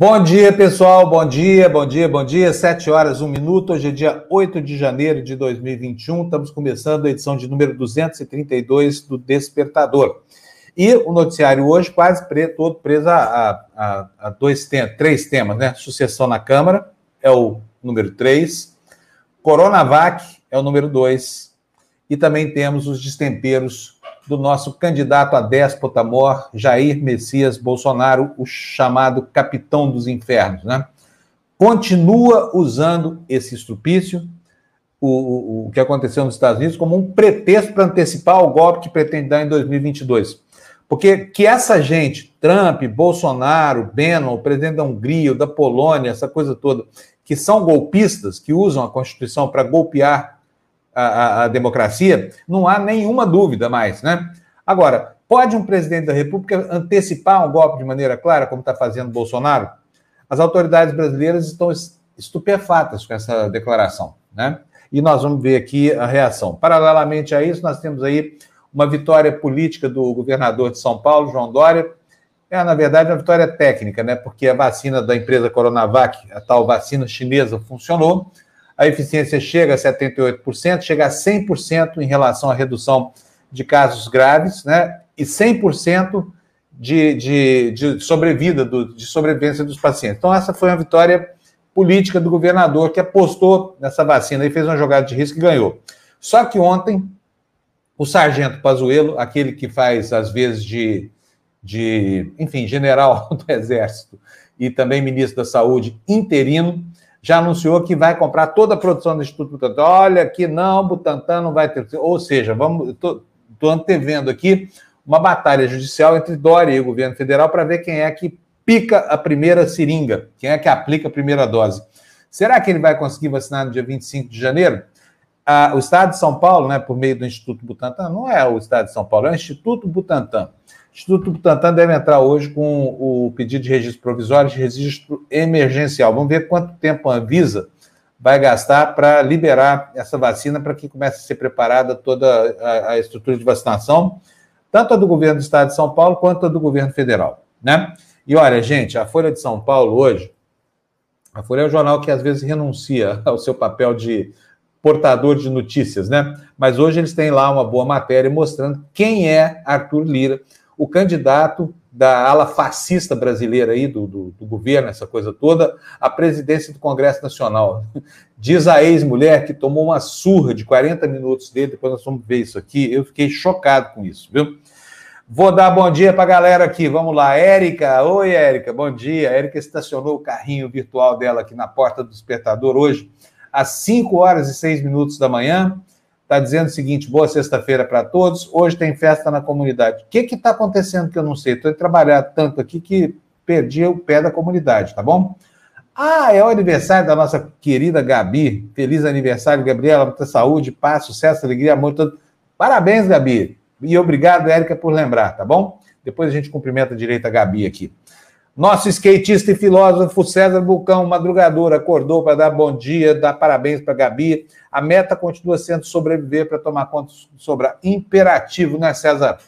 Bom dia, pessoal. Bom dia, bom dia, bom dia. Sete horas, um minuto. Hoje é dia 8 de janeiro de 2021. Estamos começando a edição de número 232 do Despertador. E o noticiário hoje quase todo preso a, a, a dois três temas, né? Sucessão na Câmara é o número três, Coronavac é o número dois, e também temos os destemperos do nosso candidato a déspota mor, Jair Messias Bolsonaro, o chamado capitão dos infernos, né? Continua usando esse estrupício, o, o, o que aconteceu nos Estados Unidos, como um pretexto para antecipar o golpe que pretende dar em 2022. Porque que essa gente, Trump, Bolsonaro, Bannon, o presidente da Hungria, da Polônia, essa coisa toda, que são golpistas, que usam a Constituição para golpear a, a, democracia, não há nenhuma dúvida mais, né? Agora, pode um presidente da República antecipar um golpe de maneira clara, como está fazendo Bolsonaro? As autoridades brasileiras estão estupefatas com essa declaração, né? E nós vamos ver aqui a reação. Paralelamente a isso, nós temos aí uma vitória política do governador de São Paulo, João Dória. É, na verdade, uma vitória técnica, né? Porque a vacina da empresa Coronavac, a tal vacina chinesa, funcionou a eficiência chega a 78%, chega a 100% em relação à redução de casos graves, né? E 100% de, de, de sobrevida, do, de sobrevivência dos pacientes. Então, essa foi uma vitória política do governador que apostou nessa vacina e fez uma jogada de risco e ganhou. Só que ontem, o sargento Pazuello, aquele que faz, às vezes, de, de enfim, general do Exército e também ministro da Saúde interino, já anunciou que vai comprar toda a produção do Instituto Butantan. Olha que não, Butantan não vai ter. Ou seja, vamos, estou antevendo aqui uma batalha judicial entre Dória e o governo federal para ver quem é que pica a primeira seringa, quem é que aplica a primeira dose. Será que ele vai conseguir vacinar no dia 25 de janeiro? Ah, o Estado de São Paulo, né, por meio do Instituto Butantan, não é o Estado de São Paulo, é o Instituto Butantan. Instituto Butantan deve entrar hoje com o pedido de registro provisório de registro emergencial. Vamos ver quanto tempo a Anvisa vai gastar para liberar essa vacina para que comece a ser preparada toda a, a, estrutura de vacinação, tanto a do governo do Estado de São Paulo quanto a do governo federal, né? E olha, gente, a Folha de São Paulo hoje, a Folha é um jornal que às vezes renuncia ao seu papel de portador de notícias, né? Mas hoje eles têm lá uma boa matéria mostrando quem é Arthur Lira, o candidato da ala fascista brasileira aí, do, do, do, governo, essa coisa toda, à presidência do Congresso Nacional. Diz a ex-mulher que tomou uma surra de 40 minutos dele, depois nós vamos ver isso aqui, eu fiquei chocado com isso, viu? Vou dar bom dia para a galera aqui, vamos lá. Érica, oi Érica, bom dia. A Érica estacionou o carrinho virtual dela aqui na porta do despertador hoje, às 5 horas e 6 minutos da manhã está dizendo o seguinte: boa sexta-feira para todos. Hoje tem festa na comunidade. O que está acontecendo que eu não sei? Estou trabalhando tanto aqui que perdi o pé da comunidade, tá bom? Ah, é o aniversário da nossa querida Gabi. Feliz aniversário, Gabriela. Muita saúde, paz, sucesso, alegria, amor. Todo... Parabéns, Gabi. E obrigado, Érica, por lembrar, tá bom? Depois a gente cumprimenta direito a Gabi aqui. Nosso skatista e filósofo César Bulcão, madrugador, acordou para dar bom dia, dar parabéns para Gabi. A meta continua sendo sobreviver para tomar conta sobre imperativo, né, César?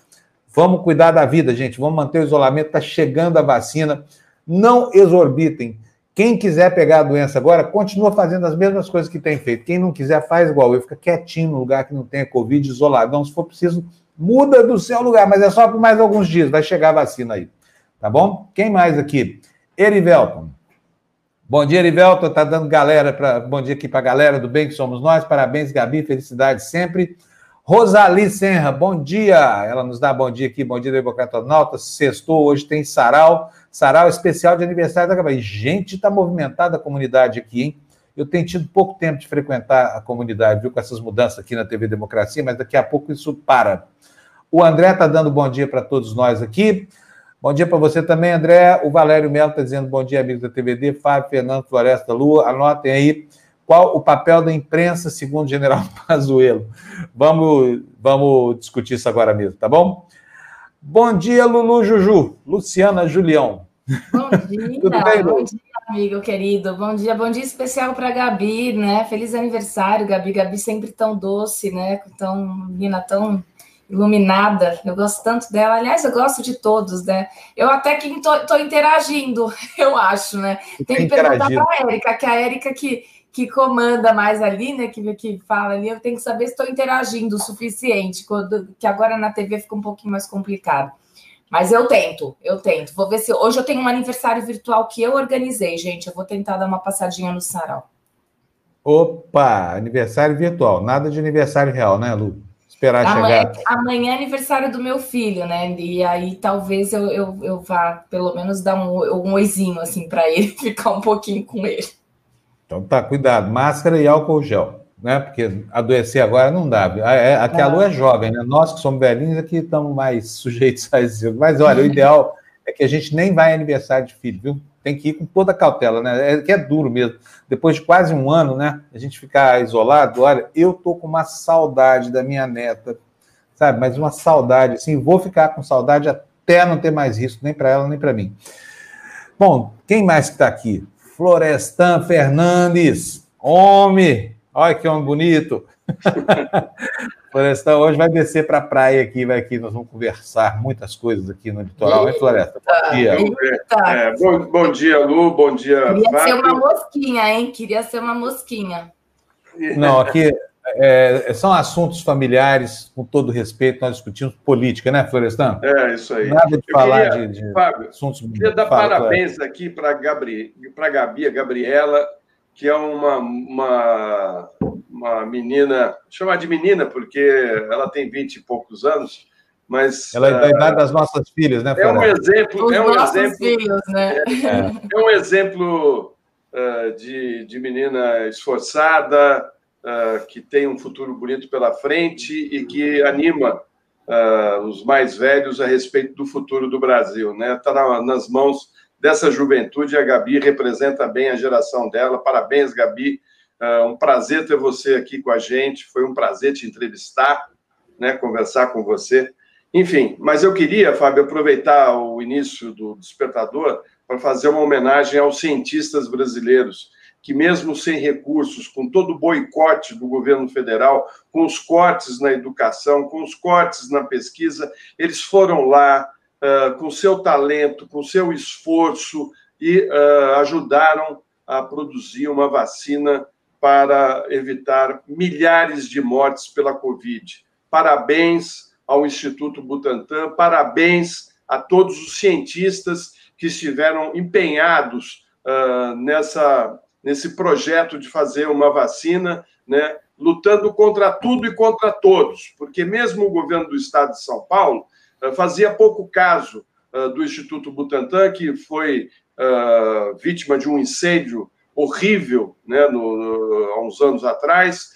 Vamos cuidar da vida, gente. Vamos manter o isolamento. Está chegando a vacina. Não exorbitem. Quem quiser pegar a doença agora, continua fazendo as mesmas coisas que tem feito. Quem não quiser, faz igual eu. Fica quietinho no lugar que não tenha Covid, isoladão. Se for preciso, muda do seu lugar. Mas é só por mais alguns dias. Vai chegar a vacina aí. Tá bom? Quem mais aqui? Erivelton. Bom dia, Erivelton. Tá dando galera para bom dia aqui para a galera do bem que somos nós. Parabéns, Gabi. Felicidade sempre. Rosali Senra, bom dia. Ela nos dá bom dia aqui. Bom dia, Democratonauta. Sextou, hoje tem sarau. Sarau especial de aniversário da Gabi. Gente, tá movimentada a comunidade aqui, hein? Eu tenho tido pouco tempo de frequentar a comunidade, viu, com essas mudanças aqui na TV Democracia, mas daqui a pouco isso para. O André tá dando bom dia para todos nós aqui. Bom dia para você também, André. O Valério Melo está dizendo bom dia, amigos da TVD. Fábio Fernando Floresta Lua. Anotem aí qual o papel da imprensa, segundo o general Pazuello. Vamos, vamos discutir isso agora mesmo, tá bom? Bom dia, Lulu Juju. Luciana Julião. Bom dia, Tudo bem, Lu? bom dia, amigo querido. Bom dia, bom dia especial para Gabi, né? Feliz aniversário, Gabi. Gabi sempre tão doce, né? Tão menina tão iluminada. Eu gosto tanto dela. Aliás, eu gosto de todos, né? Eu até que estou interagindo, eu acho, né? Tem que perguntar para a Érica, que é a Érica que, que comanda mais ali, né? Que, que fala ali, eu tenho que saber se estou interagindo o suficiente, quando, que agora na TV fica um pouquinho mais complicado. Mas eu tento, eu tento. Vou ver se. Hoje eu tenho um aniversário virtual que eu organizei, gente. Eu vou tentar dar uma passadinha no sarau. Opa, aniversário virtual, nada de aniversário real, né, Lu? Esperar amanhã, chegar. Amanhã é aniversário do meu filho, né? E aí talvez eu, eu, eu vá pelo menos dar um, um oizinho assim para ele, ficar um pouquinho com ele. Então tá, cuidado, máscara e álcool gel, né? Porque adoecer agora não dá. É, aqui a Lu é jovem, né? Nós que somos velhinhos aqui estamos mais sujeitos a isso. Mas olha, o ideal é que a gente nem vai aniversário de filho, viu? Tem que ir com toda cautela, né? É que é duro mesmo. Depois de quase um ano, né? A gente ficar isolado. Olha, eu tô com uma saudade da minha neta, sabe? Mas uma saudade, assim, vou ficar com saudade até não ter mais risco, nem para ela, nem para mim. Bom, quem mais que está aqui? Florestan Fernandes, homem! Olha que homem bonito! Floresta hoje vai descer para a praia aqui, vai aqui, nós vamos conversar muitas coisas aqui no litoral, hein, Floresta? Bom dia. É, bom, bom, dia, Lu, bom dia, Queria Fábio. ser uma mosquinha, hein? Queria ser uma mosquinha. Não, aqui é, são assuntos familiares, com todo respeito, nós discutimos política, né, Florestan? É, isso aí. Nada de Eu falar queria, de, de Fábio, assuntos... Queria dar Fala, parabéns Floresta. aqui para a Gabri, Gabi, a Gabriela, que é uma, uma uma menina, chamar de menina, porque ela tem vinte e poucos anos, mas. Ela é da uh, idade das nossas filhas, né, É um exemplo. Os é um exemplo, filhos, né? É, é um exemplo uh, de, de menina esforçada, uh, que tem um futuro bonito pela frente e que anima os mais velhos a respeito do futuro do Brasil, né? Está na, nas mãos dessa juventude, a Gabi representa bem a geração dela. Parabéns, Gabi. Uh, um prazer ter você aqui com a gente. Foi um prazer te entrevistar, né, conversar com você. Enfim, mas eu queria, Fábio, aproveitar o início do Despertador para fazer uma homenagem aos cientistas brasileiros que, mesmo sem recursos, com todo o boicote do governo federal, com os cortes na educação, com os cortes na pesquisa, eles foram lá uh, com seu talento, com seu esforço e uh, ajudaram a produzir uma vacina para evitar milhares de mortes pela Covid. Parabéns ao Instituto Butantan, parabéns a todos os cientistas que estiveram empenhados uh, nessa, nesse projeto de fazer uma vacina, né, lutando contra tudo e contra todos, porque mesmo o governo do estado de São Paulo fazia pouco caso uh, do Instituto Butantan, que foi vítima de um incêndio horrível né, no, há uns anos atrás,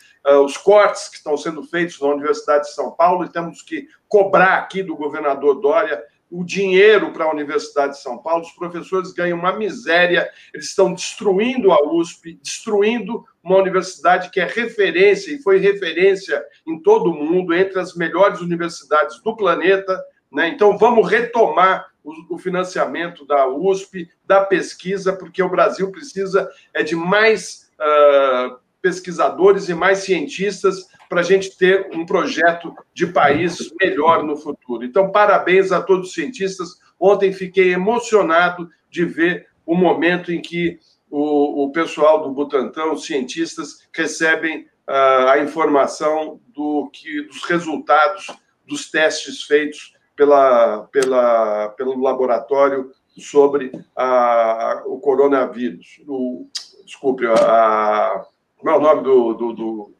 os cortes que estão sendo feitos na Universidade de São Paulo, e temos que cobrar aqui do governador Dória o dinheiro para a Universidade de São Paulo. Os professores ganham uma miséria, eles estão destruindo a USP, destruindo uma universidade que é referência e foi referência em todo o mundo, entre as melhores universidades do planeta. Né? Então, vamos retomar o, financiamento da USP, da pesquisa, porque o Brasil precisa é de mais uh, pesquisadores e mais cientistas para a gente ter um projeto de país melhor no futuro. Então, parabéns a todos os cientistas. Ontem fiquei emocionado de ver o momento em que o, o pessoal do Butantan, os cientistas, recebem uh, a informação do que, dos resultados dos testes feitos pela, pela, pelo laboratório sobre a, o coronavírus. O, desculpe, a, como é o nome do. do, do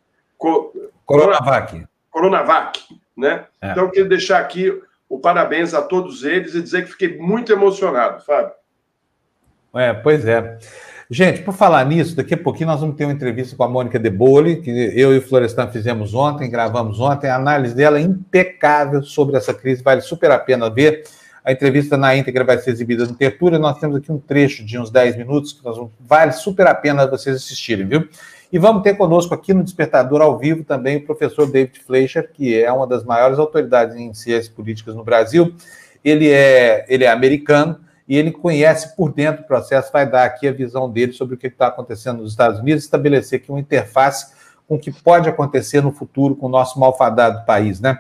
Coronavac. Coronavac, né? É. Então, eu queria deixar aqui o parabéns a todos eles e dizer que fiquei muito emocionado, Fábio. É, pois é. Gente, por falar nisso, daqui a pouquinho nós vamos ter uma entrevista com a Mônica De Boli, que eu e o Florestan fizemos ontem, gravamos ontem. A análise dela é impecável sobre essa crise, vale super a pena ver. A entrevista na íntegra vai ser exibida no Tertúlia. Nós temos aqui um trecho de uns 10 minutos que nós, vale super a pena vocês assistirem, viu? E vamos ter conosco aqui no Despertador ao vivo também o professor David Fleischer, que é uma das maiores autoridades em ciências políticas no Brasil. Ele é, ele é americano, e ele conhece por dentro o processo, vai dar aqui a visão dele sobre o que está acontecendo nos Estados Unidos, estabelecer aqui uma interface com o que pode acontecer no futuro com o nosso malfadado país, né?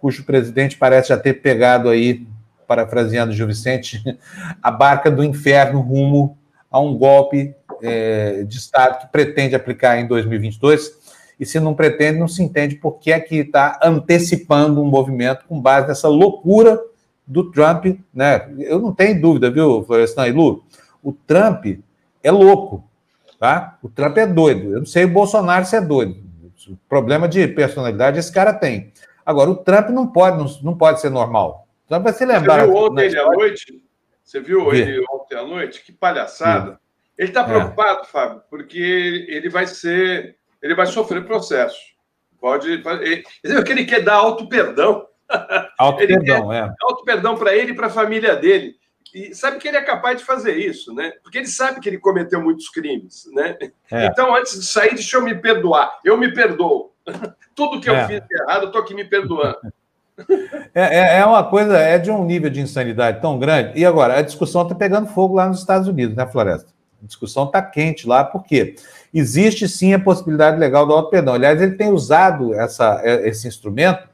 cujo presidente parece já ter pegado aí, parafraseando Gil Vicente, a barca do inferno rumo a um golpe é, de Estado que pretende aplicar em 2022. E se não pretende, não se entende por que é que está antecipando um movimento com base nessa loucura do Trump, né? Eu não tenho dúvida, viu, Florestan e Lu? O Trump é louco, tá? O Trump é doido. Eu não sei o Bolsonaro se é doido. Problema de personalidade esse cara tem. Agora, o Trump não pode, não, não pode ser normal. O Trump vai se lembrar. Você viu ontem à noite? Você viu ele ontem à noite? Que palhaçada. Ele está é. preocupado, é. Fábio, porque ele vai ser, ele vai sofrer processo. Pode, ele, ele quer dar auto perdão. Auto perdão, é. Auto perdão para ele e para a família dele. E sabe que ele é capaz de fazer isso, né? Porque ele sabe que ele cometeu muitos crimes, né? É. Então, antes de sair, deixa eu me perdoar. Eu me perdoo. Tudo que eu é. fiz errado, eu estou aqui me perdoando. É, é, é, uma coisa, é de um nível de insanidade tão grande. E agora, a discussão está pegando fogo lá nos Estados Unidos, né, Floresta? A discussão está quente lá, porque existe sim a possibilidade legal do auto-perdão. Aliás, ele tem usado essa, esse instrumento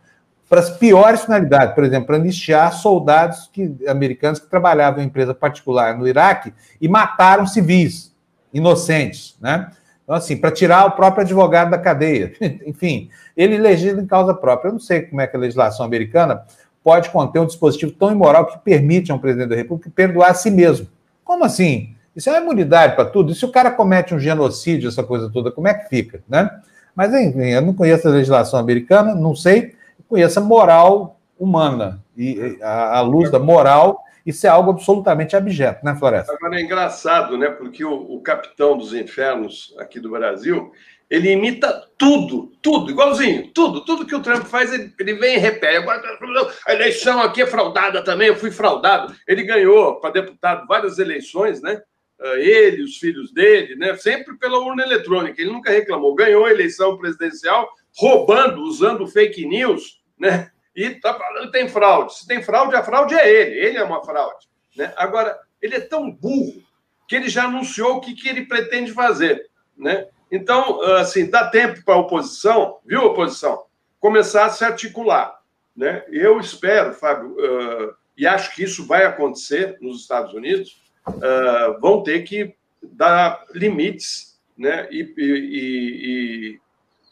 para as piores finalidades, por exemplo, para anistiar soldados que, americanos que trabalhavam em empresa particular no Iraque e mataram civis inocentes, né? Então, assim, para tirar o próprio advogado da cadeia. Enfim, ele legisla em causa própria. Eu não sei como é que a legislação americana pode conter um dispositivo tão imoral que permite a um presidente da República perdoar a si mesmo. Como assim? Isso é uma imunidade para tudo. E se o cara comete um genocídio, essa coisa toda, como é que fica, né? Mas, enfim, eu não conheço a legislação americana, não sei, conheço a moral humana. E a, a luz da moral isso é algo absolutamente abjeto, né, Floresta? Agora é engraçado, né? Porque o, o capitão dos infernos aqui do Brasil, ele imita tudo, tudo, igualzinho, tudo, tudo que o Trump faz, ele, ele vem e repete. Agora, a eleição aqui é fraudada também, eu fui fraudado. Ele ganhou para deputado várias eleições, né? Ah, ele, os filhos dele, né? Sempre pela urna eletrônica. Ele nunca reclamou. Ganhou a eleição presidencial roubando, usando fake news, né? e está falando tem fraude. Se tem fraude, a fraude é ele. Ele é uma fraude. Né? Agora, ele é tão burro que ele já anunciou o que, que ele pretende fazer. Né? Então, assim, dá tempo para a oposição, viu, oposição, começar a se articular. Né? Eu espero, Fábio, uh, e acho que isso vai acontecer nos Estados Unidos, uh, vão ter que dar limites né? e, e, e,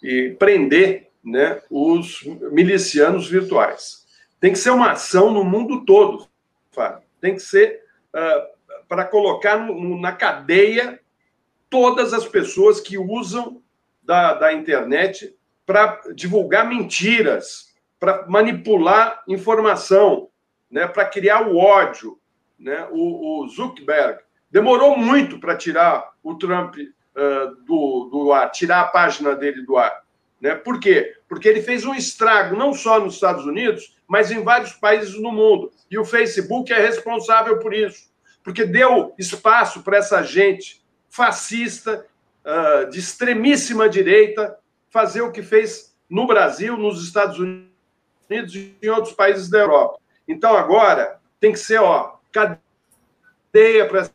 e prender né, os milicianos virtuais. Tem que ser uma ação no mundo todo, Fábio. Tem que ser uh, para colocar no, na cadeia todas as pessoas que usam da, da internet para divulgar mentiras, para manipular informação, né, para criar o ódio. Né? O, o Zuckerberg demorou muito para tirar o Trump do, do ar, tirar a página dele do ar. Né? Por quê? Porque ele fez um estrago não só nos Estados Unidos, mas em vários países no mundo. E o Facebook é responsável por isso, porque deu espaço para essa gente fascista, uh, de extremíssima direita, fazer o que fez no Brasil, nos Estados Unidos e em outros países da Europa. Então agora tem que ser, ó, cadeia para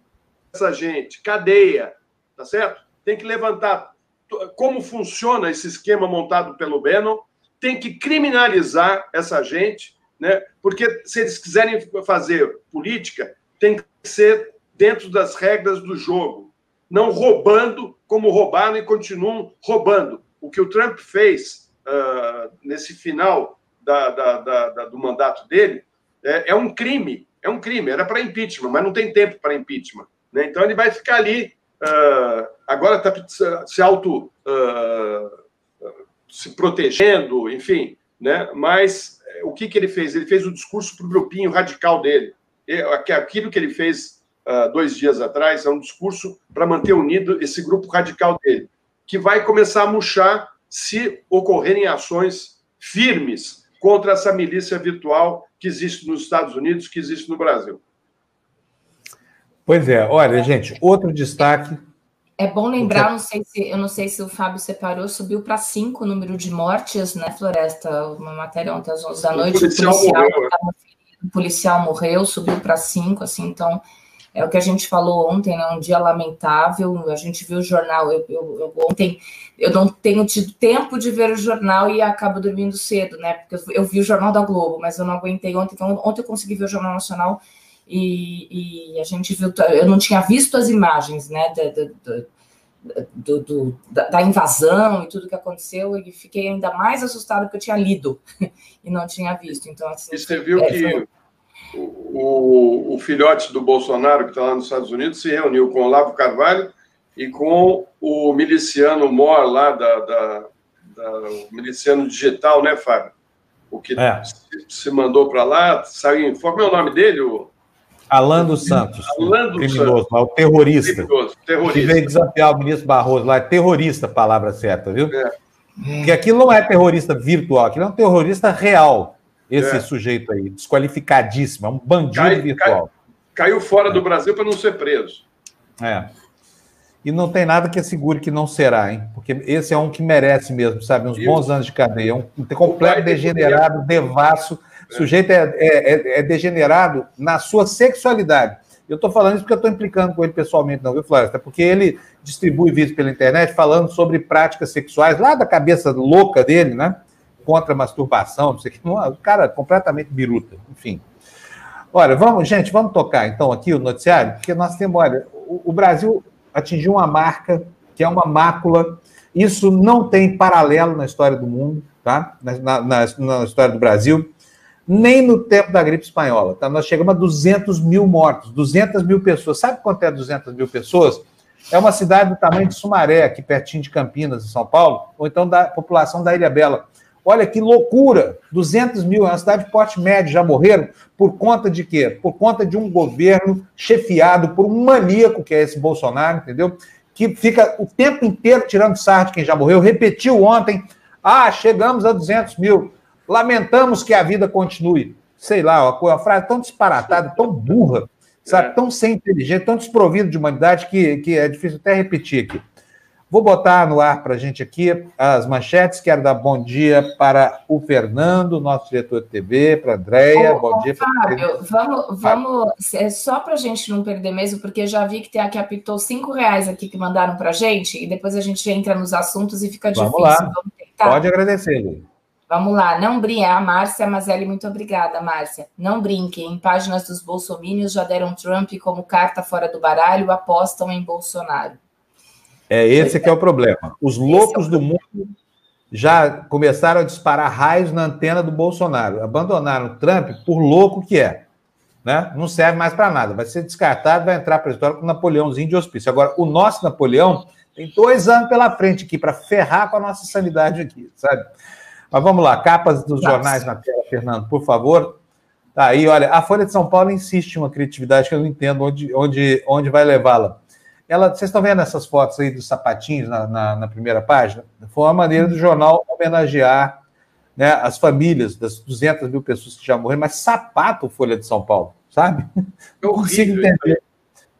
essa gente, cadeia, tá certo? Tem que levantar como funciona esse esquema montado pelo Bannon, tem que criminalizar essa gente, né? porque se eles quiserem fazer política, tem que ser dentro das regras do jogo, não roubando como roubaram e continuam roubando. O que o Trump fez uh, nesse final da, da, da, do mandato dele é, é, um crime, é um crime, era para impeachment, mas não tem tempo para impeachment. Né? Então ele vai ficar ali uh, agora está se auto uh, se protegendo, enfim, né? Mas eh, o que, que ele fez? Ele fez o discurso para o grupinho radical dele. Aquilo que ele fez uh, dois dias atrás é um discurso para manter unido esse grupo radical dele, que vai começar a murchar se ocorrerem ações firmes contra essa milícia virtual que existe nos Estados Unidos, que existe no Brasil. Pois é, olha, gente, outro destaque. É bom lembrar, não sei se eu não sei se o Fábio separou, subiu para cinco o número de mortes, né, Floresta? Uma matéria ontem às 11 da noite. O policial, o policial, morreu, o policial morreu subiu para cinco, assim, então É o que a gente falou ontem, né? Um dia lamentável. A gente viu o jornal. Eu, eu, eu, ontem eu não tenho tido tempo de ver o jornal e acabo dormindo cedo, né? Porque eu, eu vi o jornal da Globo, mas eu não aguentei ontem. Então, ontem eu consegui ver o Jornal Nacional e, e a gente viu. Eu não tinha visto as imagens, né? do, do, da, da, invasão e tudo que aconteceu, e fiquei ainda mais assustada porque eu tinha lido e não tinha visto. Então, assim, e você viu é, que foi... o, o, filhote do Bolsonaro, que está lá nos Estados Unidos, se reuniu com o Olavo Carvalho e com o miliciano Mor lá da, da, da o miliciano digital, né, Fábio? O que é. se, se, mandou para lá, saiu em Como é o nome dele? O... Alan dos Santos. Alan dos criminoso, Santos. Lá, o terrorista. Criminoso, terrorista. Que veio desafiar o ministro Barroso lá. É terrorista palavra certa, viu? É. Porque aquilo não é terrorista virtual, aquilo é um terrorista real. Esse é. sujeito aí, desqualificadíssimo, é um bandido cai, virtual. Cai, caiu fora do Brasil para não ser preso. É. E não tem nada que assegure que não será, hein? Porque esse é um que merece mesmo, sabe? Uns bons anos de cadeia. Um completo degenerado, devasso o sujeito é, é, é, é degenerado na sua sexualidade. Eu estou falando isso porque eu estou implicando com ele pessoalmente, não, viu, Flávio? Até porque ele distribui vídeos pela internet falando sobre práticas sexuais, lá da cabeça louca dele, né? Contra masturbação, não sei o que. O cara completamente biruta, enfim. Olha, vamos, gente, vamos tocar então aqui o noticiário, porque nós temos, olha, o, o Brasil atingiu uma marca que é uma mácula. Isso não tem paralelo na história do mundo, tá? Na, na, na história do Brasil nem no tempo da gripe espanhola. Tá? Nós chegamos a 200 mil mortos, 200 mil pessoas. Sabe quanto é 200 mil pessoas? É uma cidade do tamanho de Sumaré, aqui pertinho de Campinas, em São Paulo, ou então da população da Ilha Bela. Olha que loucura! 200 mil, é uma cidade de porte médio, já morreram por conta de quê? Por conta de um governo chefiado por um maníaco, que é esse Bolsonaro, entendeu? Que fica o tempo inteiro tirando sarro de quem já morreu. Repetiu ontem, ah, chegamos a 200 mil. Lamentamos que a vida continue. Sei lá, uma frase tão disparatada, tão burra, sabe? É. Tão sem inteligência, tão desprovido de humanidade que, que é difícil até repetir aqui. Vou botar no ar para a gente aqui as manchetes. Quero dar bom dia para o Fernando, nosso diretor de TV, para a Andréia. Bom dia. Fábio, vamos, vamos é só para a gente não perder mesmo, porque já vi que tem aqui apitou cinco reais aqui que mandaram para a gente, e depois a gente entra nos assuntos e fica vamos difícil. Lá. Vamos tentar. Pode agradecer, Lu. Vamos lá, não brinque. A Márcia Mazelli, muito obrigada, Márcia. Não brinquem. Em páginas dos bolsomínios já deram Trump como carta fora do baralho, apostam em Bolsonaro. É esse que é o problema. Os loucos é do mundo já começaram a disparar raios na antena do Bolsonaro. Abandonaram Trump por louco que é. Né? Não serve mais para nada. Vai ser descartado, vai entrar para a história com o Napoleãozinho de hospício. Agora, o nosso Napoleão tem dois anos pela frente aqui para ferrar com a nossa sanidade aqui, sabe? Mas vamos lá, capas dos Nossa. jornais na tela, Fernando, por favor. Tá aí, olha, a Folha de São Paulo insiste em uma criatividade que eu não entendo onde, onde, onde vai levá-la. Ela, vocês estão vendo essas fotos aí dos sapatinhos na, na, na, primeira página? Foi uma maneira do jornal homenagear né, as famílias das 200 mil pessoas que já morreram, mas sapato Folha de São Paulo, sabe? É horrível. entender.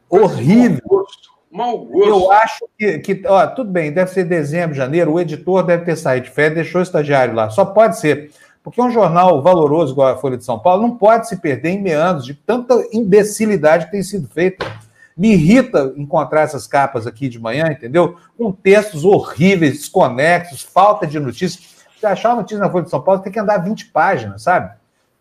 Horrível. Mau gosto. Eu acho que, que ó, tudo bem, deve ser dezembro, janeiro, o editor deve ter saído de férias, deixou o estagiário lá. Só pode ser. Porque um jornal valoroso igual a Folha de São Paulo não pode se perder em meandros de tanta imbecilidade que tem sido feita. Me irrita encontrar essas capas aqui de manhã, entendeu? Com textos horríveis, desconexos, falta de notícias. Se achar uma notícia na Folha de São Paulo, tem que andar 20 páginas, sabe?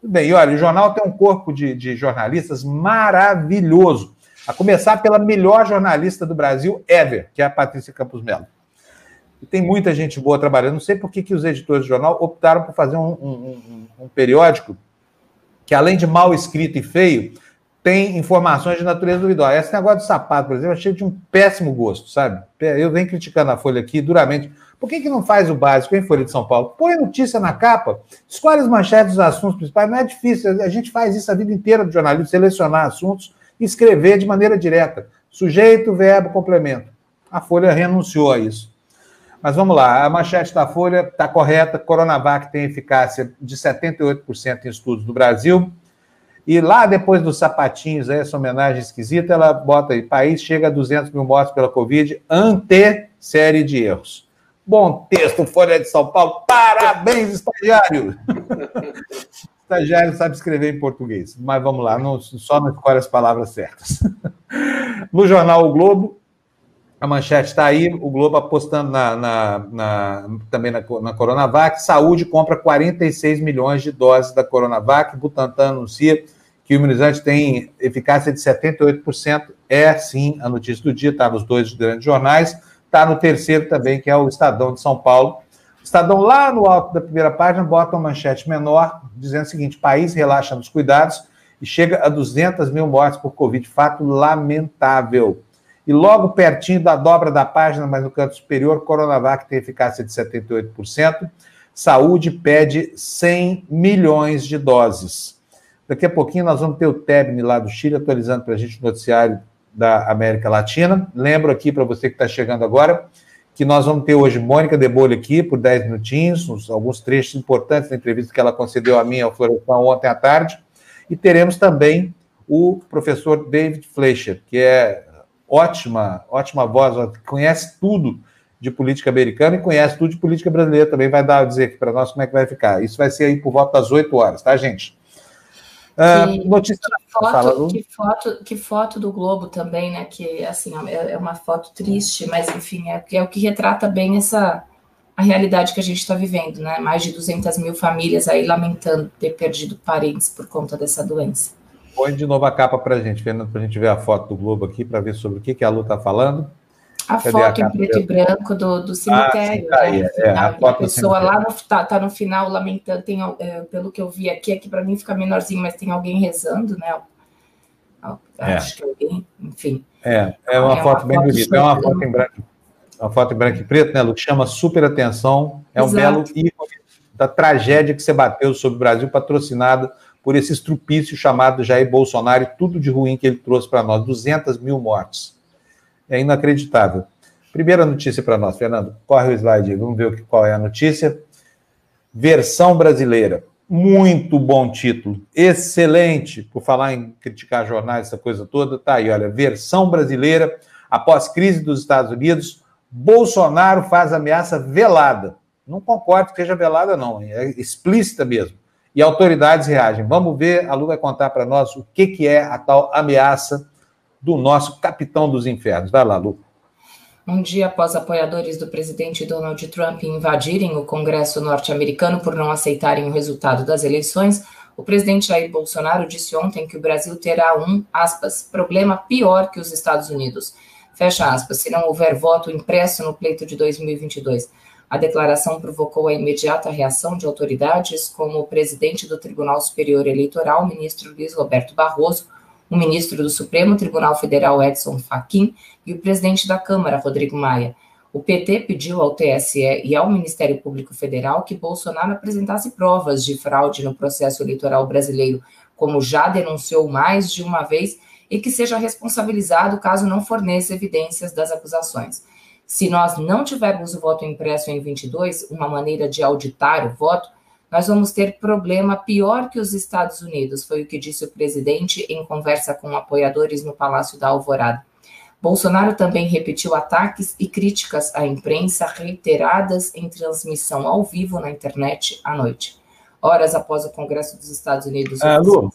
Tudo bem, e olha, o jornal tem um corpo de, de jornalistas maravilhoso a começar pela melhor jornalista do Brasil ever, que é a Patrícia Campos Melo. E tem muita gente boa trabalhando. Não sei por que, que os editores do jornal optaram por fazer um, um, um, um periódico que, além de mal escrito e feio, tem informações de natureza duvidosa. Esse negócio do sapato, por exemplo, achei de um péssimo gosto, sabe? Eu venho criticando a Folha aqui duramente. Por que, que não faz o básico em Folha de São Paulo? Põe notícia na capa, escolhe as manchetes dos assuntos principais. Não é difícil, a gente faz isso a vida inteira do jornalismo, selecionar assuntos escrever de maneira direta. Sujeito, verbo, complemento. A Folha renunciou a isso. Mas vamos lá, a manchete da Folha está correta. Coronavac tem eficácia de 78% em estudos do Brasil. E lá depois dos sapatinhos, essa homenagem esquisita, ela bota aí: país chega a 200 mil mortes pela Covid, ante série de erros. Bom texto, Folha de São Paulo. Parabéns, estagiário! estagiário sabe escrever em português, mas vamos lá, não, só não escolhe as palavras certas. No jornal O Globo, a manchete está aí, o Globo apostando na, na, na, também na, na Coronavac. Saúde compra 46 milhões de doses da Coronavac. Butantan anuncia que o imunizante tem eficácia de 78%. É, sim, a notícia do dia, está nos dois grandes jornais. Está no terceiro também, que é o Estadão de São Paulo. Estadão, lá no alto da primeira página, bota uma manchete menor, dizendo o seguinte: país relaxa nos cuidados e chega a 200 mil mortes por Covid. Fato lamentável. E logo pertinho da dobra da página, mas no canto superior, Coronavac tem eficácia de 78%. Saúde pede 100 milhões de doses. Daqui a pouquinho nós vamos ter o Tebni lá do Chile atualizando para a gente o noticiário da América Latina. Lembro aqui para você que está chegando agora que nós vamos ter hoje Mônica Debolho aqui por 10 minutinhos, uns, alguns trechos importantes da entrevista que ela concedeu a mim ao Florestan ontem à tarde. E teremos também o professor David Fleischer, que é ótima, ótima voz, conhece tudo de política americana e conhece tudo de política brasileira também. Vai dar dizer aqui para nós como é que vai ficar. Isso vai ser aí por volta das 8 horas, tá, gente? Uh, notícia... que, foto, Fala, que, foto, que foto do Globo também, né? Que assim é, é uma foto triste, mas enfim, é, é o que retrata bem essa a realidade que a gente está vivendo, né? Mais de 200 mil famílias aí lamentando ter perdido parentes por conta dessa doença. Põe de novo a capa para a gente, Fernando, para a gente ver a foto do Globo aqui, para ver sobre o que, que a Lu está falando. A Cadê foto a em preto e branco do, do cemitério. Ah, sim, né? é, a, a pessoa lá no, tá, tá, no final lamentando, tem, é, pelo que eu vi aqui, aqui para mim fica menorzinho, mas tem alguém rezando, né? É. Acho que alguém, enfim. É, é uma, é foto bem bonita, é uma foto em branco. Uma foto em branco e preto, né, Lu? Chama super atenção. É Exato. um belo ícone da tragédia que você bateu sobre o Brasil, patrocinada por esse estrupício chamado Jair Bolsonaro e tudo de ruim que ele trouxe para nós, 200 mil mortes. É inacreditável. Primeira notícia para nós, Fernando. Corre o slide vamos ver qual é a notícia. Versão brasileira. Muito bom título. Excelente. Por falar em criticar jornais, essa coisa toda, tá aí, olha. Versão brasileira. Após crise dos Estados Unidos, Bolsonaro faz ameaça velada. Não concordo que seja velada, não. É explícita mesmo e autoridades reagem. Vamos ver, a Lu vai contar para nós o que, que é a tal ameaça do nosso capitão dos infernos. Vai lá, Lu. Um dia após apoiadores do presidente Donald Trump invadirem o Congresso norte-americano por não aceitarem o resultado das eleições, o presidente Jair Bolsonaro disse ontem que o Brasil terá um, aspas, problema pior que os Estados Unidos. Fecha aspas, se não houver voto impresso no pleito de 2022. A declaração provocou a imediata reação de autoridades, como o presidente do Tribunal Superior Eleitoral, ministro Luiz Roberto Barroso, o ministro do Supremo Tribunal Federal, Edson Fachin, e o presidente da Câmara, Rodrigo Maia. O PT pediu ao TSE e ao Ministério Público Federal que Bolsonaro apresentasse provas de fraude no processo eleitoral brasileiro, como já denunciou mais de uma vez, e que seja responsabilizado caso não forneça evidências das acusações. Se nós não tivermos o voto impresso em 22, uma maneira de auditar o voto, nós vamos ter problema pior que os Estados Unidos, foi o que disse o presidente em conversa com apoiadores no Palácio da Alvorada. Bolsonaro também repetiu ataques e críticas à imprensa reiteradas em transmissão ao vivo na internet à noite. Horas após o Congresso dos Estados Unidos. É, Lu,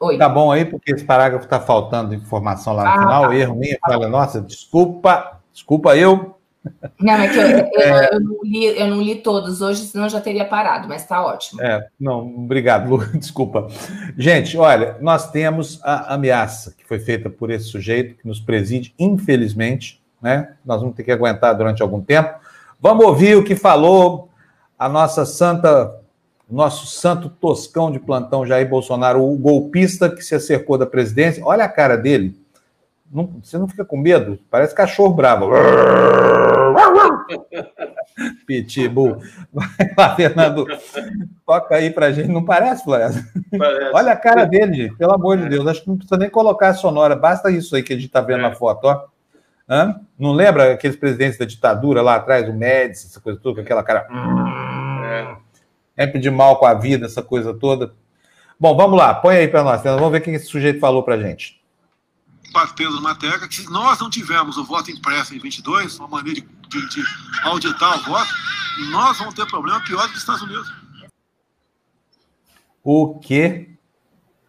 Oi. Tá bom aí, porque esse parágrafo está faltando informação lá no ah, final, tá. erro minha, fala, nossa, desculpa, Desculpa eu. Não, é que eu, eu, é... eu, não, li, eu não li todos hoje, senão já teria parado, mas está ótimo. É, não, obrigado, Lu, desculpa. Gente, olha, nós temos a ameaça que foi feita por esse sujeito que nos preside, infelizmente, né? Nós vamos ter que aguentar durante algum tempo. Vamos ouvir o que falou a nossa santa, nosso santo toscão de plantão, Jair Bolsonaro, o golpista que se acercou da presidência. Olha a cara dele não, você não fica com medo? Parece cachorro bravo. Pitbull. Vai lá, Fernando. Toca aí pra gente. Não parece, Flávio? Olha a cara dele, gente. Pelo amor de Deus. Acho que não precisa nem colocar a sonora. Basta isso aí que a gente tá vendo é. na foto, ó. Hã? Não lembra aqueles presidentes da ditadura lá atrás, o Médici, essa coisa toda, com aquela cara. É. Sempre de mal com a vida, essa coisa toda. Bom, vamos lá. Põe aí para nós. Vamos ver o que esse sujeito falou pra gente batendo numa tecla que se nós não tivermos o voto impresso em 22, uma maneira de, de, de auditar o voto, nós vamos ter problema pior do que os Estados Unidos. O quê?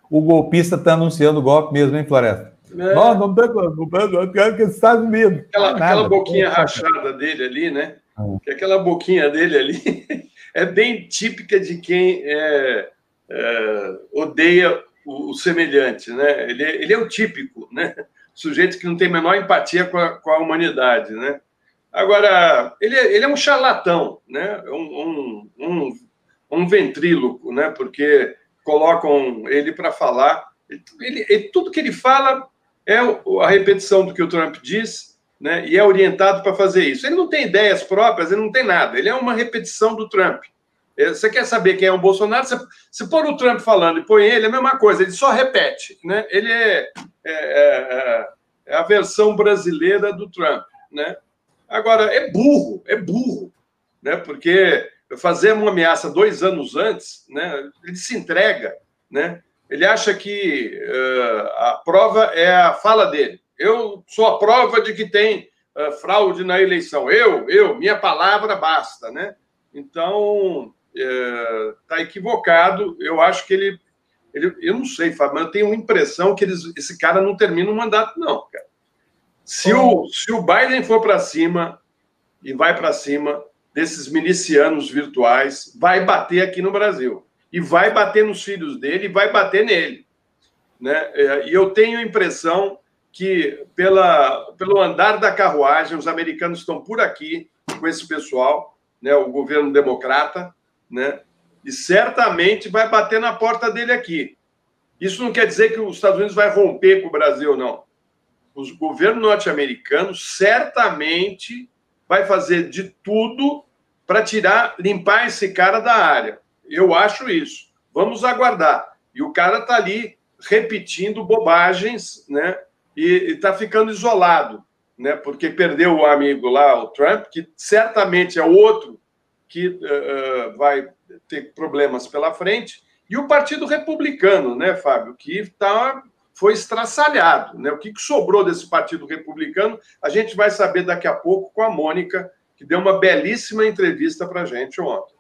O golpista está anunciando o golpe mesmo, hein, Floresta? É. Não, não tem eu quero que Estados Unidos. Aquela, aquela boquinha rachada dele ali, né? Ah. Que aquela boquinha dele ali é bem típica de quem é, é, odeia o, o, semelhante, né? Ele, é, ele é o típico, né? Sujeito que não tem a menor empatia com a, com a humanidade, né? Agora, ele, é, ele é um charlatão, né? Um, um, um, um ventríloco, né? Porque colocam ele para falar. Ele, ele, tudo que ele fala é a repetição do que o Trump diz, né? E é orientado para fazer isso. Ele não tem ideias próprias, ele não tem nada. Ele é uma repetição do Trump. É, você quer saber quem é o Bolsonaro? Você, se pôr o Trump falando e põe ele, é a mesma coisa, ele só repete. Né? Ele é, é, é, é a versão brasileira do Trump. Né? Agora, é burro, é burro, né? porque fazer uma ameaça dois anos antes, né? ele se entrega. Né? Ele acha que uh, a prova é a fala dele. Eu sou a prova de que tem uh, fraude na eleição. Eu, eu, minha palavra basta. Né? Então, está é, equivocado. Eu acho que ele, ele. Eu não sei, Fábio, mas eu tenho a impressão que eles, esse cara não termina o mandato, não, cara. Se, o, se o Biden for para cima e vai para cima desses milicianos virtuais, vai bater aqui no Brasil. E vai bater nos filhos dele e vai bater nele. Né? É, e eu tenho a impressão que, pela, pelo andar da carruagem, os americanos estão por aqui com esse pessoal, né, o governo democrata, né? E certamente vai bater na porta dele aqui. Isso não quer dizer que os Estados Unidos vai romper com o Brasil, não. O governo norte-americano certamente vai fazer de tudo para tirar, limpar esse cara da área. Eu acho isso. Vamos aguardar. E o cara está ali repetindo bobagens, né? E está ficando isolado, né? Porque perdeu o amigo lá, o Trump, que certamente é outro que uh, vai ter problemas pela frente, e o Partido Republicano, né, Fábio, que tá, foi estraçalhado. Né? O que, que sobrou desse Partido Republicano, a gente vai saber daqui a pouco com a Mônica, que deu uma belíssima entrevista para a gente ontem.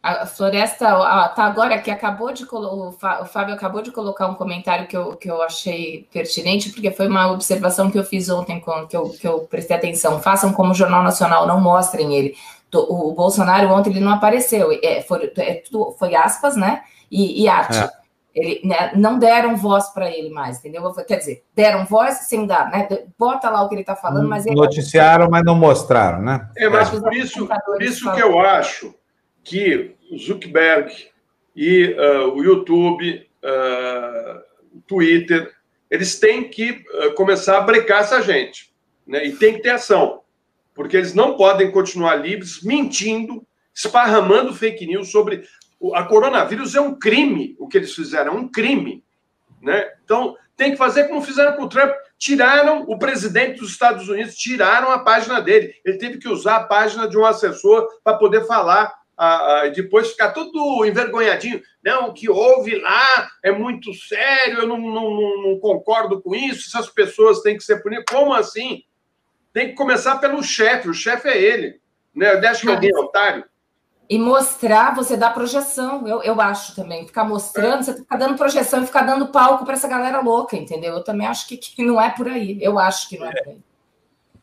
A Floresta tá agora que acabou de o Fábio acabou de colocar um comentário que eu, que eu achei pertinente, porque foi uma observação que eu fiz ontem, que eu, que eu prestei atenção. Façam como o Jornal Nacional, não mostrem ele o Bolsonaro ontem ele não apareceu, é, foi, é, foi aspas, né? E, e arte. É. Ele, né, não deram voz para ele mais, entendeu? Quer dizer, deram voz sem dar, né? Bota lá o que ele está falando, mas. Noticiaram, mas não mostraram, né? É, mas por isso, por isso que eu acho que o Zuckerberg e uh, o YouTube, uh, o Twitter, eles têm que uh, começar a brecar essa gente, né? E tem que ter ação porque eles não podem continuar livres mentindo, esparramando fake news sobre a coronavírus é um crime o que eles fizeram, é um crime, né? Então tem que fazer como fizeram com o Trump, tiraram o presidente dos Estados Unidos, tiraram a página dele, ele teve que usar a página de um assessor para poder falar a, a, depois ficar todo envergonhadinho. Não, o que houve lá é muito sério, eu não, não, não, não concordo com isso, essas pessoas têm que ser punidas. Como assim? Tem que começar pelo chefe, o chefe é ele. Né? Eu acho que alguém é otário. E mostrar, você dá projeção, eu, eu acho também. Ficar mostrando, você ficar dando projeção e ficar dando palco para essa galera louca, entendeu? Eu também acho que, que não é por aí. Eu acho que não é por aí.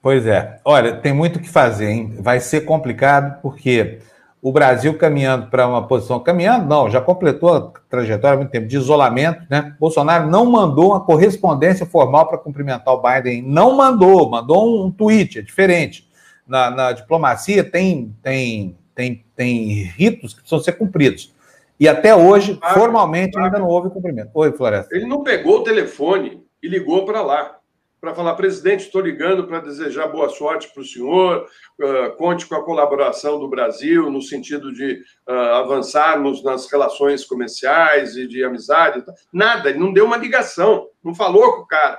Pois é. Olha, tem muito o que fazer, hein? Vai ser complicado, porque o Brasil caminhando para uma posição. Caminhando, não, já completou a trajetória há muito tempo de isolamento, né? Bolsonaro não mandou uma correspondência formal para cumprimentar o Biden, não mandou, mandou um, um tweet, é diferente. Na, na, diplomacia tem, tem, tem, tem ritos que precisam ser cumpridos. E até hoje, ah, formalmente, ah, ainda não houve cumprimento. Oi, Floresta. Ele não pegou o telefone e ligou para lá para falar, presidente, estou ligando para desejar boa sorte para o senhor, uh, conte com a colaboração do Brasil no sentido de uh, avançarmos nas relações comerciais e de amizade. Nada, ele não deu uma ligação, não falou com o cara.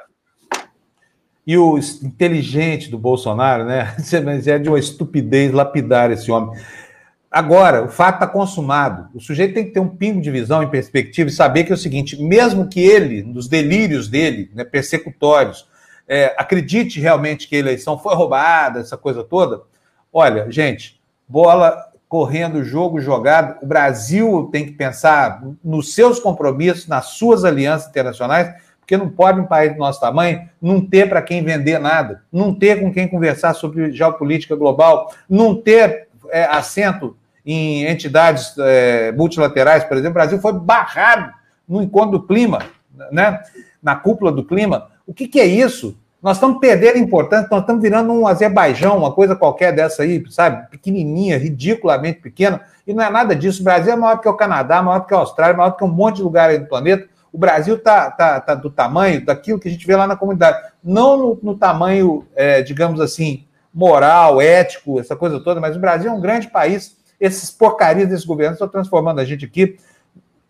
E o inteligente do Bolsonaro, né? É de uma estupidez lapidar esse homem. Agora, o fato está consumado. O sujeito tem que ter um pingo de visão e perspectiva e saber que é o seguinte: mesmo que ele, nos delírios dele, né, persecutórios, é, acredite realmente que a eleição foi roubada, essa coisa toda, olha, gente, bola correndo jogo jogado. O Brasil tem que pensar nos seus compromissos, nas suas alianças internacionais, porque não pode um país do nosso tamanho não ter para quem vender nada, não ter com quem conversar sobre geopolítica global, não ter é, assento em entidades é, multilaterais, por exemplo. O Brasil foi barrado no encontro do clima, né? na cúpula do clima. O que, que é isso? Nós estamos perdendo importância, nós estamos virando um Azerbaijão, uma coisa qualquer dessa aí, sabe? Pequenininha, ridiculamente pequena. E não é nada disso. O Brasil é maior que o Canadá, maior que a Austrália, maior que um monte de lugar aí do planeta. O Brasil está tá, tá do tamanho daquilo que a gente vê lá na comunidade. Não no, no tamanho, é, digamos assim, moral, ético, essa coisa toda, mas o Brasil é um grande país. Esses porcarias desses governos estão transformando a gente aqui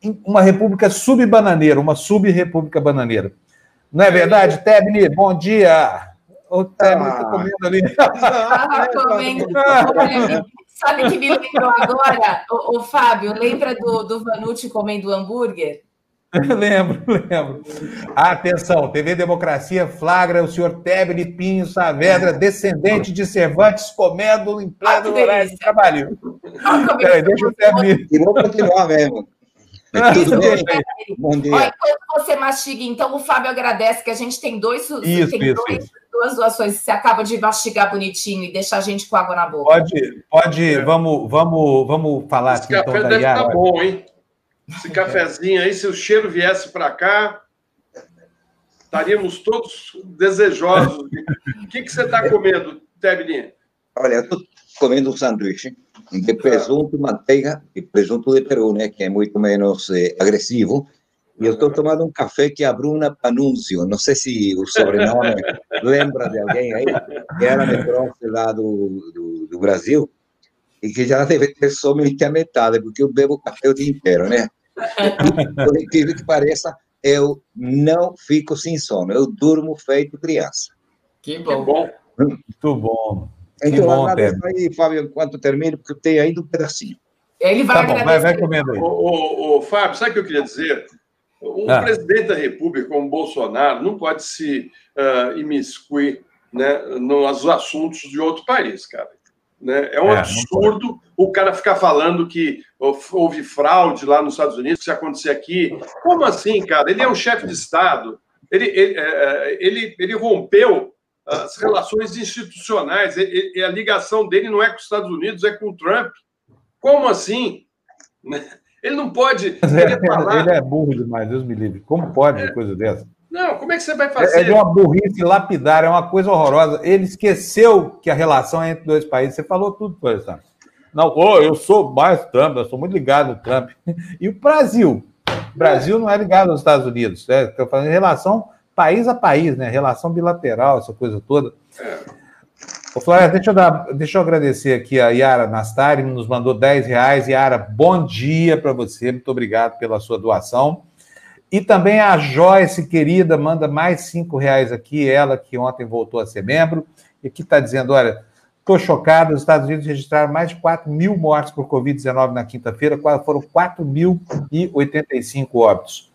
em uma república subbananeira, uma sub-república bananeira. Não é verdade, Tebni? Bom dia. O Tebni está ah. comendo ali. Estava comendo. Sabe que me lembrou agora, o, o Fábio? Lembra do, do Vanucci comendo hambúrguer? lembro, lembro. Atenção, TV Democracia flagra o senhor Tebni Pinho Saavedra, descendente de Cervantes, comendo em pleno horário de trabalho. Peraí, deixa o Tebni. E vou continuar mesmo. Tudo bem? Bom dia. Olha, enquanto você mastiga, então o Fábio agradece que a gente tem dois, isso, tem isso, dois, isso. duas doações. Você acaba de mastigar bonitinho e deixar a gente com água na boca. Pode, pode, é. vamos, vamos, vamos falar Esse aqui. Esse café então, deve estar tá bom, hein? Esse cafezinho aí, se o cheiro viesse para cá, estaríamos todos desejosos. o que, que você está comendo, Tebni? Olha, eu estou comendo um sanduíche de presunto, manteiga e presunto de Peru, né, que é muito menos eh, agressivo. E eu estou tomando um café que é a Bruna Panunzio, não sei se o sobrenome lembra de alguém aí, que era metrópole lá do, do, do, Brasil, e que já deve ter somente a metade, porque eu bebo café o dia inteiro, né? E, por incrível que pareça, eu não fico sem sono, eu durmo feito criança. Que bom. Muito bom. Então, bom, aí, Fábio, enquanto termino, porque eu tenho ainda um pedacinho. Ele vai, tá bom, vai, vai comendo aí. Ô, Fábio, sabe o que eu queria dizer? Um ah. presidente da República como Bolsonaro não pode se uh, imiscuir né, nos assuntos de outro país, cara. Né? É um é, absurdo o cara ficar falando que houve fraude lá nos Estados Unidos, se acontecer aqui. Como assim, cara? Ele é um chefe de Estado. Ele, ele, é, é, ele, ele rompeu as relações institucionais. E, a ligação dele não é com os Estados Unidos, é com o Trump. Como assim? Ele não pode. É, falar... Ele é burro demais, Deus me livre. Como pode uma é. coisa dessa? Não, como é que você vai fazer? É, de uma burrice lapidar, é uma coisa horrorosa. Ele esqueceu que a relação é entre dois países. Você falou tudo, por exemplo. Não, oh, eu sou mais Trump, eu sou muito ligado no Trump. E o Brasil? O Brasil não é ligado aos Estados Unidos. Né? Estou falando em relação país a país, né? Relação bilateral, essa coisa toda. Ô, Flávia, deixa eu, dar, deixa eu agradecer aqui a Yara Nastari, nos mandou 10 reais. Yara, bom dia para você, muito obrigado pela sua doação. E também a Joyce, querida, manda mais 5 reais aqui, ela que ontem voltou a ser membro, e aqui está dizendo: olha, estou chocado, os Estados Unidos registraram mais de 4 mil mortes por Covid-19 na quinta-feira, foram 4.085 óbitos.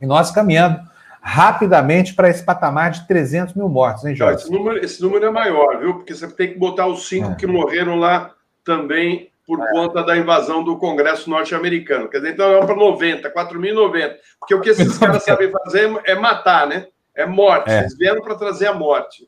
E nós caminhando rapidamente para esse patamar de 300 mil mortos, hein, Jorge? Esse número, esse número é maior, viu? Porque você tem que botar os cinco é. que morreram lá também por é. conta da invasão do Congresso norte-americano. Quer dizer, então é para 90, 4.090. Porque o que esses caras sabem fazer é matar, né? É morte. É. Eles vieram para trazer a morte.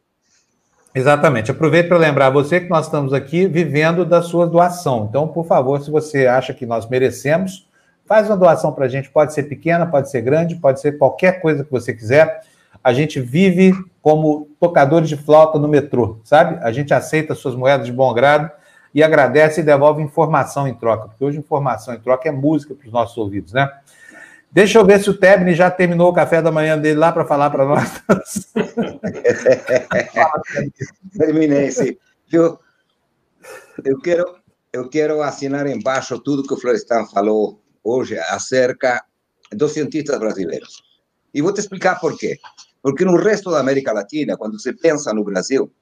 Exatamente. Aproveito para lembrar você que nós estamos aqui vivendo da sua doação. Então, por favor, se você acha que nós merecemos, Faz uma doação para a gente, pode ser pequena, pode ser grande, pode ser qualquer coisa que você quiser. A gente vive como tocadores de flauta no metrô, sabe? A gente aceita suas moedas de bom grado e agradece e devolve informação em troca, porque hoje informação em troca é música para os nossos ouvidos, né? Deixa eu ver se o Tebni já terminou o café da manhã dele lá para falar para nós. Terminei, sim. Eu, eu, quero, eu quero assinar embaixo tudo que o Florestan falou hoje acerca dos cientistas brasileiros. E vou te explicar por quê. Porque no resto da América Latina, quando se pensa no Brasil,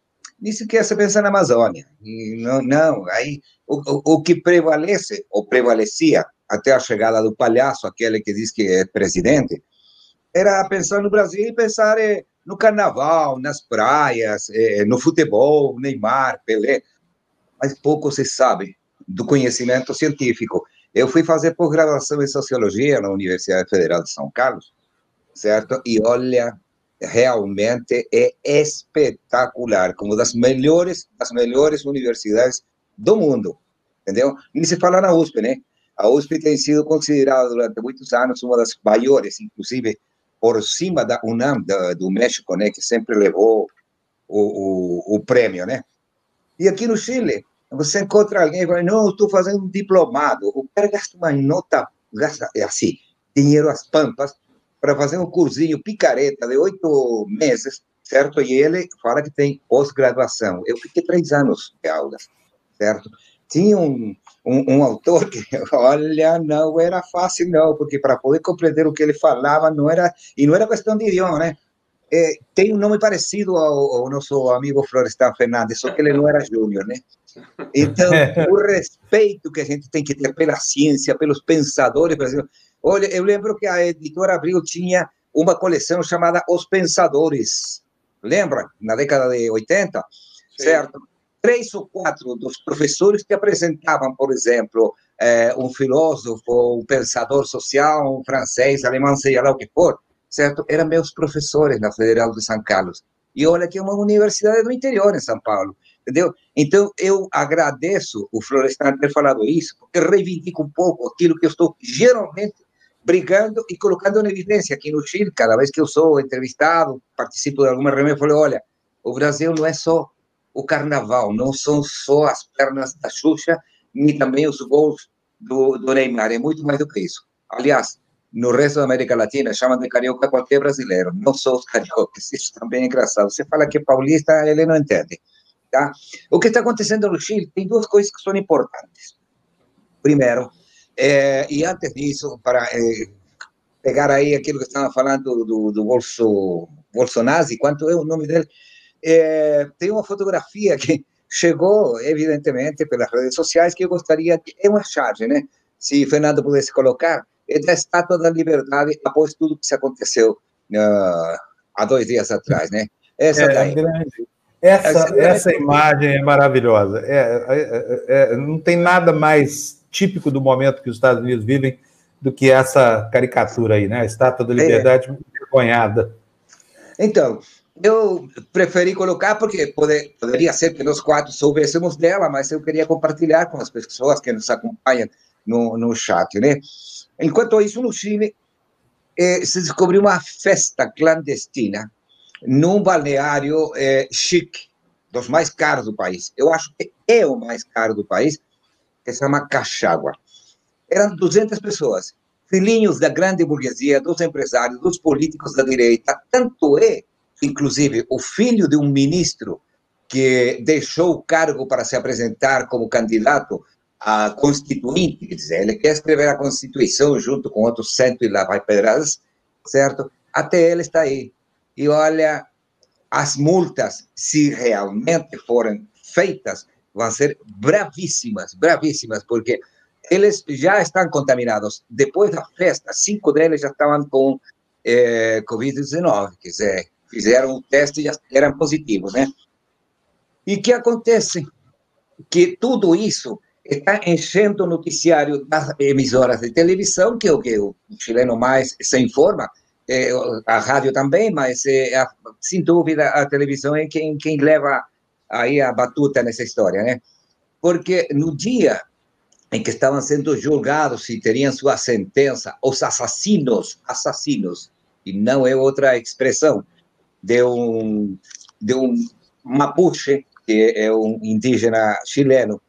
nem sequer se pensa na Amazônia. E não, não, aí o, o, o que prevalece, ou prevalecia até a chegada do palhaço, aquele que diz que é presidente, era pensar no Brasil e pensar eh, no carnaval, nas praias, eh, no futebol, Neymar, Pelé. Mas pouco se sabe do conhecimento científico. Eu fui fazer pós-graduação em Sociologia na Universidade Federal de São Carlos, certo? E olha, realmente é espetacular, como das melhores, das melhores universidades do mundo, entendeu? Nem se fala na USP, né? A USP tem sido considerada durante muitos anos uma das maiores, inclusive por cima da UNAM do, do México, né? Que sempre levou o, o, o prêmio, né? E aqui no Chile, você encontra alguém e não, estou fazendo um diplomado. O cara gasta uma nota, gasta, é assim, dinheiro às pampas, para fazer um cursinho picareta de oito meses, certo? E ele fala que tem pós-graduação. Eu fiquei três anos de aulas, certo? Tinha um, um, um, autor que, olha, não era fácil, não, porque para poder compreender o que ele falava, não era, e não era questão de idioma, né? É, tem um nome parecido ao, ao, nosso amigo Florestan Fernandes, só que ele não era júnior, né? Então, o respeito que a gente tem que ter pela ciência, pelos pensadores, olha, eu lembro que a editora Abril tinha uma coleção chamada Os Pensadores, lembra? Na década de 80, Sim. certo? Três ou quatro dos professores que apresentavam, por exemplo, é, um filósofo, um pensador social, um francês, alemão, seja lá o que for, certo? Eram meus professores na Federal de São Carlos. E olha que é uma universidade do interior em São Paulo, entendeu? Então, eu agradeço o Florestan ter falado isso, porque reivindico um pouco aquilo que eu estou geralmente brigando e colocando em evidência aqui no Chile, cada vez que eu sou entrevistado, participo de alguma reunião, eu falo, olha, o Brasil não é só o carnaval, não são só as pernas da Xuxa, nem também os gols do, do Neymar, é muito mais do que isso. Aliás, no resto da América Latina chamam de carioca qualquer brasileiro, não só os cariocas. Isso também é engraçado. Você fala que é paulista, ele não entende. Tá? O que está acontecendo no Chile tem duas coisas que são importantes. Primeiro, é, e antes disso, para é, pegar aí aquilo que estava falando do, do Bolso, Bolsonaro, quanto é o nome dele, é, tem uma fotografia que chegou, evidentemente, pelas redes sociais, que eu gostaria, de, é uma charge, né? Se Fernando pudesse colocar, é da Estátua da Liberdade após tudo que se aconteceu uh, há dois dias atrás, né? Essa é, daí. Essa, essa, essa imagem é maravilhosa. É, é, é, é, não tem nada mais típico do momento que os Estados Unidos vivem do que essa caricatura aí, né? A Estátua da Liberdade é. envergonhada. Então, eu preferi colocar porque pode, poderia ser que nós quatro soubéssemos dela, mas eu queria compartilhar com as pessoas que nos acompanham no, no chat, né? Enquanto isso, no Chile, eh, se descobriu uma festa clandestina num balneário eh, chique, dos mais caros do país. Eu acho que é o mais caro do país, que se chama Cachagua. Eram 200 pessoas, filhinhos da grande burguesia, dos empresários, dos políticos da direita. Tanto é, inclusive, o filho de um ministro que deixou o cargo para se apresentar como candidato a Constituinte, quer dizer, ele quer escrever a Constituição junto com outros cento e lá vai pedradas, certo? Até ele está aí. E olha, as multas, se realmente forem feitas, vão ser bravíssimas, bravíssimas, porque eles já estão contaminados. Depois da festa, cinco deles já estavam com é, Covid-19, quer dizer, fizeram o teste e já eram positivos, né? E que acontece? Que tudo isso está enchendo o noticiário das emissoras de televisão, que é o que o chileno mais se informa, é, a rádio também, mas é, a, sem dúvida a televisão é quem, quem leva aí a batuta nessa história, né? Porque no dia em que estavam sendo julgados e teriam sua sentença, os assassinos, assassinos, e não é outra expressão, de um, de um mapuche, que é um indígena chileno,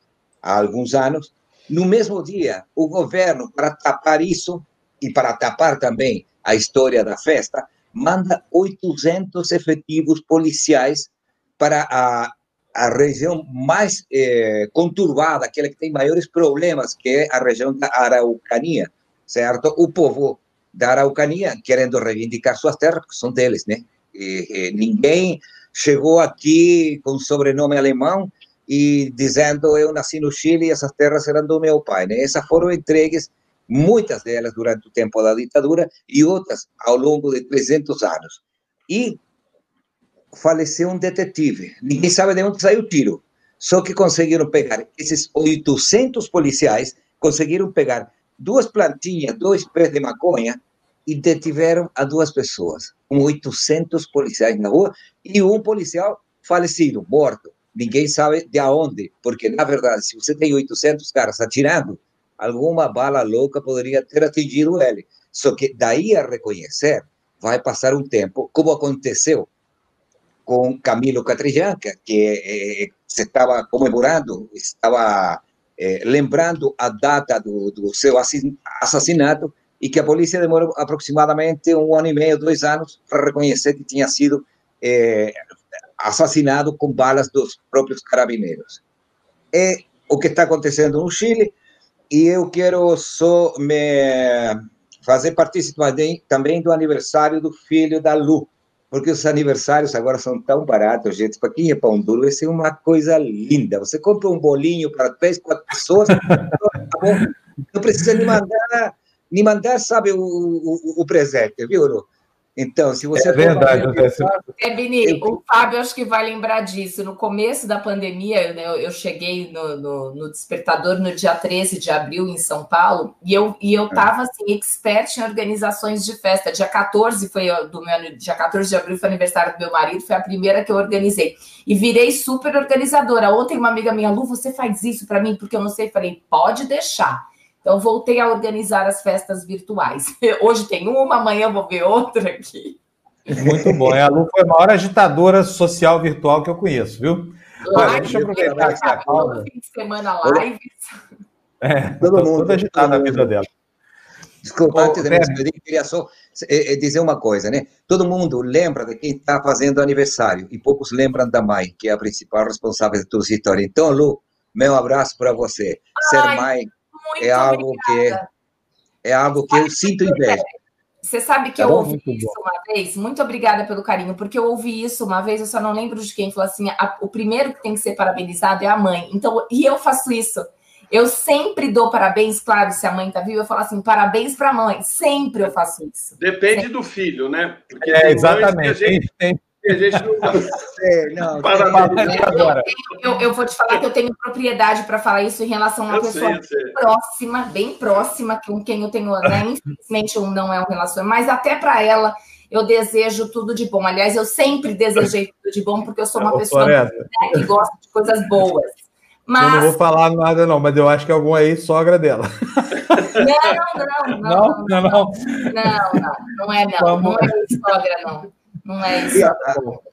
há alguns anos. No mesmo dia, o governo, para tapar isso e para tapar também a história da festa, manda 800 efetivos policiais para a, a região mais eh, conturbada, aquela que tem maiores problemas, que é a região da Araucania, certo? O povo da Araucania querendo reivindicar suas terras, porque são deles, né? E, e ninguém chegou aqui com sobrenome alemão e dizendo eu nasci no Chile e essas terras eram do meu pai. Né? Essas foram entregues, muitas delas durante o tempo da ditadura e outras ao longo de 300 anos. E faleceu um detetive. Ninguém sabe de onde saiu o tiro, Só que conseguiram pegar esses 800 policiais, conseguiram pegar duas plantinhas, dois pés de maconha e detiveram a duas pessoas, com 800 policiais na rua e um policial falecido, morto. Ninguém sabe de onde, porque, na verdade, se você tem 800 caras atirando, alguma bala louca poderia ter atingido ele. Só que daí a reconhecer, vai passar um tempo, como aconteceu com Camilo Catrillanca, que eh, se estava comemorando, estava eh, lembrando a data do, do, seu assassinato e que a polícia demorou aproximadamente um ano e meio, dois anos, para reconhecer que tinha sido eh, assassinado com balas dos próprios carabineiros. É o que está acontecendo no Chile e eu quero só me fazer partícipe também do aniversário do filho da Lu, porque os aniversários agora são tão baratos, gente. Para quem é pão duro, vai ser uma coisa linda. Você compra um bolinho para três, quatro pessoas, tá não precisa nem mandar, nem mandar sabe, o, o, o presente, viu, Lu? Então, se você. É verdade, é, Bini, o Fábio acho que vai lembrar disso. No começo da pandemia, né, eu, eu cheguei no, no, no, despertador no dia 13 de abril em São Paulo, e eu e eu estava é. assim, expert em organizações de festa. Dia 14 foi do meu dia 14 de abril foi aniversário do meu marido, foi a primeira que eu organizei. E virei super organizadora. Ontem, uma amiga minha, Lu, você faz isso para mim, porque eu não sei. Falei, pode deixar. Então, voltei a organizar as festas virtuais. Hoje tem uma, amanhã vou ver outra aqui. Muito bom. A Lu foi a maior agitadora social virtual que eu conheço, viu? Olha, deixa eu aproveitar que a Paula... fim de semana lives. É, todo mundo toda agitada na vida dela. Desculpa, antes de despedir, queria só eh, eh, dizer uma coisa, né? Todo mundo lembra de quem está fazendo aniversário e poucos lembram da mãe, que é a principal responsável de toda essa história. Então, Lu, meu abraço para você. Ser mãe muito é algo obrigada. que é algo que eu sinto inveja. Você sabe que tá eu bom, ouvi isso bom. uma vez? Muito obrigada pelo carinho, porque eu ouvi isso uma vez, eu só não lembro de quem falou assim: a, o primeiro que tem que ser parabenizado é a mãe. Então, e eu faço isso. Eu sempre dou parabéns, claro, se a mãe tá viva, eu falo assim, parabéns para a mãe. Sempre eu faço isso. Depende sempre. do filho, né? Porque é, exatamente. A gente, tem, a gente não. não, agora. Eu, eu, eu, vou te falar que eu tenho propriedade para falar isso em relação a uma eu pessoa sei, bem próxima, bem próxima, com quem eu tenho, né? Infelizmente, não é um relacionamento, mas até para ela eu desejo tudo de bom. Aliás, eu sempre desejei tudo de bom, porque eu sou uma pessoa né, que gosta de coisas boas. Mas... Eu não vou falar nada, não, mas eu acho que algum aí sogra dela. Não, não, não. Não, não, não. Não, não, não é não. Não é sogra, não. Não é isso.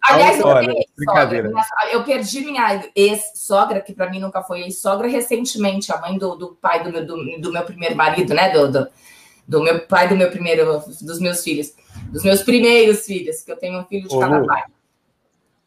Aliás, eu, Olha, sogra, eu perdi minha ex-sogra, que para mim nunca foi ex-sogra, recentemente, a mãe do, do pai do meu, do, do, meu primeiro marido, né? Do, do, do, meu pai do meu primeiro, dos meus filhos, dos meus primeiros filhos, que eu tenho um filho de Ô, cada pai.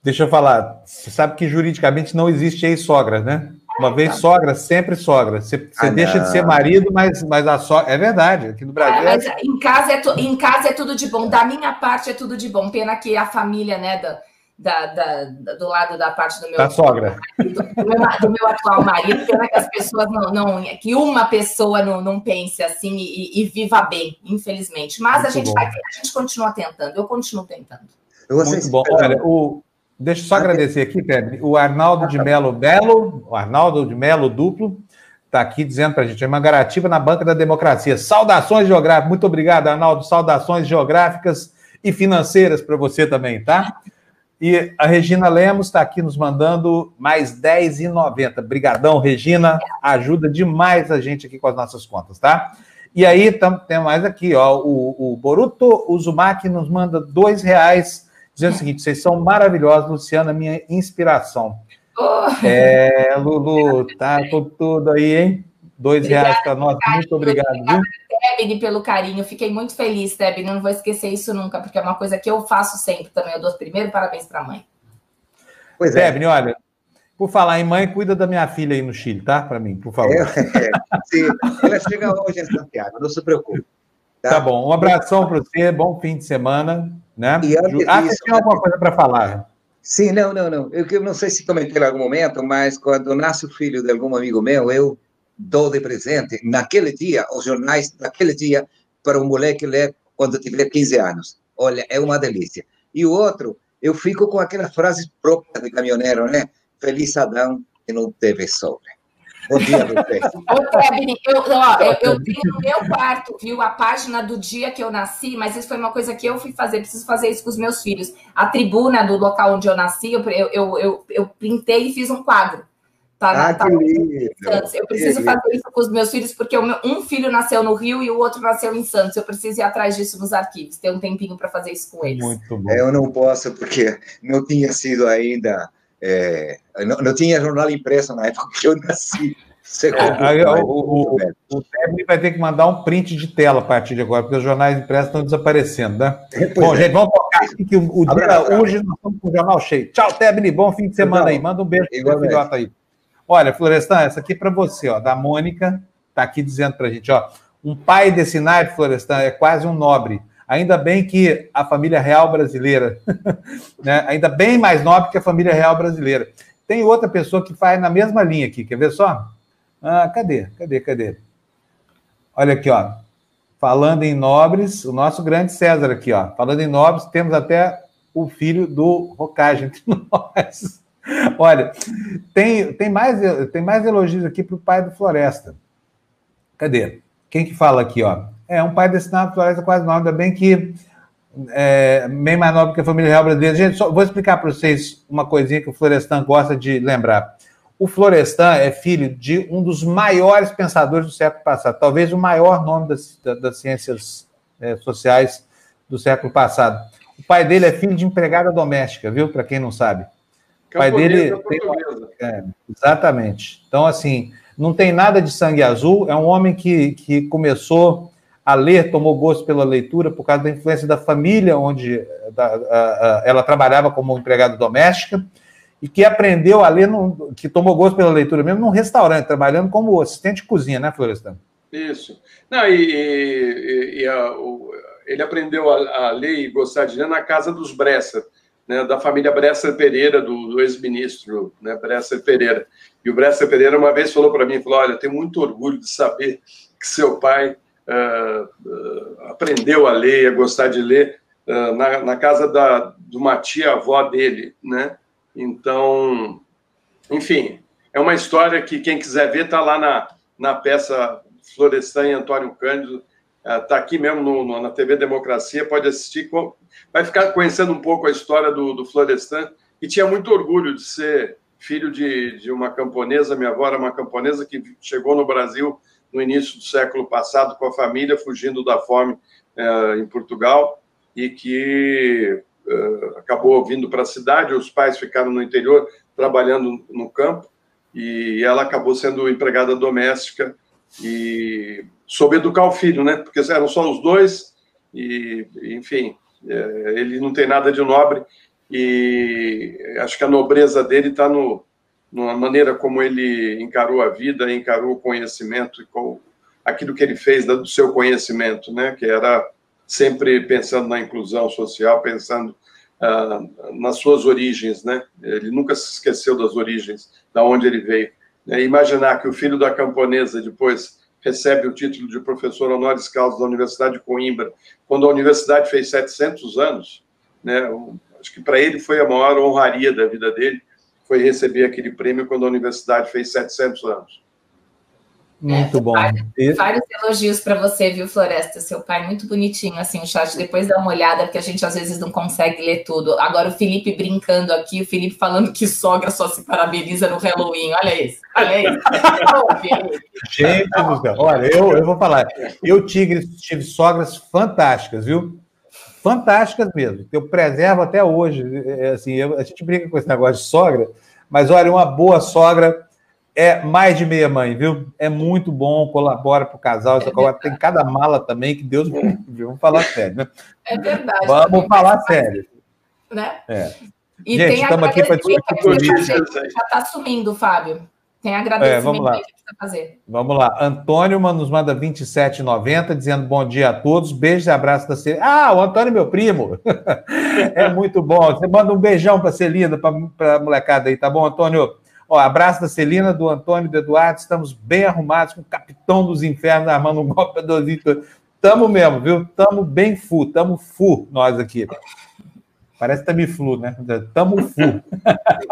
Deixa eu falar, você sabe que juridicamente não existe ex-sogra, né? Uma vez sogra, sempre sogra. Você, você ah, deixa de ser marido, mas, mas a sogra. É verdade, aqui no Brasil. É, mas em, casa é tu... em casa é tudo de bom. Da minha parte é tudo de bom. Pena que a família, né, da, da, da, do lado da parte do meu. Da sogra. Do, do, meu, do meu atual marido. Pena que as pessoas não. não que uma pessoa não, não pense assim e, e viva bem, infelizmente. Mas a gente, vai, a gente continua tentando. Eu continuo tentando. Muito bom. Olha, o, Deixa eu só agradecer aqui, Pedro. O Arnaldo de Melo Belo, o Arnaldo de Melo Duplo, está aqui dizendo para a gente, é uma garativa na Banca da Democracia. Saudações geográficas. Muito obrigado, Arnaldo. Saudações geográficas e financeiras para você também, tá? E a Regina Lemos está aqui nos mandando mais R$10,90. Brigadão, Regina. Ajuda demais a gente aqui com as nossas contas, tá? E aí, tam, tem mais aqui, ó. O, o Boruto Uzumaki nos manda dois reais dizendo o seguinte: vocês são maravilhosos, Luciana, minha inspiração. Oh. É, Lulu, tá com tudo aí, hein? Dois Obrigada, reais para nós, muito obrigado. Obrigada, pelo carinho. Fiquei muito feliz, Tebni. Não vou esquecer isso nunca, porque é uma coisa que eu faço sempre também. Eu dou primeiro parabéns para a mãe. Pois é. Tebni, olha, por falar em mãe, cuida da minha filha aí no Chile, tá? Para mim, por favor. É, é, sim, ela chega hoje em Santiago, não se preocupe. Tá, tá bom, um abração para você, bom fim de semana. Né? E antes ah, disso, tem alguma coisa para falar? Sim, não, não, não. Eu não sei se comentei em algum momento, mas quando nasce o filho de algum amigo meu, eu dou de presente, naquele dia, os jornais, naquele dia, para um moleque ler quando tiver 15 anos. Olha, é uma delícia. E o outro, eu fico com aquelas frases próprias de caminhoneiro, né? Feliz Adão, e não teve sogra. Bom dia, vocês. eu, ó, eu, eu, tenho no meu quarto, viu, a página do dia que eu nasci, mas isso foi uma coisa que eu fui fazer, preciso fazer isso com os meus filhos. A tribuna do local onde eu nasci, eu, eu, eu, eu printei e fiz um quadro. Tá, ah, tá, que lindo. Eu preciso fazer isso com os meus filhos, porque um filho nasceu no Rio e o outro nasceu em Santos. Eu preciso ir atrás disso nos arquivos, ter um tempinho para fazer isso com eles. Muito bom. Eu não posso, porque não tinha sido ainda. É, não, não, tinha jornal impresso na época que eu nasci. É, o, o, o, vai ter que mandar um print de tela a partir de agora, porque os jornais impressos estão desaparecendo, né? Pois bom, é. gente, vamos tocar aqui que o, o dia, hoje nós estamos com o jornal cheio. Tchau, Tebni, bom fim de semana aí. Manda um beijo para o filhota aí. Olha, Florestan, essa aqui é para você, ó, da Mônica, está aqui dizendo para a gente, ó, um pai desse naipe, Florestan, é quase um nobre. Ainda bem que a família real brasileira, né, ainda bem mais nobre que a família real brasileira. Tem outra pessoa que faz na mesma linha aqui, quer ver só? Ah, cadê? Cadê? Cadê? Olha aqui, ó. Falando em nobres, o nosso grande César aqui, ó. Falando em nobres, temos até o filho do Rocage entre nós. Olha, tem, tem, mais, tem mais elogios aqui para o pai do Floresta. Cadê? Quem que fala aqui, ó? É, um pai destinado à Floresta quase não, ainda bem que é, bem mais nobre que a família real brasileira. Gente, só vou explicar para vocês uma coisinha que o Florestan gosta de lembrar. O Florestan é filho de um dos maiores pensadores do século passado, talvez o maior nome das, das ciências é, sociais do século passado. O pai dele é filho de empregada doméstica, viu? Para quem não sabe. O pai dele. Tem... É, exatamente. Então, assim, não tem nada de sangue azul. É um homem que, que começou a ler, tomou gosto pela leitura por causa da influência da família, onde da, a, a, ela trabalhava como empregada doméstica, e que aprendeu a ler, que tomou gosto pela leitura mesmo, num restaurante, trabalhando como assistente de cozinha, né, Florestan? Isso. Não, e, e, e a, o, ele aprendeu a, ler e gostar de ler na casa dos Bressa né, da família Bresser Pereira, do, do ex-ministro né, Bresser Pereira. E o Bresser Pereira uma vez falou para mim, falou, olha, tenho muito orgulho de saber que seu pai uh, aprendeu a ler, a gostar de ler uh, na, na, casa da, de uma tia-avó dele, né? Então, enfim, é uma história que quem quiser ver está lá na, na peça Florestan e Antônio Cândido, está aqui mesmo no, no, na TV Democracia, pode assistir. Vai ficar conhecendo um pouco a história do, do Florestan, e tinha muito orgulho de ser filho de, de uma camponesa, minha avó era uma camponesa que chegou no Brasil no início do século passado com a família, fugindo da fome eh, em Portugal, e que eh, acabou vindo para a cidade, os pais ficaram no interior trabalhando no campo, e ela acabou sendo empregada doméstica e soube educar o filho, né? Porque eram só os dois, e, enfim, é, ele não tem nada de nobre e acho que a nobreza dele está no, na maneira como ele encarou a vida, encarou o conhecimento e com aquilo que ele fez do seu conhecimento, né? Que era sempre pensando na inclusão social, pensando ah, nas suas origens, né? Ele nunca se esqueceu das origens, da onde ele veio. É, imaginar que o filho da camponesa depois recebe o título de professor honoris causa da Universidade de Coimbra, quando a universidade fez 700 anos, né? Acho que para ele foi a maior honraria da vida dele, foi receber aquele prêmio quando a universidade fez 700 anos. Muito é, bom. Vários, vários elogios para você, viu, Floresta? Seu pai muito bonitinho, assim, o chat. Depois dá uma olhada, porque a gente às vezes não consegue ler tudo. Agora o Felipe brincando aqui, o Felipe falando que sogra só se parabeniza no Halloween. Olha isso, olha isso. gente do céu, olha, eu, eu vou falar. Eu tive, tive sogras fantásticas, viu? Fantásticas mesmo. Eu preservo até hoje. É, assim, eu, a gente brinca com esse negócio de sogra, mas olha, uma boa sogra é mais de meia mãe, viu? É muito bom, colabora para o casal. É tem cada mala também que Deus me. Vamos falar sério, né? É verdade. Vamos falar sério. Né? É. E Gente, estamos aqui para discutir política. Já está sumindo, Fábio. Tem agradecimento é, vamos lá. que precisa fazer. Vamos lá. Antônio nos manda 27,90, dizendo bom dia a todos. Beijos e abraços da Celina. Ah, o Antônio é meu primo. é muito bom. Você manda um beijão para a Celina, para a molecada aí, tá bom, Antônio? Ó, abraço da Celina, do Antônio, do Eduardo. Estamos bem arrumados com o capitão dos infernos armando um golpe do Tamo mesmo, viu? Tamo bem fu, tamo fu nós aqui. Parece Tamiflu, né? Tamufu.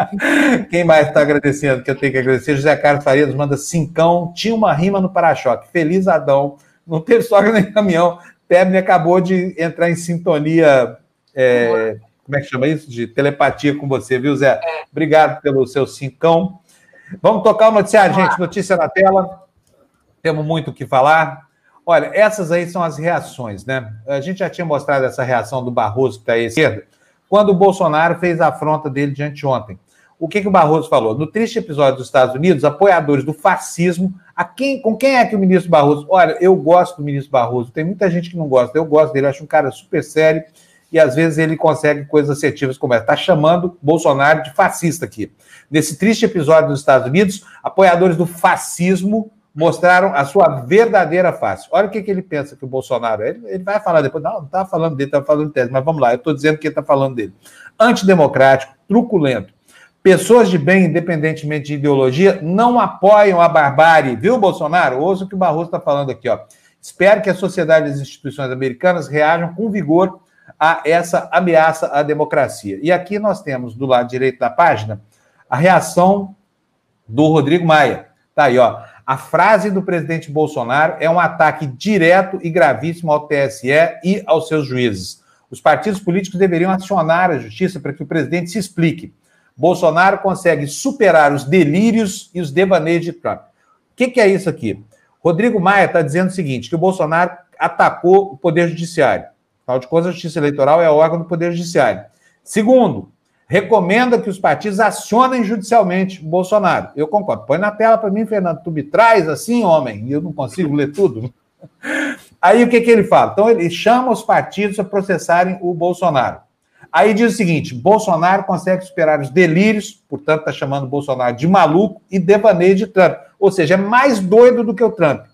Quem mais está agradecendo que eu tenho que agradecer? José Carlos Farias manda cincão, tinha uma rima no para-choque. Feliz Adão. Não teve sogra nem caminhão. Pebne acabou de entrar em sintonia. É, como é que chama isso? De telepatia com você, viu, Zé? Obrigado pelo seu cincão. Vamos tocar o noticiário, gente. Notícia na tela. Temos muito o que falar. Olha, essas aí são as reações, né? A gente já tinha mostrado essa reação do Barroso, que está à esquerda quando o Bolsonaro fez a afronta dele de anteontem. O que, que o Barroso falou? No triste episódio dos Estados Unidos, apoiadores do fascismo, a quem, com quem é que o ministro Barroso? Olha, eu gosto do ministro Barroso, tem muita gente que não gosta, eu gosto dele, acho um cara super sério e às vezes ele consegue coisas assertivas como essa. Está chamando Bolsonaro de fascista aqui. Nesse triste episódio dos Estados Unidos, apoiadores do fascismo mostraram a sua verdadeira face. Olha o que, que ele pensa que o Bolsonaro é. Ele, ele vai falar depois, não, não está falando dele, está falando tese, mas vamos lá, eu estou dizendo que ele está falando dele. Antidemocrático, truculento. Pessoas de bem, independentemente de ideologia, não apoiam a barbárie, viu, Bolsonaro? Ouça o que o Barroso está falando aqui, ó. Espero que a sociedade e as instituições americanas reajam com vigor a essa ameaça à democracia. E aqui nós temos, do lado direito da página, a reação do Rodrigo Maia. Tá aí, ó. A frase do presidente Bolsonaro é um ataque direto e gravíssimo ao TSE e aos seus juízes. Os partidos políticos deveriam acionar a justiça para que o presidente se explique. Bolsonaro consegue superar os delírios e os devaneios de Trump. O que, que é isso aqui? Rodrigo Maia está dizendo o seguinte: que o Bolsonaro atacou o Poder Judiciário. Afinal de contas, a Justiça Eleitoral é órgão do Poder Judiciário. Segundo, recomenda que os partidos acionem judicialmente o Bolsonaro. Eu concordo. Põe na tela para mim, Fernando. Tu me traz assim, homem, e eu não consigo ler tudo. Aí o que, que ele fala? Então ele chama os partidos a processarem o Bolsonaro. Aí diz o seguinte: Bolsonaro consegue superar os delírios, portanto, está chamando o Bolsonaro de maluco e devaneio de Trump. Ou seja, é mais doido do que o Trump.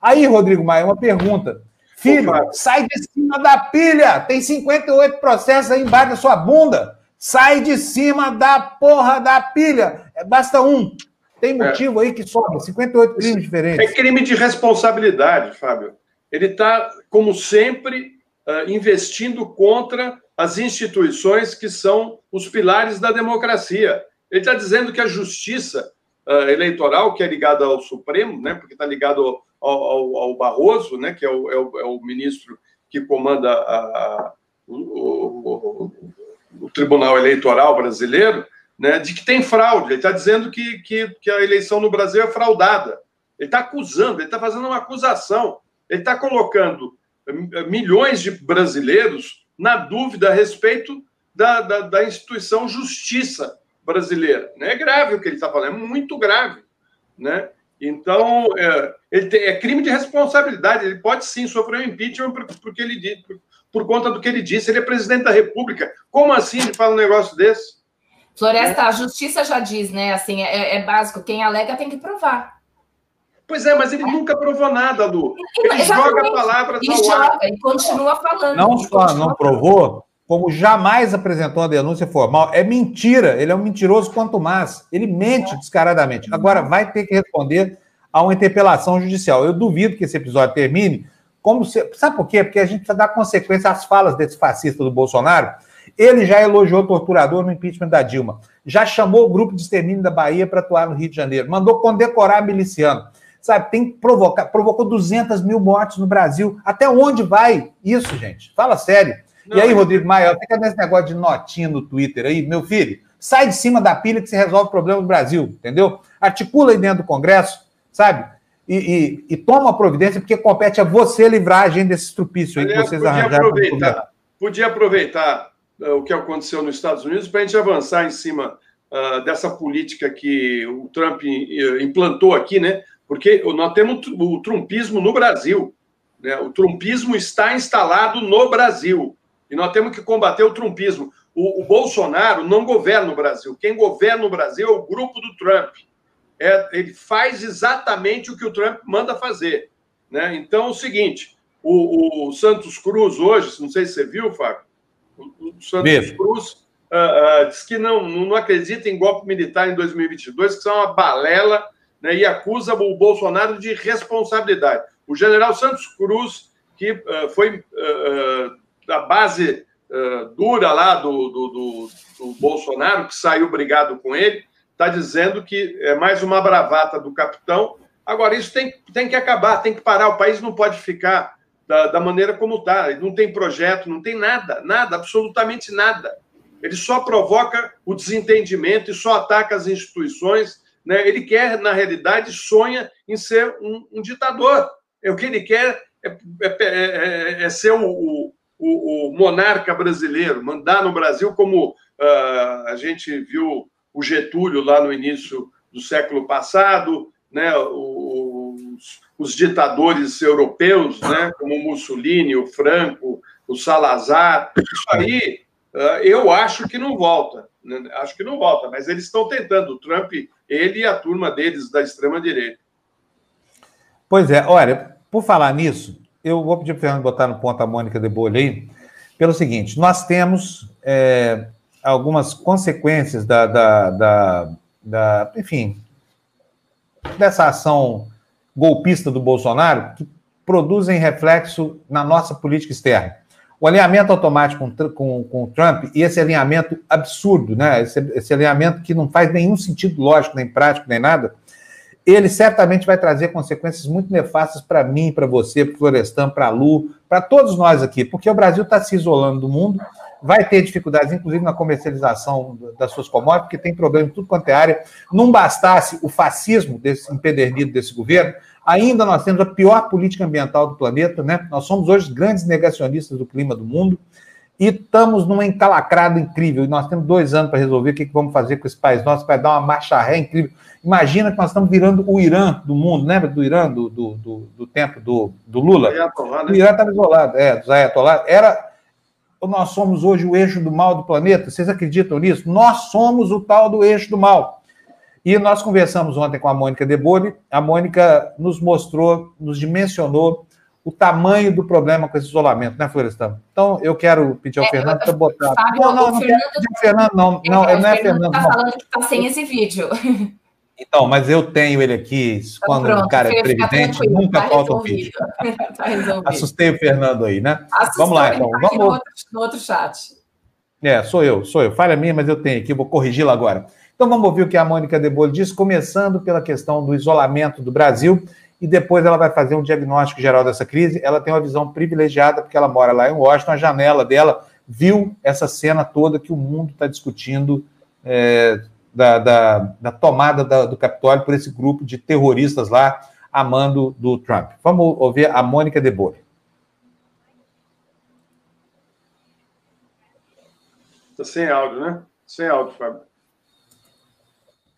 Aí, Rodrigo Maia, uma pergunta. Filho, sai de cima da pilha! Tem 58 processos aí embaixo da sua bunda. Sai de cima da porra da pilha. É, basta um. Tem é. motivo é. aí que sobra, 58 crimes diferentes. É crime de responsabilidade, Fábio. Ele está, como sempre, uh, investindo contra as instituições que são os pilares da democracia. Ele está dizendo que a justiça uh, eleitoral, que é ligada ao Supremo, né, porque está ligado ao, ao, ao, Barroso, né, que é o, é o, é o ministro que comanda a, a, o, o Tribunal Eleitoral brasileiro, né, de que tem fraude. Ele está dizendo que, que, que, a eleição no Brasil é fraudada. Ele está acusando, ele está fazendo uma acusação. Ele está colocando eh, milhões de brasileiros na dúvida a respeito da, da, da instituição justiça brasileira. É grave o que ele está falando, é muito grave. Né? Então, é, ele tem, é crime de responsabilidade. Ele pode sim sofrer um impeachment porque ele, por conta do que ele disse. Ele é presidente da República. Como assim ele fala um negócio desse? Floresta, é. a justiça já diz, né? Assim, é, é, básico. Quem alega tem que provar. Pois é, mas ele é. nunca provou nada, Lu. Ele joga palavras e joga, E continua falando. Não só não provou, como jamais apresentou uma denúncia formal. É mentira. Ele é um mentiroso quanto mais. Ele mente é. descaradamente. Agora vai ter que responder a uma interpelação judicial. Eu duvido que esse episódio termine como se, sabe por quê? Porque a gente precisa dar consequência às falas desse fascista do Bolsonaro. Ele já elogiou o torturador no impeachment da Dilma. Já chamou o grupo de extermínio da Bahia para atuar no Rio de Janeiro. Mandou condecorar miliciano. Sabe, tem que provocar. Provocou 200 mil mortes no Brasil. Até onde vai isso, gente? Fala sério. Não, e aí, Rodrigo Maia, fica nesse negócio de notinha no Twitter aí, meu filho, sai de cima da pilha que se resolve o problema do Brasil, entendeu? Articula aí dentro do Congresso, sabe? E, e, e, toma providência, porque compete a você livrar a gente desse estrupício aí que vocês podia arranjaram. Aproveitar, podia aproveitar uh, o que aconteceu nos Estados Unidos para a gente avançar em cima uh, dessa política que o Trump uh, implantou aqui, né? Porque nós temos o trumpismo no Brasil. Né? O trumpismo está instalado no Brasil. E nós temos que combater o trumpismo. O, o Bolsonaro não governa o Brasil. Quem governa o Brasil é o grupo do Trump é, ele faz exatamente o que o Trump manda fazer. Né? Então, é o seguinte: o, o Santos Cruz, hoje, não sei se você viu, Fábio, o, o Santos Mesmo. Cruz uh, uh, diz que não, não acredita em golpe militar em 2022, que isso é uma balela, né, e acusa o Bolsonaro de responsabilidade. O general Santos Cruz, que uh, foi da base dura lá do, do, do, do, Bolsonaro, que saiu brigado com ele, está dizendo que é mais uma bravata do capitão. Agora, isso tem, tem que acabar, tem que parar. O país não pode ficar da, da maneira como está. Não tem projeto, não tem nada, nada, absolutamente nada. Ele só provoca o desentendimento e só ataca as instituições. Né? Ele quer, na realidade, sonha em ser um, um ditador. É o que ele quer é, é, é, é ser o, o, o, monarca brasileiro, mandar no Brasil como uh, a gente viu o Getúlio lá no início do século passado, né? os, os ditadores europeus, né? como Mussolini, o Franco, o Salazar. Isso aí uh, eu acho que não volta. Né? Acho que não volta, mas eles estão tentando. O Trump, ele e a turma deles da extrema-direita. Pois é, olha, por falar nisso, eu vou pedir para o Fernando botar no ponto a Mônica de Bolha aí, pelo seguinte: nós temos é, algumas consequências da, da, da, da, enfim, dessa ação golpista do Bolsonaro que produzem reflexo na nossa política externa. O alinhamento automático com, com, com o Trump e esse alinhamento absurdo, né? Esse, esse alinhamento que não faz nenhum sentido lógico, nem prático, nem nada, ele certamente vai trazer consequências muito nefastas para mim, para você, para o Florestan, para a Lu, para todos nós aqui, porque o Brasil está se isolando do mundo, vai ter dificuldades, inclusive na comercialização das suas commodities, porque tem problema em tudo quanto é área. Não bastasse o fascismo desse empedernido desse governo, ainda nós temos a pior política ambiental do planeta, né? Nós somos hoje grandes negacionistas do clima do mundo e estamos numa encalacrada incrível. E nós temos dois anos para resolver o que, que vamos fazer com esse país nosso, vai dar uma marcha ré incrível. Imagina que nós estamos virando o Irã do mundo, lembra do Irã, do, do, do, do tempo do, do Lula? né? O Irã estava isolado, é, do Ayatollah. Era, nós somos hoje o eixo do mal do planeta, vocês acreditam nisso? Nós somos o tal do eixo do mal. E nós conversamos ontem com a Mônica Debole, a Mônica nos mostrou, nos dimensionou o tamanho do problema com esse isolamento, né, Florestan? Então, eu quero pedir ao é, Fernando para botar. Fábio, não, não, não Fernando, pedir ao Fernando, não. Não, não, não é Fernando. Está falando que está sem esse vídeo. Então, mas eu tenho ele aqui, então, quando pronto, o cara é presidente, nunca tá falta um vídeo. tá Assustei o Fernando aí, né? Assustou, Vamos lá, então. Tá Vamos... No outro, no outro chat. É, sou eu, sou eu. Falha minha, mas eu tenho aqui, vou corrigi-la agora. Então vamos ouvir o que a Mônica Debole diz, começando pela questão do isolamento do Brasil, e depois ela vai fazer um diagnóstico geral dessa crise. Ela tem uma visão privilegiada, porque ela mora lá em Washington, a janela dela viu essa cena toda que o mundo está discutindo é, da, da, da tomada da, do Capitólio por esse grupo de terroristas lá, a mando do Trump. Vamos ouvir a Mônica De Boer. Está sem áudio, né? Sem áudio, Fábio.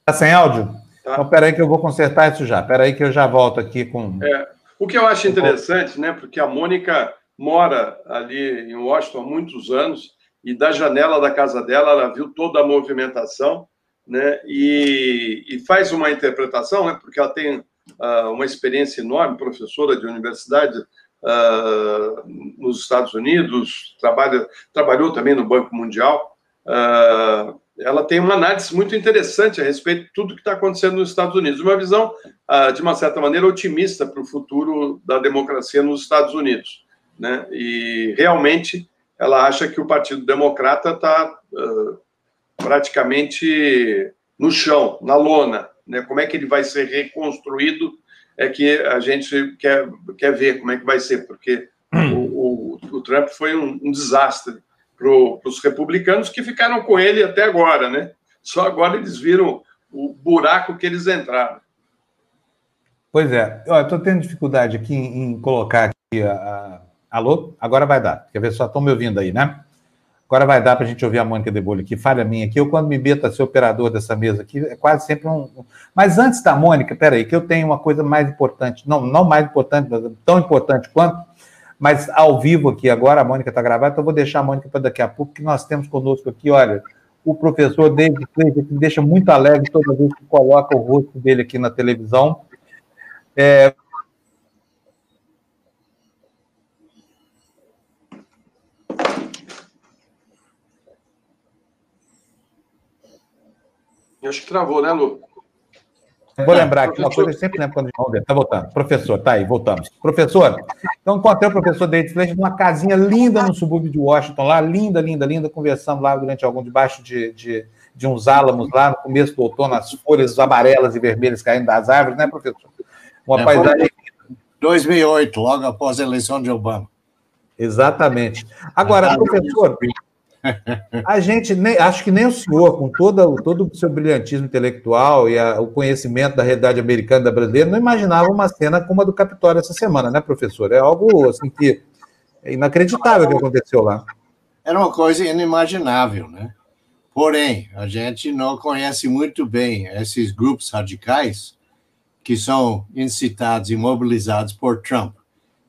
Está sem áudio? Tá. Então, peraí que eu vou consertar isso já. Peraí que eu já volto aqui com... É, o que eu acho interessante, né? Porque a Mônica mora ali em Washington há muitos anos e da janela da casa dela ela viu toda a movimentação né, e, e, faz uma interpretação, né, porque ela tem uh, uma experiência enorme, professora de universidade uh, nos Estados Unidos, trabalha, trabalhou também no Banco Mundial. Uh, ela tem uma análise muito interessante a respeito de tudo que está acontecendo nos Estados Unidos, uma visão, de uma certa maneira, otimista para o futuro da democracia nos Estados Unidos. Né? E realmente ela acha que o Partido Democrata está praticamente no chão, na lona. Né? Como é que ele vai ser reconstruído é que a gente quer, quer ver como é que vai ser, porque o, o, o Trump foi um, um desastre para os republicanos que ficaram com ele até agora, né? Só agora eles viram o buraco que eles entraram. Pois é, eu estou tendo dificuldade aqui em, em colocar aqui a, a... Alô? Agora vai dar. Quer ver só? Estão me ouvindo aí, né? Agora vai dar para a gente ouvir a Mônica de Bolho aqui, falha minha aqui. Eu, quando me meto a ser operador dessa mesa aqui, é quase sempre um. Mas antes da Mônica, peraí, que eu tenho uma coisa mais importante, não, não mais importante, mas tão importante quanto, mas ao vivo aqui agora, a Mônica está gravada, então eu vou deixar a Mônica para daqui a pouco, que nós temos conosco aqui, olha, o professor David Clay, que me deixa muito alegre toda vez que coloca o rosto dele aqui na televisão. É, Acho que travou, né, Lu? vou lembrar aqui uma coisa, eu sempre lembro quando vamos ver. Tá voltando. Professor, tá aí, voltamos. Professor, então encontrei o professor David Fleisch numa casinha linda no subúrbio de Washington, lá, linda, linda, linda, conversando lá durante algum, debaixo de, de, de uns álamos lá no começo do outono, as folhas amarelas e vermelhas caindo das árvores, né, professor? Uma é, paisagem. 2008, logo após a eleição de Obama. Exatamente. Agora, professor, a gente nem, acho que nem o senhor, com todo, todo o seu brilhantismo intelectual e a, o conhecimento da realidade americana e da brasileira, não imaginava uma cena como a do Capitólio essa semana, né, professor? É algo assim que é inacreditável o que aconteceu lá. Era uma coisa inimaginável, né? Porém, a gente não conhece muito bem esses grupos radicais que são incitados e mobilizados por Trump.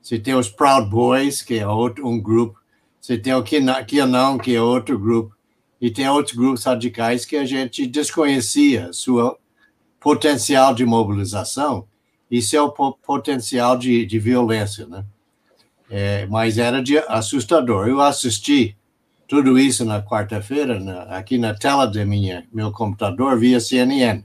Você tem os Proud Boys, que é outro, um grupo você tem o QAnon, que é outro grupo, e tem outros grupos radicais que a gente desconhecia sua potencial de mobilização e seu potencial de, de violência, né? É, mas era de assustador. Eu assisti tudo isso na quarta-feira, aqui na tela do meu computador, via CNN.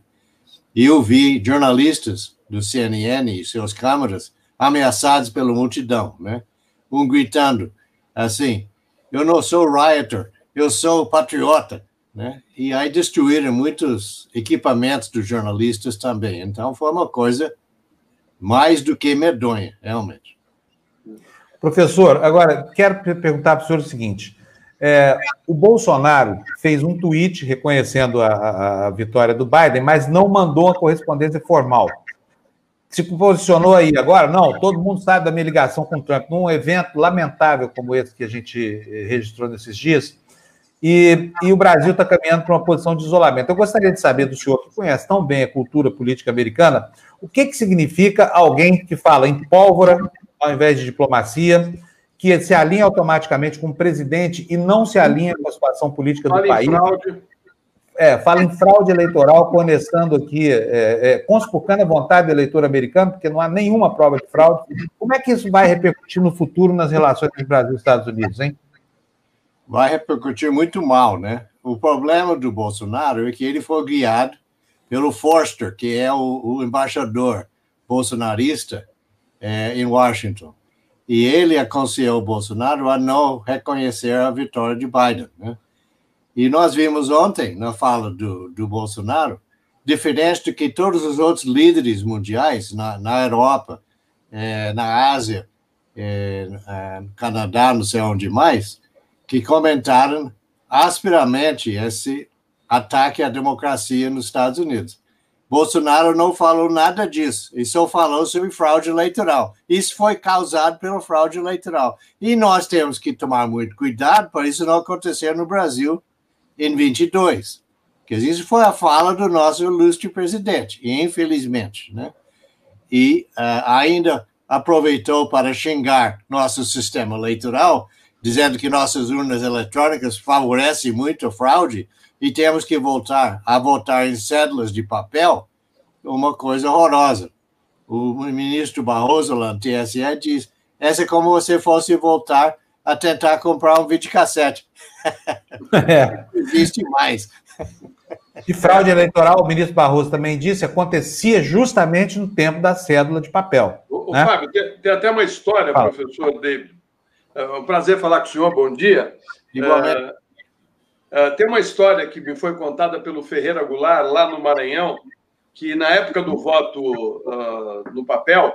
E eu vi jornalistas do CNN e seus câmeras ameaçados pela multidão, né? Um gritando, assim, eu não sou rioter, eu sou patriota, né? E aí destruíram muitos equipamentos dos jornalistas também. Então foi uma coisa mais do que medonha, realmente. Professor, agora quero perguntar para o senhor o seguinte: é, o Bolsonaro fez um tweet reconhecendo a, a, vitória do Biden, mas não mandou uma correspondência formal se posicionou aí agora? Não, todo mundo sabe da minha ligação com o Trump. Num evento lamentável como esse que a gente eh, registrou nesses dias, e, e o Brasil está caminhando para uma posição de isolamento. Eu gostaria de saber do senhor, que conhece tão bem a cultura política americana, o que, que significa alguém que fala em pólvora ao invés de diplomacia, que se alinha automaticamente com o presidente e não se alinha com a situação política do país. Fraude é, fala em fraude eleitoral, conectando aqui, é, é, a vontade do eleitor americano, porque não há nenhuma prova de fraude. Como é que isso vai repercutir no futuro nas relações entre Brasil e Estados Unidos, hein? Vai repercutir muito mal, né? O problema do Bolsonaro é que ele foi guiado pelo Forster, que é o, o embaixador bolsonarista é, em Washington. E ele aconselhou o Bolsonaro a não reconhecer a vitória de Biden, né? E nós vimos ontem, na fala do, do Bolsonaro, diferente do que todos os outros líderes mundiais na, na Europa, é, na Ásia, é, é, no Canadá, não sei onde mais, que comentaram asperamente esse ataque à democracia nos Estados Unidos. Bolsonaro não falou nada disso, e só falou sobre fraude eleitoral. Isso foi causado pela fraude eleitoral. E nós temos que tomar muito cuidado para isso não acontecer no Brasil em 22. Que isso foi a fala do nosso ilustre presidente, infelizmente, né? E uh, ainda aproveitou para xingar nosso sistema eleitoral, dizendo que nossas urnas eletrônicas favorecem muito a fraude e temos que voltar a votar em cédulas de papel, uma coisa horrorosa. O ministro Barroso, lá no TSE, diz: essa é como se fosse voltar a tentar comprar um videocassete. É. Não existe mais. De fraude eleitoral, o ministro Barroso também disse, acontecia justamente no tempo da cédula de papel. O, né? Fábio, tem, tem, até uma história, Fala. professor David. É um prazer falar com o senhor, bom dia. Igualmente. É, é, tem uma história que me foi contada pelo Ferreira Goulart, lá no Maranhão, que na época do voto uh, no papel,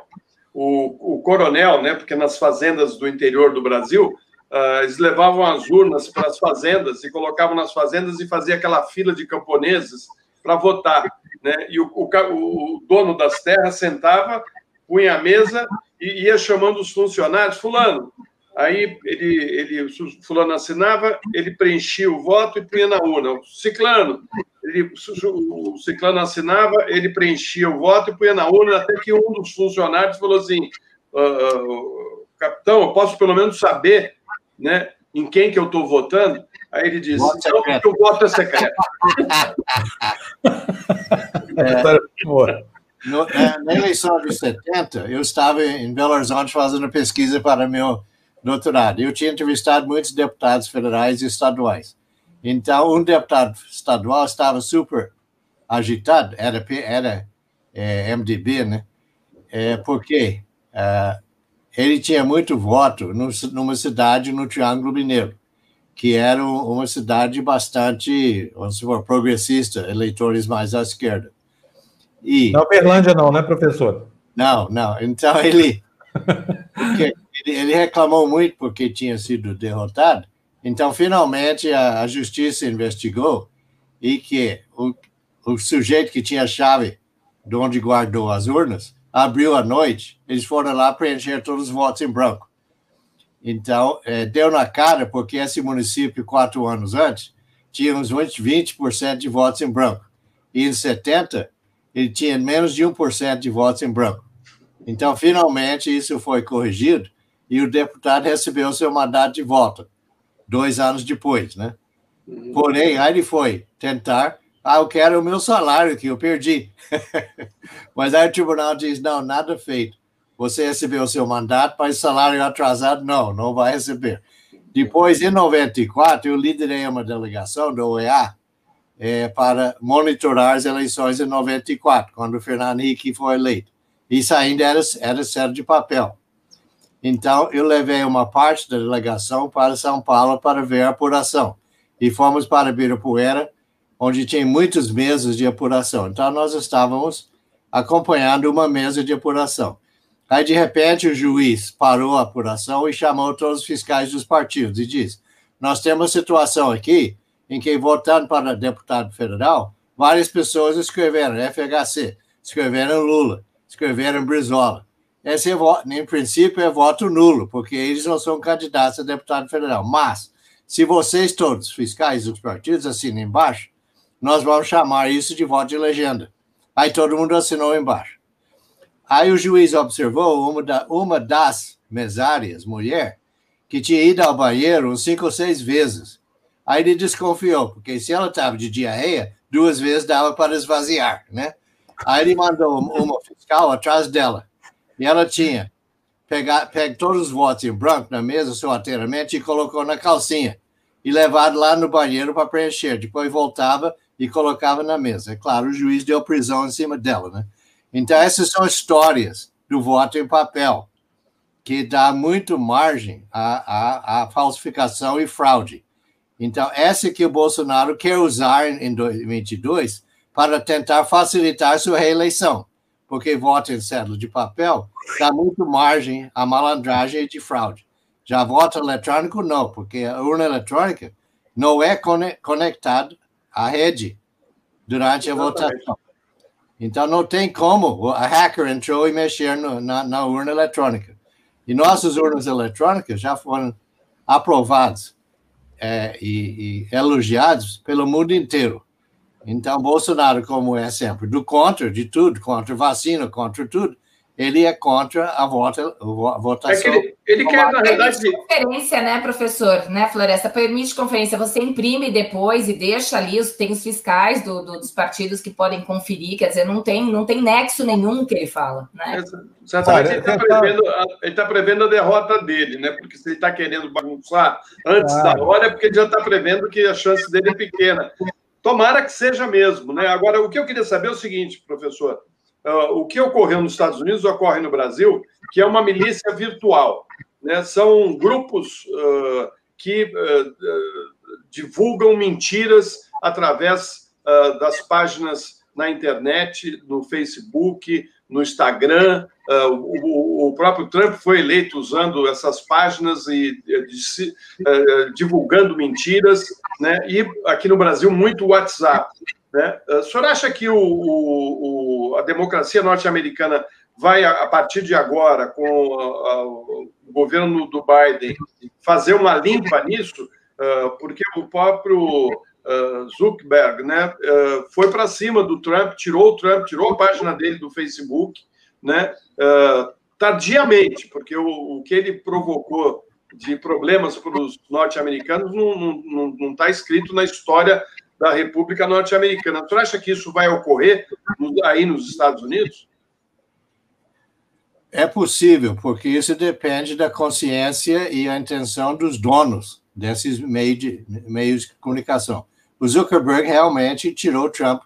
o, o coronel, né, porque nas fazendas do interior do Brasil, uh, eles levavam as urnas para as fazendas e colocavam nas fazendas e fazia aquela fila de camponeses para votar. Né? E o, o, o, dono das terras sentava, punha a mesa e ia chamando os funcionários, fulano, Aí ele, ele, fulano assinava, ele preenchia o voto e punha na urna. O ciclano, ele, o ciclano assinava, ele preenchia o voto e punha na urna, até que um dos funcionários falou assim, uh, capitão, eu posso pelo menos saber né, em quem que eu estou votando? Aí ele disse, não, porque o voto é secreto. é. No, na eleição de 70, eu estava em Belo Horizonte fazendo pesquisa para meu doutorado. Eu tinha entrevistado muitos deputados federais e estaduais. Então, um deputado estadual estava super agitado, era, era é, MDB, né? É porque uh, ele tinha muito voto no, numa cidade no Triângulo Mineiro, que era uma cidade bastante, vamos dizer, progressista, eleitores mais à esquerda. E, não Berlândia não, né, professor? Não, não. Então ele, ele, ele reclamou muito porque tinha sido derrotado. Então, finalmente, a, a justiça investigou e que o, o sujeito que tinha a chave de onde guardou as urnas abriu à noite, eles foram lá preencher todos os votos em branco. Então, é, deu na cara, porque esse município, quatro anos antes, tinha uns 20% de votos em branco. E em 70, ele tinha menos de 1% de votos em branco. Então, finalmente, isso foi corrigido e o deputado recebeu seu mandato de volta, dois anos depois, né? Uhum. Porém, aí ele foi tentar ah, eu quero o meu salário que eu perdi. mas aí o tribunal diz: não, nada feito. Você recebeu o seu mandato, mas salário atrasado, não, não vai receber. Depois, em 94, eu liderei uma delegação do OEA é, para monitorar as eleições em 94, quando o Fernando Henrique foi eleito. Isso ainda era, era sério de papel. Então, eu levei uma parte da delegação para São Paulo para ver a apuração. E fomos para Ibirapuera, onde tinha muitas mesas de apuração. Então, nós estávamos acompanhando uma mesa de apuração. Aí, de repente, o juiz parou a apuração e chamou todos os fiscais dos partidos e disse: Nós temos uma situação aqui em que, votando para deputado federal, várias pessoas escreveram FHC, escreveram Lula, escreveram Brizola. Esse, é, em princípio, é voto nulo, porque eles não são candidatos a deputado federal. Mas, se vocês todos, fiscais dos partidos, assinam embaixo, nós vamos chamar isso de voto de legenda. Aí todo mundo assinou embaixo. Aí o juiz observou uma, da, uma das mesárias, mulher, que tinha ido ao banheiro cinco ou seis vezes. Aí ele desconfiou, porque se ela estava de diarreia, duas vezes dava para esvaziar, né? Aí ele mandou uma fiscal atrás dela. E ela tinha pegado pega todos os votos em branco na mesa, sorrateiramente, e colocou na calcinha. E levado lá no banheiro para preencher. Depois voltava e colocava na mesa. É claro, o juiz deu prisão em cima dela, né? Então, essas são histórias do voto em papel, que dá muito margem à, à, à falsificação e fraude. Então, essa que o Bolsonaro quer usar em 2022 para tentar facilitar sua reeleição, porque voto em cédula de papel dá muito margem à malandragem e de fraude. Já voto eletrônico, não, porque a urna eletrônica não é conectada a rede durante a votação. Então, não tem como. A hacker entrou e mexeu no, na, na, urna eletrônica. E nossas urnas eletrônicas já foram aprovadas é, e, e elogiadas pelo mundo inteiro. Então, Bolsonaro, como é sempre, do contra de tudo, contra vacina, contra tudo, ele é contra a, vota, a votação. É ele, ele quer, na verdade. conferência, né, professor? Né, Floresta? Permite conferência. Você imprime depois e deixa ali, os, tem os fiscais do, do, dos partidos que podem conferir, quer dizer, não tem, não tem nexo nenhum que ele fala. Né? Certamente ele está prevendo, tá prevendo, a derrota dele, né? Porque se ele está querendo bagunçar antes ah. da hora, é porque ele já está prevendo que a chance dele é pequena. Tomara que seja mesmo, né? Agora, o que eu queria saber é o seguinte, professor uh, o que ocorreu nos Estados Unidos ocorre no Brasil, que é uma milícia virtual. Né? São grupos uh, que uh, divulgam mentiras através das páginas na internet, no Facebook, no Instagram. O, o, próprio Trump foi eleito usando essas páginas e divulgando mentiras, né? E aqui no Brasil muito WhatsApp. Né? O senhor acha que o, o a democracia norte-americana vai, a partir de agora, com a, a, o governo do Biden, fazer uma limpa nisso? Uh, porque o próprio uh, Zuckerberg né, uh, foi para cima do Trump, tirou o Trump, tirou a página dele do Facebook, né, tardiamente, porque o, o que ele provocou de problemas para os norte-americanos não está escrito na história da República Norte-Americana. Você acha que isso vai ocorrer aí nos Estados Unidos? É possível, porque isso depende da consciência e a intenção dos donos desses meios de, meios de comunicação. O Zuckerberg realmente tirou Trump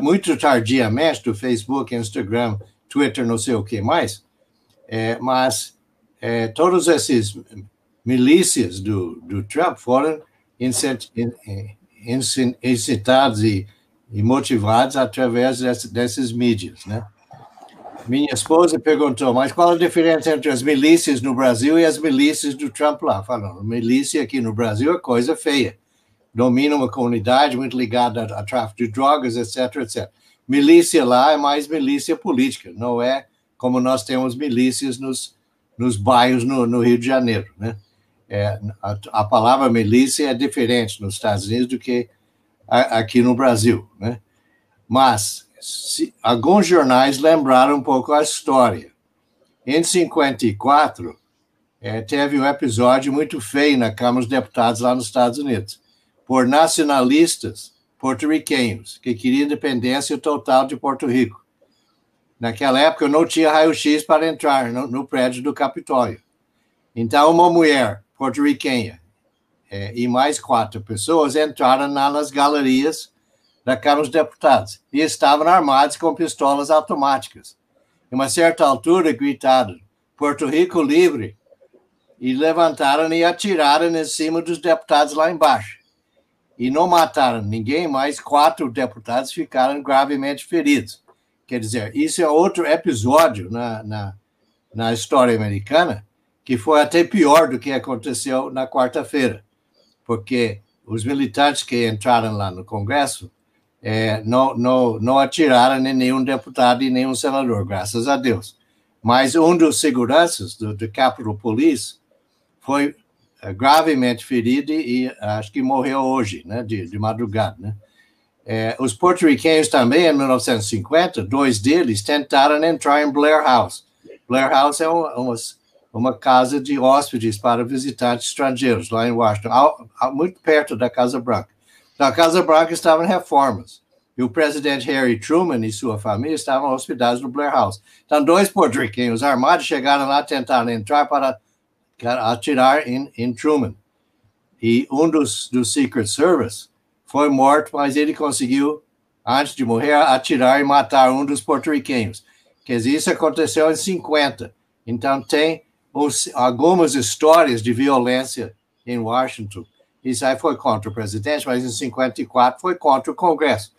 muito tardiamente do Facebook, Instagram, Twitter, não sei o que mais, é, mas é, todos esses milícias do, do Trump foram incitados e, e motivados através dessas, dessas mídias, né? Minha esposa perguntou, mas qual a diferença entre as milícias no Brasil e as milícias do Trump lá? Falando, milícia aqui no Brasil é coisa feia. Domina uma comunidade muito ligada a, a tráfico de drogas, etc, etc. Milícia lá é mais milícia política, não é como nós temos milícias nos, nos bairros no, no Rio de Janeiro, né? É, a, a, palavra milícia é diferente nos Estados Unidos do que a, aqui no Brasil, né? Mas se, alguns jornais lembraram um pouco a história. Em 54, é, teve um episódio muito feio na Câmara dos Deputados lá nos Estados Unidos, por nacionalistas porto-riquenhos que queriam independência total de Porto Rico. Naquela época, não tinha raio-x para entrar no, no, prédio do Capitólio. Então, uma mulher porto-riquenha é, e mais quatro pessoas entraram nas galerias da Câmara dos Deputados e estavam armados com pistolas automáticas. Em uma certa altura, gritaram: Porto Rico livre! E levantaram e atiraram em cima dos deputados lá embaixo. E não mataram ninguém, mas quatro deputados ficaram gravemente feridos. Quer dizer, isso é outro episódio na, na, na história americana que foi até pior do que aconteceu na quarta-feira, porque os militares que entraram lá no Congresso é, não, não, não atiraram em nenhum deputado e nenhum senador, graças a Deus. Mas um dos seguranças do, do Capitol Police foi gravemente ferido e, acho que morreu hoje, né, de, de madrugada. Né? É, os porto-riquenhos também, em 1950, dois deles tentaram entrar em Blair House. Blair House é uma, uma, uma casa de hóspedes para visitantes estrangeiros, lá em Washington, ao, ao, muito perto da Casa Branca. Na Casa Branca estavam reformas. E o presidente Harry Truman e sua família estavam hospedados no Blair House. Então, dois porto-riquenhos armados chegaram lá, tentaram entrar para atirar em, em Truman. E um dos, dos Secret Service foi morto, mas ele conseguiu, antes de morrer, atirar e matar um dos porto-riquenhos. Quer dizer, isso aconteceu em 50. Então, tem os, algumas histórias de violência em Washington isso aí foi contra o presidente, mas em 54 foi contra o Congresso,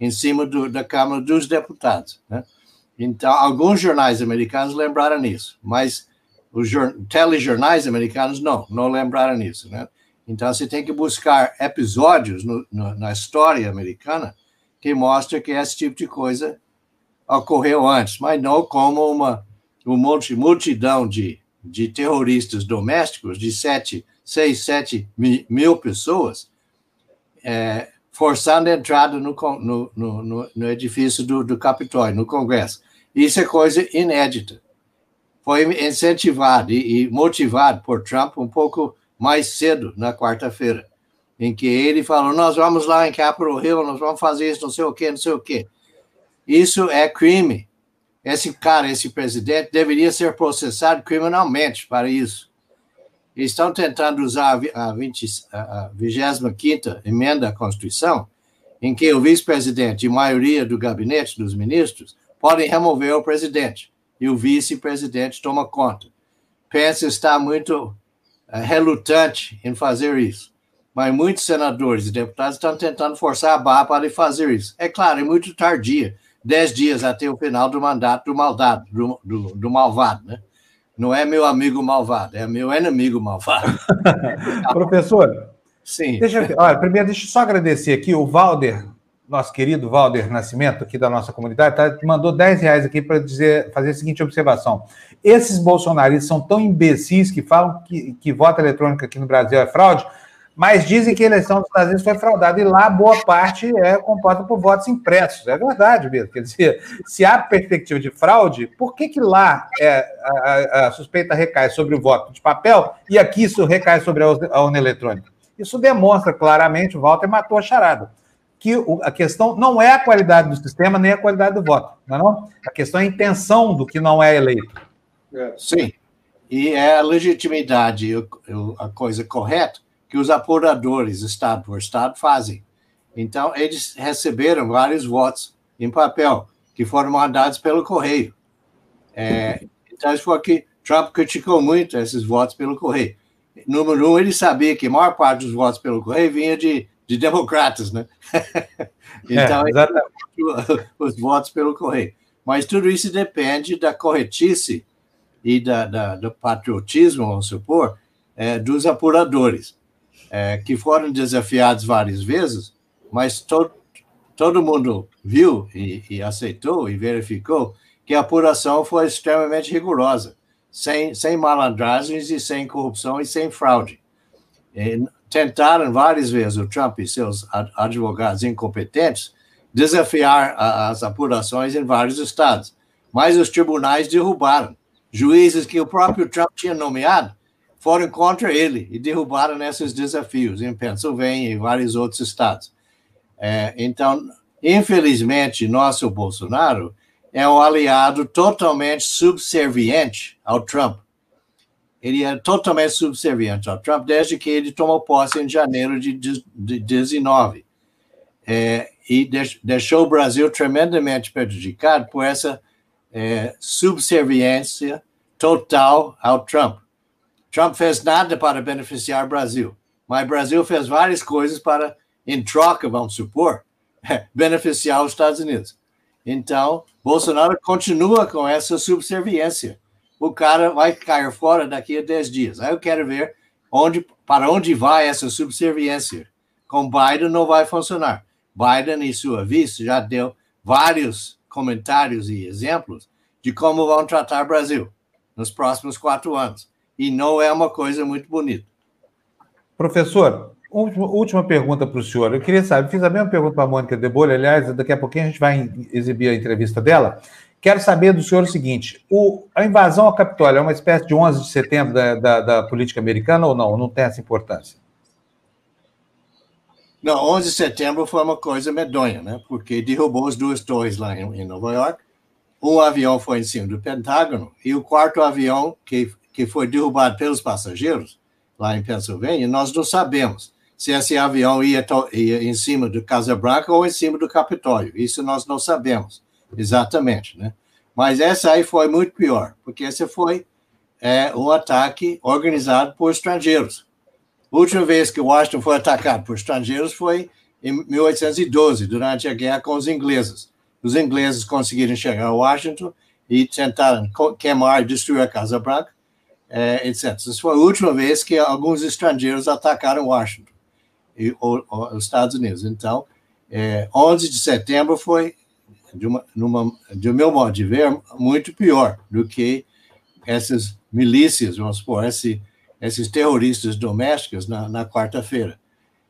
em cima do, da Câmara dos Deputados. Né? Então, alguns jornais americanos lembraram nisso, mas os telejornais americanos não, não lembraram nisso. Né? Então, você tem que buscar episódios no, no, na história americana que mostra que esse tipo de coisa ocorreu antes, mas não como uma, uma multidão de, de terroristas domésticos de sete 6, 7 mil pessoas, é, forçando a entrada no, no, no, no edifício do, do Capitólio, no Congresso. Isso é coisa inédita. Foi incentivado e, motivado por Trump um pouco mais cedo, na quarta-feira, em que ele falou: Nós vamos lá em Capitol Hill, nós vamos fazer isso, não sei o quê, não sei o quê. Isso é crime. Esse cara, esse presidente, deveria ser processado criminalmente para isso. Estão tentando usar a, 20, a 25 emenda à Constituição, em que o vice-presidente e maioria do gabinete dos ministros podem remover o presidente e o vice-presidente toma conta. Pence está muito uh, relutante em fazer isso, mas muitos senadores e deputados estão tentando forçar a barra para fazer isso. É claro, é muito tardia, dez dias até o final do mandato do maldado, do, do, do malvado, né? Não é meu amigo malvado, é meu inimigo malvado. Professor, sim. Deixa, olha, primeiro, deixa eu só agradecer aqui o Valder, nosso querido Valder Nascimento, aqui da nossa comunidade, tá, mandou 10 reais aqui para dizer, fazer a seguinte observação. Esses bolsonaristas são tão imbecis que falam que, que voto eletrônico aqui no Brasil é fraude, mas dizem que a eleição dos Estados Unidos foi fraudada, e lá boa parte é composta por votos impressos. É verdade mesmo. Quer dizer, se há perspectiva de fraude, por que, que lá é, a, a, suspeita recai sobre o voto de papel e aqui isso recai sobre a urna eletrônica? Isso demonstra claramente, o Walter matou a charada, que a questão não é a qualidade do sistema nem a qualidade do voto, não é não? A questão é a intenção do que não é eleito. É. Sim, e é a legitimidade, a coisa correta, que os apuradores, Estado por Estado, fazem. Então, eles receberam vários votos em papel, que foram mandados pelo correio. É, então, isso foi que Trump criticou muito esses votos pelo correio. Número um, ele sabia que a maior parte dos votos pelo correio vinha de, de democratas, né? então, é, os votos pelo correio. Mas tudo isso depende da corretice e da, da do patriotismo, vamos supor, é, dos apuradores, é, que foram desafiados várias vezes, mas to, todo mundo viu e, e aceitou e verificou que a apuração foi extremamente rigorosa, sem, sem malandragens e sem corrupção e sem fraude. E tentaram várias vezes o Trump e seus advogados incompetentes desafiar as apurações em vários estados, mas os tribunais derrubaram. Juízes que o próprio Trump tinha nomeado foram contra ele e derrubaram esses desafios em Pensilvânia e vários outros estados. É, então, infelizmente, nosso Bolsonaro é um aliado totalmente subserviente ao Trump. Ele é totalmente subserviente ao Trump desde que ele tomou posse em janeiro de 2019. É, e deixou o Brasil tremendamente prejudicado por essa é, subserviência total ao Trump. Trump fez nada para beneficiar o Brasil, mas o Brasil fez várias coisas para, em troca, vamos supor, beneficiar os Estados Unidos. Então, Bolsonaro continua com essa subserviência. O cara vai cair fora daqui a 10 dias. Aí eu quero ver onde, para onde vai essa subserviência. Com Biden não vai funcionar. Biden, em sua vista, já deu vários comentários e exemplos de como vão tratar o Brasil nos próximos quatro anos. E não é uma coisa muito bonita. Professor, última pergunta para o senhor. Eu queria saber, fiz a mesma pergunta para a Mônica de Bolha, aliás, daqui a pouquinho a gente vai exibir a entrevista dela. Quero saber do senhor o seguinte: o, a invasão ao Capitólio é uma espécie de 11 de setembro da, da, da política americana ou não? Não tem essa importância? Não, 11 de setembro foi uma coisa medonha, né? Porque derrubou as duas torres lá em, em Nova York. Um avião foi em cima do Pentágono e o quarto avião que, que foi derrubado pelos passageiros lá em Pensilvânia, nós não sabemos se esse avião ia, ia em cima do Casa Branca ou em cima do Capitólio. Isso nós não sabemos exatamente, né? Mas essa aí foi muito pior, porque esse foi é, um ataque organizado por estrangeiros a última vez que Washington foi atacado por estrangeiros foi em 1812, durante a guerra com os ingleses. Os ingleses conseguiram chegar a Washington e tentaram queimar e destruir a Casa Branca, eh, etc. Essa foi a última vez que alguns estrangeiros atacaram Washington e ou, ou, os Estados Unidos. Então, eh, 11 de setembro foi, de, uma, numa, de meu modo de ver, muito pior do que essas milícias, vamos supor, esse esses terroristas domésticos na, na quarta-feira.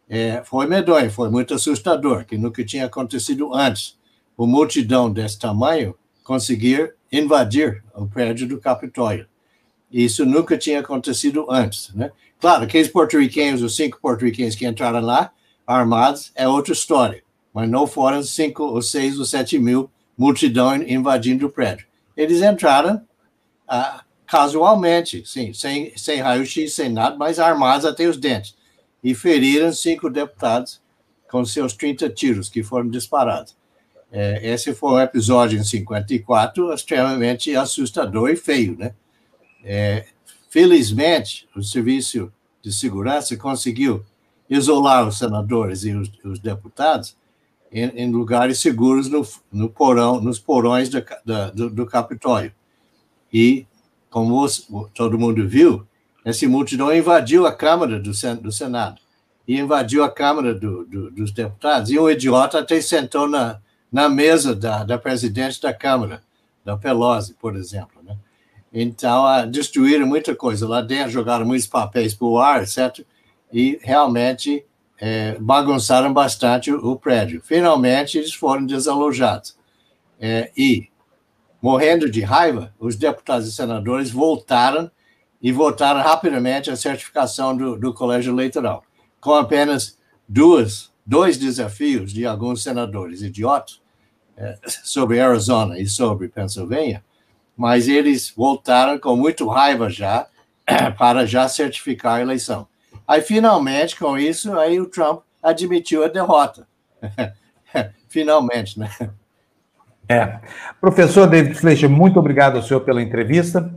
É, foi medonho, foi muito assustador, que nunca tinha acontecido antes. Uma multidão desse tamanho conseguir invadir o prédio do Capitólio. Isso nunca tinha acontecido antes. Né? Claro, aqueles porto-riquenhos, os cinco porto-riquenhos que entraram lá, armados, é outra história. Mas não foram cinco ou seis ou sete mil multidão invadindo o prédio. Eles entraram ah, casualmente, sim, sem, sem raio-x, sem nada, mas armados até os dentes. E feriram cinco deputados com seus 30 tiros que foram disparados. É, esse foi um episódio em 54 extremamente assustador e feio, né? É, felizmente, o Serviço de Segurança conseguiu isolar os senadores e os, os deputados em, em, lugares seguros no, no porão, nos porões da, da, do, do Capitólio. E como todo mundo viu, essa multidão invadiu a Câmara do, do Senado e invadiu a Câmara do, do, dos Deputados. E um idiota até sentou na, na mesa da, da presidente da Câmara, da Pelosi, por exemplo. Né? Então, a, destruíram muita coisa lá dentro, jogaram muitos papéis para o ar, etc. E realmente é, bagunçaram bastante o, o, prédio. Finalmente, eles foram desalojados. É, e Morrendo de raiva, os deputados e senadores voltaram e votaram rapidamente a certificação do, do colégio eleitoral, com apenas duas, dois desafios de alguns senadores idiotas é, sobre Arizona e sobre Pensilvânia, mas eles voltaram com muito raiva já para já certificar a eleição. Aí, finalmente, com isso, aí o Trump admitiu a derrota. Finalmente, né? É. Professor David Fleischer, muito obrigado ao senhor pela entrevista.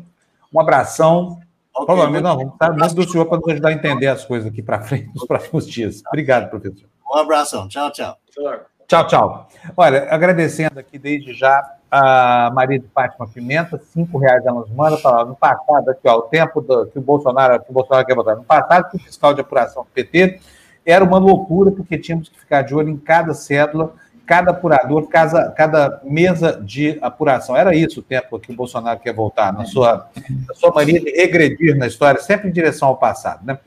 Um abração. Okay, Provavelmente nós vamos estar muito do senhor para nos ajudar a entender as coisas aqui para frente nos próximos dias. Obrigado, professor. Um abração. Tchau, tchau. Tchau, tchau. Olha, agradecendo aqui desde já a Maria de Fátima Pimenta, cinco reais ela nos manda, falando no passado, aqui, ó, o tempo do, que o Bolsonaro, que o Bolsonaro quer votar, no passado, que o fiscal de apuração do PT era uma loucura, porque tínhamos que ficar de olho em cada cédula, cada apurador, cada, cada mesa de apuração. Era isso o tempo que o Bolsonaro quer voltar, na sua, na sua mania de regredir na história, sempre em direção ao passado. Né?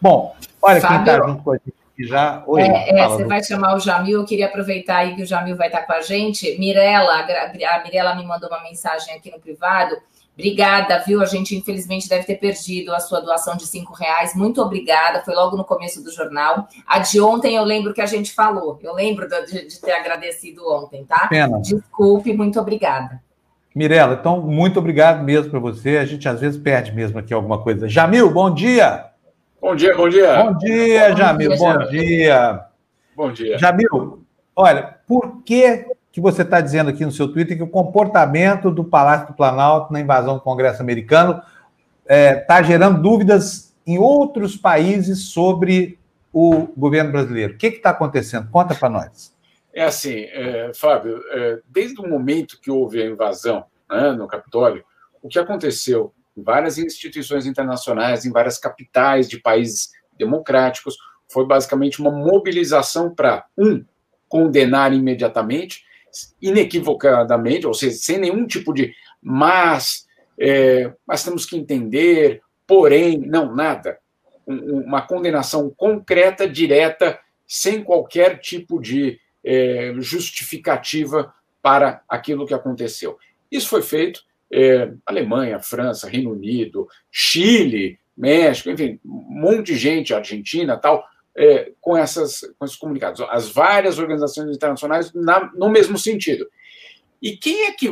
Bom, olha Fábio, quem está junto com a gente já. Oi, é, é, você vai chamar o Jamil, eu queria aproveitar aí que o Jamil vai estar com a gente. Mirela, a Mirela me mandou uma mensagem aqui no privado. Obrigada, viu? A gente infelizmente deve ter perdido a sua doação de cinco reais. Muito obrigada. Foi logo no começo do jornal. A de ontem eu lembro que a gente falou. Eu lembro de, de ter agradecido ontem, tá? Pena. Desculpe, muito obrigada. Mirela, então muito obrigado mesmo para você. A gente às vezes perde mesmo aqui alguma coisa. Jamil, bom dia. Bom dia, bom dia. Bom dia, Jamil, bom dia. Bom dia. Jamil, olha, por que, que você está dizendo aqui no seu Twitter que o comportamento do Palácio do Planalto na invasão do Congresso americano está é, tá gerando dúvidas em outros países sobre o governo brasileiro? O que está acontecendo? Conta para nós. É assim, é, Fábio, é, desde o momento que houve a invasão né, no Capitólio, o que aconteceu várias instituições internacionais, em várias capitais de países democráticos. Foi basicamente uma mobilização para, um, condenar imediatamente, inequivocadamente, ou seja, sem nenhum tipo de mas, é, mas temos que entender, porém, não, nada. Um, uma condenação concreta, direta, sem qualquer tipo de é, justificativa para aquilo que aconteceu. Isso foi feito é, Alemanha, França, Reino Unido, Chile, México, enfim, um monte de gente, Argentina tal, é, com, essas, com esses comunicados. As várias organizações internacionais na, no mesmo sentido. E quem é que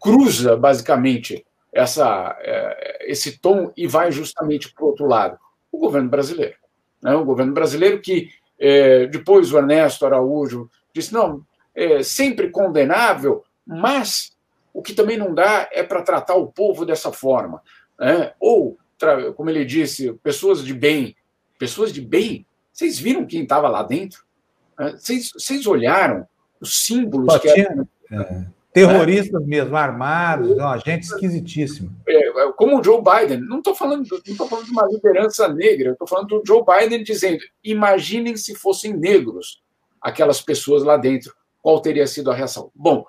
cruza, basicamente, essa, é, esse tom e vai justamente para o outro lado? O governo brasileiro. Né? O governo brasileiro que, é, depois o Ernesto Araújo disse, não, é sempre condenável, mas o que também não dá é para tratar o povo dessa forma. Né? Ou, como ele disse, pessoas de bem. Pessoas de bem? Vocês viram quem estava lá dentro? Vocês, vocês olharam os símbolos que eram. É, terroristas é. mesmo, armados, gente esquisitíssima. É, é, como o Joe Biden, não estou falando, não falando de uma liderança negra, estou falando do Joe Biden dizendo: imaginem se fossem negros aquelas pessoas lá dentro, qual teria sido a reação? Bom,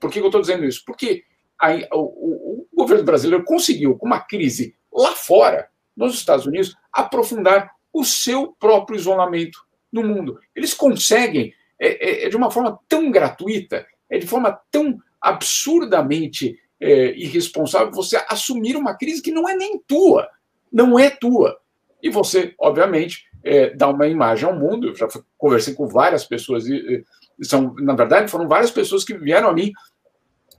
por que eu estou dizendo isso? Porque a, o, o, governo brasileiro conseguiu, com uma crise lá fora, nos Estados Unidos, aprofundar o seu próprio isolamento no mundo. Eles conseguem, é, é, é de uma forma tão gratuita, é de forma tão absurdamente é, irresponsável você assumir uma crise que não é nem tua, não é tua. E você, obviamente, é, dá uma imagem ao mundo. Eu já conversei com várias pessoas são, na verdade, foram várias pessoas que vieram a mim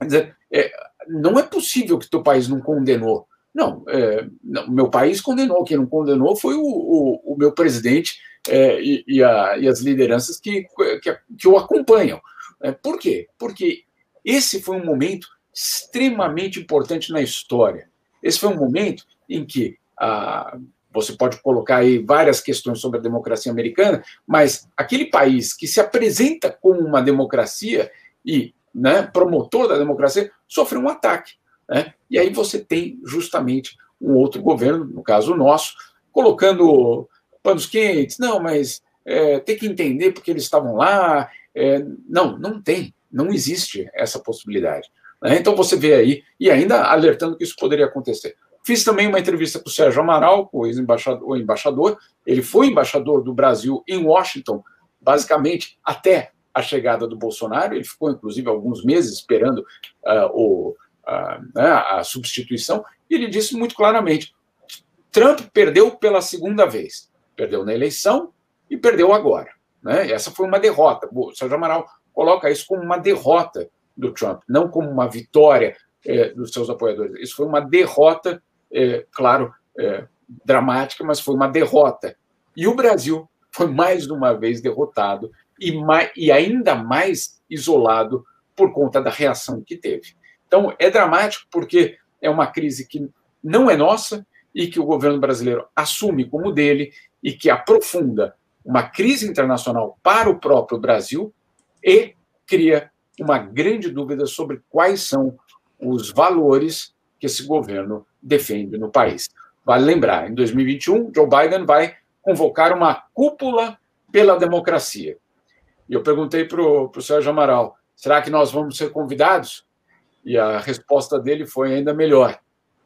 dizer: é, não é possível que teu país não condenou. Não, é, não, meu país condenou. Quem não condenou foi o, o, o meu presidente é, e, e, a, e, as lideranças que, que, que o acompanham. É, por quê? Porque esse foi um momento extremamente importante na história. Esse foi um momento em que a, você pode colocar aí várias questões sobre a democracia americana, mas aquele país que se apresenta como uma democracia e né, promotor da democracia sofreu um ataque. Né? E aí você tem justamente um outro governo, no caso o nosso, colocando panos quentes. Não, mas é, tem que entender porque eles estavam lá. É, não, não tem. Não existe essa possibilidade. Né? Então você vê aí, e ainda alertando que isso poderia acontecer. Fiz também uma entrevista com o Sérgio Amaral, o ex-embaixador, embaixador. Ele foi embaixador do Brasil em Washington, basicamente até a chegada do Bolsonaro. Ele ficou, inclusive, alguns meses esperando uh, o, uh, né, a substituição. E ele disse muito claramente: Trump perdeu pela segunda vez. Perdeu na eleição e perdeu agora. Né? Essa foi uma derrota. O Sérgio Amaral coloca isso como uma derrota do Trump, não como uma vitória é, dos seus apoiadores. Isso foi uma derrota é, claro, é, dramática, mas foi uma derrota. E o Brasil foi mais de uma vez derrotado e, mais, e ainda mais isolado por conta da reação que teve. Então, é dramático porque é uma crise que não é nossa e que o governo brasileiro assume como dele e que aprofunda uma crise internacional para o próprio Brasil e cria uma grande dúvida sobre quais são os valores que esse governo defende no país. Vale lembrar, em 2021, Joe Biden vai convocar uma cúpula pela democracia. E eu perguntei para o Sérgio Amaral: será que nós vamos ser convidados? E a resposta dele foi ainda melhor.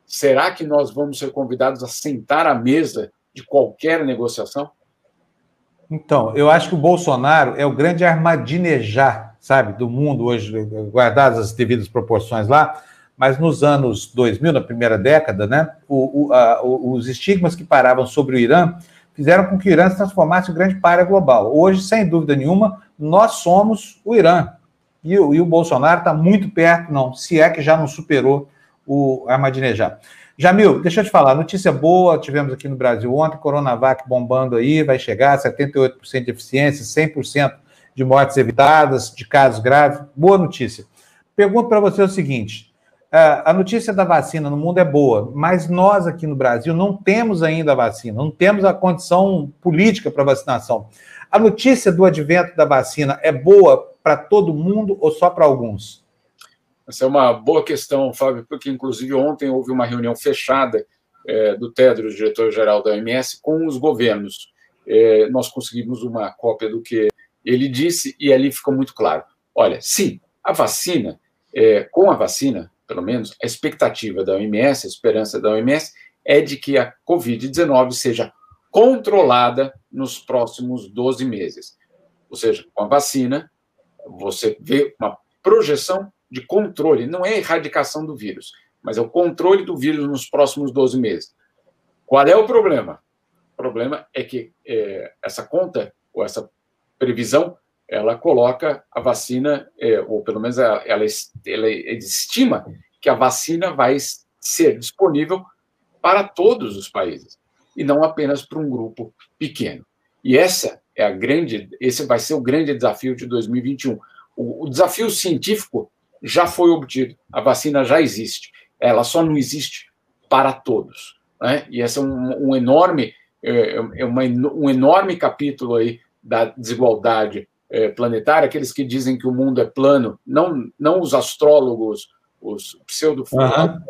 Será que nós vamos ser convidados a sentar à mesa de qualquer negociação? Então, eu acho que o Bolsonaro é o grande armadinejar, sabe, do mundo hoje, guardadas as devidas proporções lá, mas nos anos 2000, na primeira década, né, o, o, a, os estigmas que paravam sobre o Irã fizeram com que o Irã se transformasse em grande párea global. Hoje, sem dúvida nenhuma, nós somos o Irã. E, e o Bolsonaro está muito perto, não, se é que já não superou o Ahmadinejad. Jamil, deixa eu te falar, notícia boa, tivemos aqui no Brasil ontem, Coronavac bombando aí, vai chegar, 78% de eficiência, 100% de mortes evitadas, de casos graves, boa notícia. Pergunto para você o seguinte, a notícia da vacina no mundo é boa, mas nós aqui no Brasil não temos ainda a vacina, não temos a condição política para vacinação. A notícia do advento da vacina é boa para todo mundo ou só para alguns? Essa é uma boa questão, Fábio, porque inclusive ontem houve uma reunião fechada é, do Tedros, diretor-geral da OMS, com os governos. É, nós conseguimos uma cópia do que ele disse e ali ficou muito claro. Olha, sim, a vacina, é, com a vacina, pelo menos, a expectativa da OMS, a esperança da OMS, é de que a Covid-19 seja controlada nos próximos 12 meses. Ou seja, com a vacina, você vê uma projeção de controle, não é erradicação do vírus, mas é o controle do vírus nos próximos 12 meses. Qual é o problema? O problema é que é, essa conta, ou essa previsão, ela coloca a vacina, é, ou pelo menos ela, ela, ela estima que a vacina vai ser disponível para todos os países, e não apenas para um grupo pequeno. E essa é a grande, esse vai ser o grande desafio de 2021. O, o desafio científico já foi obtido, a vacina já existe, ela só não existe para todos. Né? E esse é um, um enorme, é, é uma, um enorme capítulo aí da desigualdade é, planetária, aqueles que dizem que o mundo é plano, não, não os astrólogos, os pseudo uhum.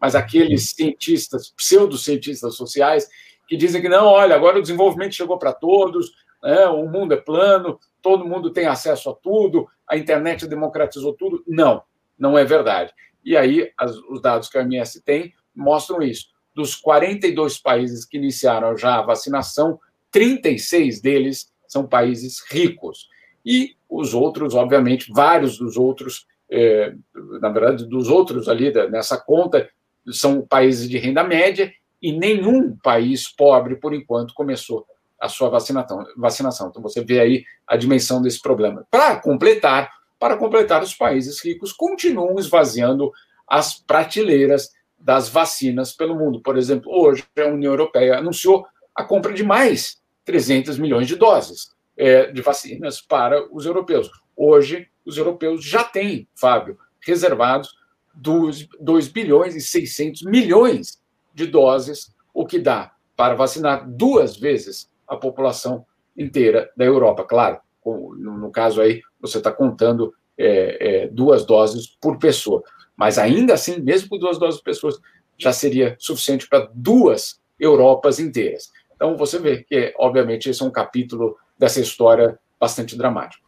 mas aqueles cientistas, pseudocientistas sociais, que dizem que não, olha, agora o desenvolvimento chegou para todos, né, o mundo é plano, todo mundo tem acesso a tudo, a internet democratizou tudo. Não, não é verdade. E aí, as, os dados que a OMS tem mostram isso. Dos 42 países que iniciaram já a vacinação, 36 deles são países ricos. E os outros, obviamente, vários dos outros, é, na verdade, dos outros ali nessa conta, são países de renda média e nenhum país pobre, por enquanto, começou a sua vacinação. vacinação. Então você vê aí a dimensão desse problema. Para completar, para completar, os países ricos continuam esvaziando as prateleiras das vacinas pelo mundo. Por exemplo, hoje a União Europeia anunciou a compra de mais 300 milhões de doses é, de vacinas para os europeus. Hoje, os europeus já têm, Fábio, reservados 2, 2 bilhões e 600 milhões de doses, o que dá para vacinar duas vezes a população inteira da Europa. Claro, no, caso aí, você está contando é, é, duas doses por pessoa. Mas ainda assim, mesmo com duas doses por pessoa, já seria suficiente para duas Europas inteiras. Então você vê que, obviamente, esse é um capítulo dessa história bastante dramático.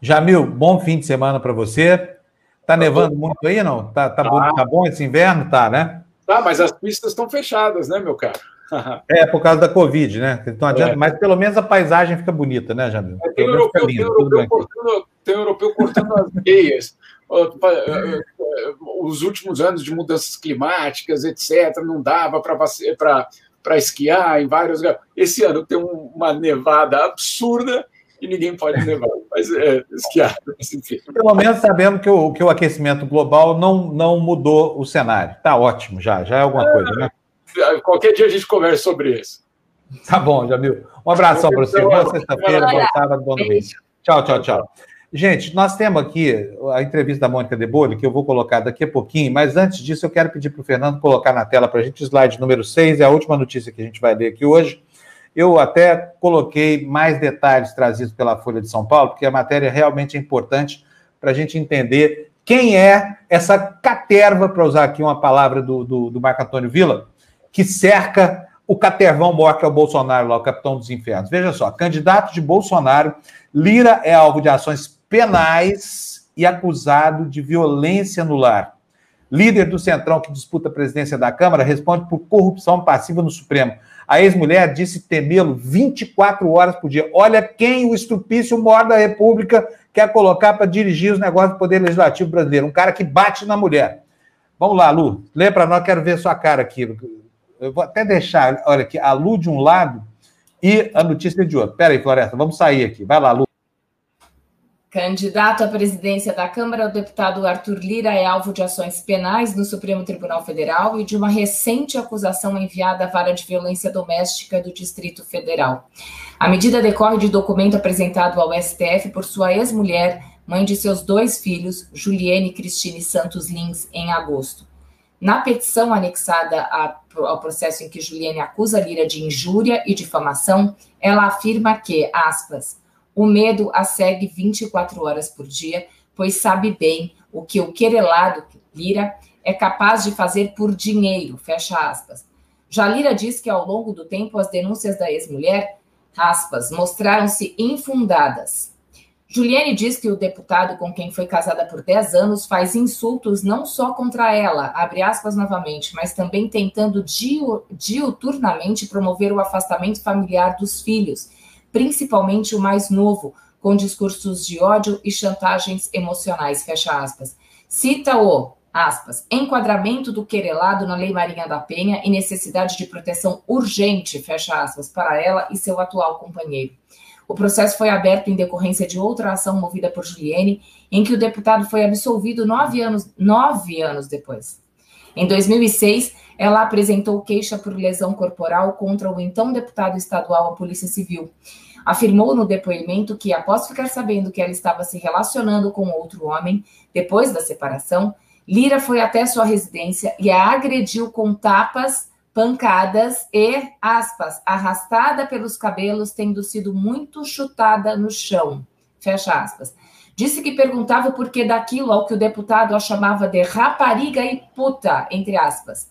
Jamil, bom fim de semana para você. Tá, tá nevando muito aí, não? Tá, tá, Bom, tá bom esse inverno? Tá, né? Tá, mas as pistas estão fechadas, né, meu caro? É, por causa da Covid, né? Então adianta, é. Mas pelo menos a paisagem fica bonita, né, Jamil? É, tem, europeu, lindo, tem, europeu cortando, tem europeu cortando as meias. Eh, eh, os últimos anos de mudanças climáticas, etc., não dava para esquiar em vários lugares. Esse ano tem uma nevada absurda e ninguém pode levar, mas é, esquiar. enfim. Pelo menos sabemos que o, que o aquecimento global não, não mudou o cenário. Está ótimo já, já é alguma é, coisa, né? Qualquer dia a gente conversa sobre isso. Tá bom, Jamil. Um abração para você. Boa sexta-feira, boa sábado, bom domingo. Tchau, tchau, tchau. Gente, nós temos aqui a entrevista da Mônica de Bolli, que eu vou colocar daqui a pouquinho, mas antes disso eu quero pedir para o Fernando colocar na tela para a gente o slide número 6, é a última notícia que a gente vai ler aqui hoje. Eu até coloquei mais detalhes trazidos pela Folha de São Paulo, porque a matéria realmente é importante para a gente entender quem é essa caterva, para usar aqui uma palavra do, do, do Marco Antônio Villa, que cerca o catervão maior que é o Bolsonaro, lá, o capitão dos infernos. Veja só, candidato de Bolsonaro, Lira é alvo de ações penais e acusado de violência no lar. Líder do Centrão que disputa a presidência da Câmara responde por corrupção passiva no Supremo. A ex-mulher disse temê-lo 24 horas por dia. Olha quem o estupício maior da República quer colocar para dirigir os negócios do Poder Legislativo brasileiro. Um cara que bate na mulher. Vamos lá, Lu. Lê para nós, quero ver sua cara aqui. Eu vou até deixar, olha aqui, a Lu de um lado e a notícia de outro. Pera aí, Floresta, vamos sair aqui. Vai lá, Lu. Candidato à presidência da Câmara, o deputado Arthur Lira é alvo de ações penais no Supremo Tribunal Federal e de uma recente acusação enviada à Vara de Violência Doméstica do Distrito Federal. A medida decorre de documento apresentado ao STF por sua ex-mulher, mãe de seus dois filhos, Juliane Cristine Santos Lins, em agosto. Na petição anexada ao processo em que Juliane acusa Lira de injúria e difamação, ela afirma que, aspas, o medo a segue 24 horas por dia, pois sabe bem o que o querelado Lira é capaz de fazer por dinheiro, fecha aspas. Já Lira diz que ao longo do tempo as denúncias da ex-mulher, aspas, mostraram-se infundadas. Juliane diz que o deputado com quem foi casada por 10 anos faz insultos não só contra ela, abre aspas novamente, mas também tentando diuturnamente promover o afastamento familiar dos filhos principalmente o mais novo, com discursos de ódio e chantagens emocionais, fecha aspas. Cita o, aspas, enquadramento do querelado na Lei Marinha da Penha e necessidade de proteção urgente, fecha aspas, para ela e seu atual companheiro. O processo foi aberto em decorrência de outra ação movida por Juliene, em que o deputado foi absolvido nove anos, nove anos depois. Em 2006, ela apresentou queixa por lesão corporal contra o então deputado estadual à Polícia Civil. Afirmou no depoimento que, após ficar sabendo que ela estava se relacionando com outro homem, depois da separação, Lira foi até sua residência e a agrediu com tapas, pancadas e, aspas, arrastada pelos cabelos, tendo sido muito chutada no chão. Fecha aspas. Disse que perguntava o porquê daquilo ao que o deputado a chamava de rapariga e puta, entre aspas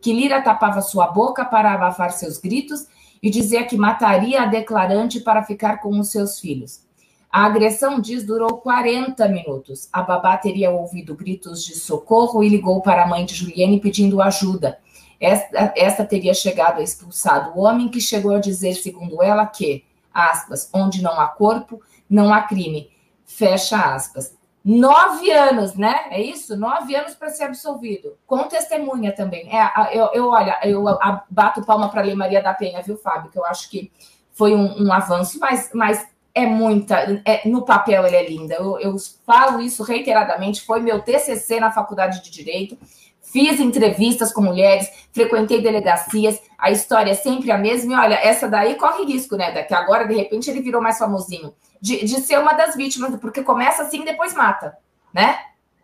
que Lira tapava sua boca para abafar seus gritos e dizia que mataria a declarante para ficar com os seus filhos. A agressão, diz, durou 40 minutos. A babá teria ouvido gritos de socorro e ligou para a mãe de Juliane pedindo ajuda. Esta, esta teria chegado a expulsar o homem que chegou a dizer, segundo ela, que, aspas, onde não há corpo, não há crime. Fecha aspas. Nove anos, né? É isso? Nove anos para ser absolvido. Com testemunha também. É, eu, eu olha, eu bato palma para a Lei Maria da Penha, viu, Fábio? Que eu acho que foi um, um avanço, mas, mas é muita. É, no papel ele é linda. Eu, eu falo isso reiteradamente. Foi meu TCC na Faculdade de Direito. Fiz entrevistas com mulheres, frequentei delegacias, a história é sempre a mesma. E olha, essa daí corre risco, né? Daqui agora, de repente, ele virou mais famosinho de, de ser uma das vítimas, porque começa assim e depois mata, né?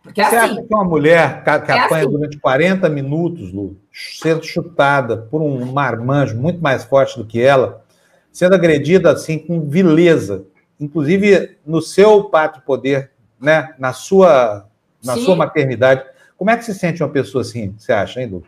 Porque é Você assim. Acha que uma mulher que, que é apanha assim. durante 40 minutos, Lu, sendo chutada por um marmanjo muito mais forte do que ela, sendo agredida assim com vileza, inclusive no seu pátrio poder, né, na sua na sua maternidade. Como é que se sente uma pessoa assim, você acha, hein, Lu?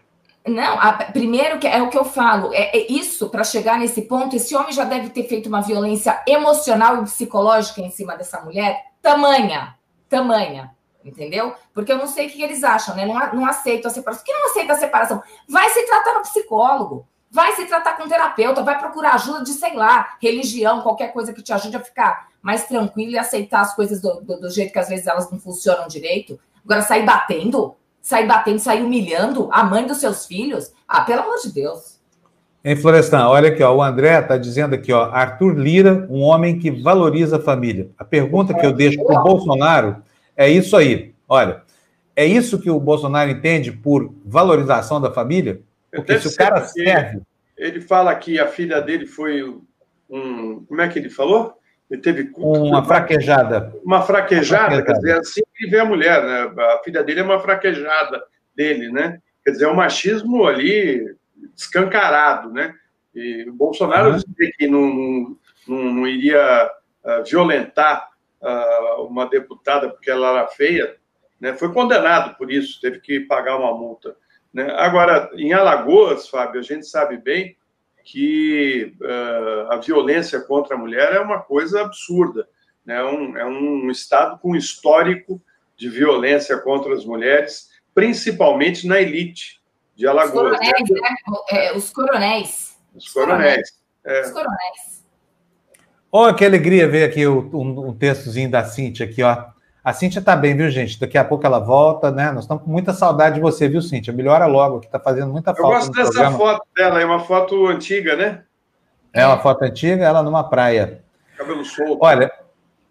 Não, a, primeiro que é o que eu falo, é, é isso para chegar nesse ponto. Esse homem já deve ter feito uma violência emocional e psicológica em cima dessa mulher, tamanha, tamanha, entendeu? Porque eu não sei o que eles acham, né? Não, não a separação. Por que não aceita a separação? Vai se tratar no psicólogo, vai se tratar com um terapeuta, vai procurar ajuda de, sei lá, religião, qualquer coisa que te ajude a ficar mais tranquilo e aceitar as coisas do, do, do jeito que às vezes elas não funcionam direito. Agora, sair batendo, sair batendo, sair humilhando a mãe dos seus filhos? Ah, pelo amor de Deus. Em Florestan, olha aqui, ó, o André está dizendo aqui, ó, Arthur Lira, um homem que valoriza a família. A pergunta que eu deixo para o Bolsonaro é isso aí. Olha, é isso que o Bolsonaro entende por valorização da família? Porque se o cara serve. Ele fala que a filha dele foi um. Como é que ele falou? Ele teve. Uma fraquejada. Uma fraquejada, uma fraquejada. quer dizer, assim ele vê a mulher, né? A filha dele é uma fraquejada dele, né? Quer dizer, é um machismo ali escancarado, né? E o Bolsonaro uhum. que não, não, não iria uh, violentar uh, uma deputada porque ela era feia, né? Foi condenado por isso, teve que pagar uma multa. Né? Agora, em Alagoas, Fábio, a gente sabe bem que uh, a violência contra a mulher é uma coisa absurda. Né? É, um, é um estado com histórico de violência contra as mulheres, principalmente na elite de Alagoas. Os coronéis, né? É, os coronéis. Os coronéis. É. Os coronéis. Olha que alegria ver aqui um, um textozinho da Cintia aqui, ó. A Cíntia tá bem, viu, gente? Daqui a pouco ela volta, né? Nós estamos com muita saudade de você, viu, Cíntia? Melhora logo, que tá fazendo muita falta. Eu gosto dessa programa. foto dela, é uma foto antiga, né? É uma foto antiga, ela numa praia. Cabelo solto. Olha,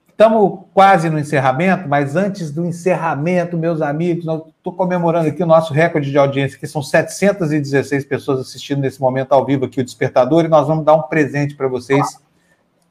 estamos quase no encerramento, mas antes do encerramento, meus amigos, estou comemorando aqui o nosso recorde de audiência, que são 716 pessoas assistindo nesse momento ao vivo aqui o Despertador, e nós vamos dar um presente para vocês.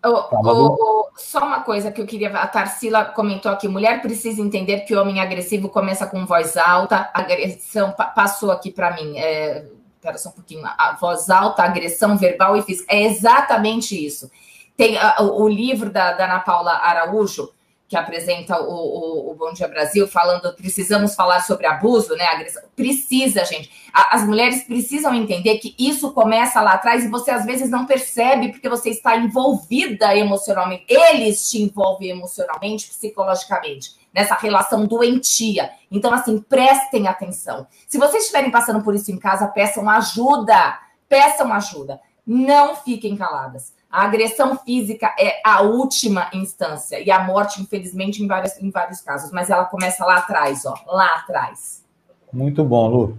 O, o, o, só uma coisa que eu queria. A Tarsila comentou aqui: mulher precisa entender que o homem agressivo começa com voz alta, agressão passou aqui para mim. É, espera só um pouquinho. A voz alta, agressão verbal e física. É exatamente isso. Tem o, o livro da, da Ana Paula Araújo, que apresenta o, o, o, Bom Dia Brasil, falando precisamos falar sobre abuso, né? Agressão. Precisa, gente. as mulheres precisam entender que isso começa lá atrás e você às vezes não percebe porque você está envolvida emocionalmente. Eles te envolvem emocionalmente, psicologicamente, nessa relação doentia. Então, assim, prestem atenção. Se vocês estiverem passando por isso em casa, peçam ajuda. Peçam ajuda. Não fiquem caladas. A agressão física é a última instância e a morte, infelizmente, em, vários em vários casos, mas ela começa lá atrás, ó, lá atrás. Muito bom, Lu.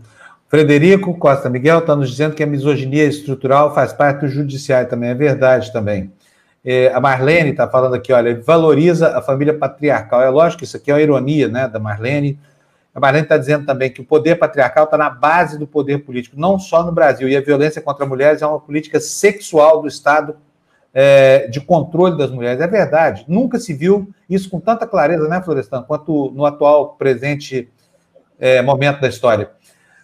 Frederico Costa Miguel está nos dizendo que a misoginia estrutural faz parte do judiciário também, é verdade também. É, a Marlene está falando aqui, olha, valoriza a família patriarcal. É lógico que isso aqui é uma ironia, né, da Marlene. A Marlene está dizendo também que o poder patriarcal está na base do poder político, não só no Brasil. E a violência contra mulheres é uma política sexual do Estado é, de controle das mulheres. É verdade. Nunca se viu isso com tanta clareza, né, Florestan, quanto no atual presente é, momento da história.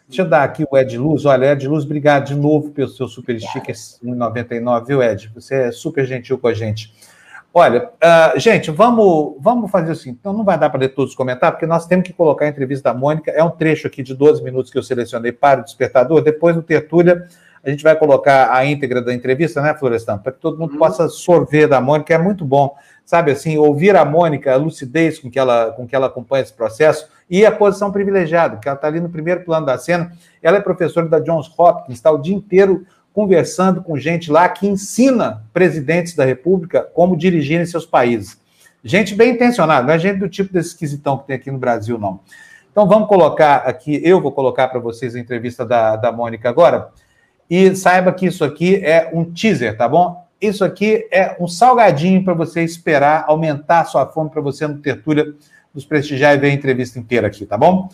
Deixa eu dar aqui o Ed Luz. Olha, Ed Luz, obrigado de novo pelo seu super sticker 1,99, viu, Ed? Você é super gentil com a gente. Olha, uh, gente, vamos, vamos fazer assim. Então, não vai dar para ler todos os comentários, porque nós temos que colocar a entrevista da Mônica. É um trecho aqui de 12 minutos que eu selecionei para o despertador. Depois, no Tertúlia, a gente vai colocar a íntegra da entrevista, né, Florestan? Para que todo mundo uhum. possa sorver da Mônica, é muito bom. Sabe assim, ouvir a Mônica, a lucidez com que ela, com que ela acompanha esse processo e a posição privilegiada, que ela está ali no primeiro plano da cena. Ela é professora da Johns Hopkins, está o dia inteiro conversando com gente lá que ensina presidentes da República como dirigirem seus países. Gente bem intencionada, não é gente do tipo desse esquisitão que tem aqui no Brasil, não. Então vamos colocar aqui, eu vou colocar para vocês a entrevista da, da Mônica agora. E saiba que isso aqui é um teaser, tá bom? Isso aqui é um salgadinho para você esperar aumentar a sua fome para você no Tertúlia nos prestigiar e ver a entrevista inteira aqui, tá bom?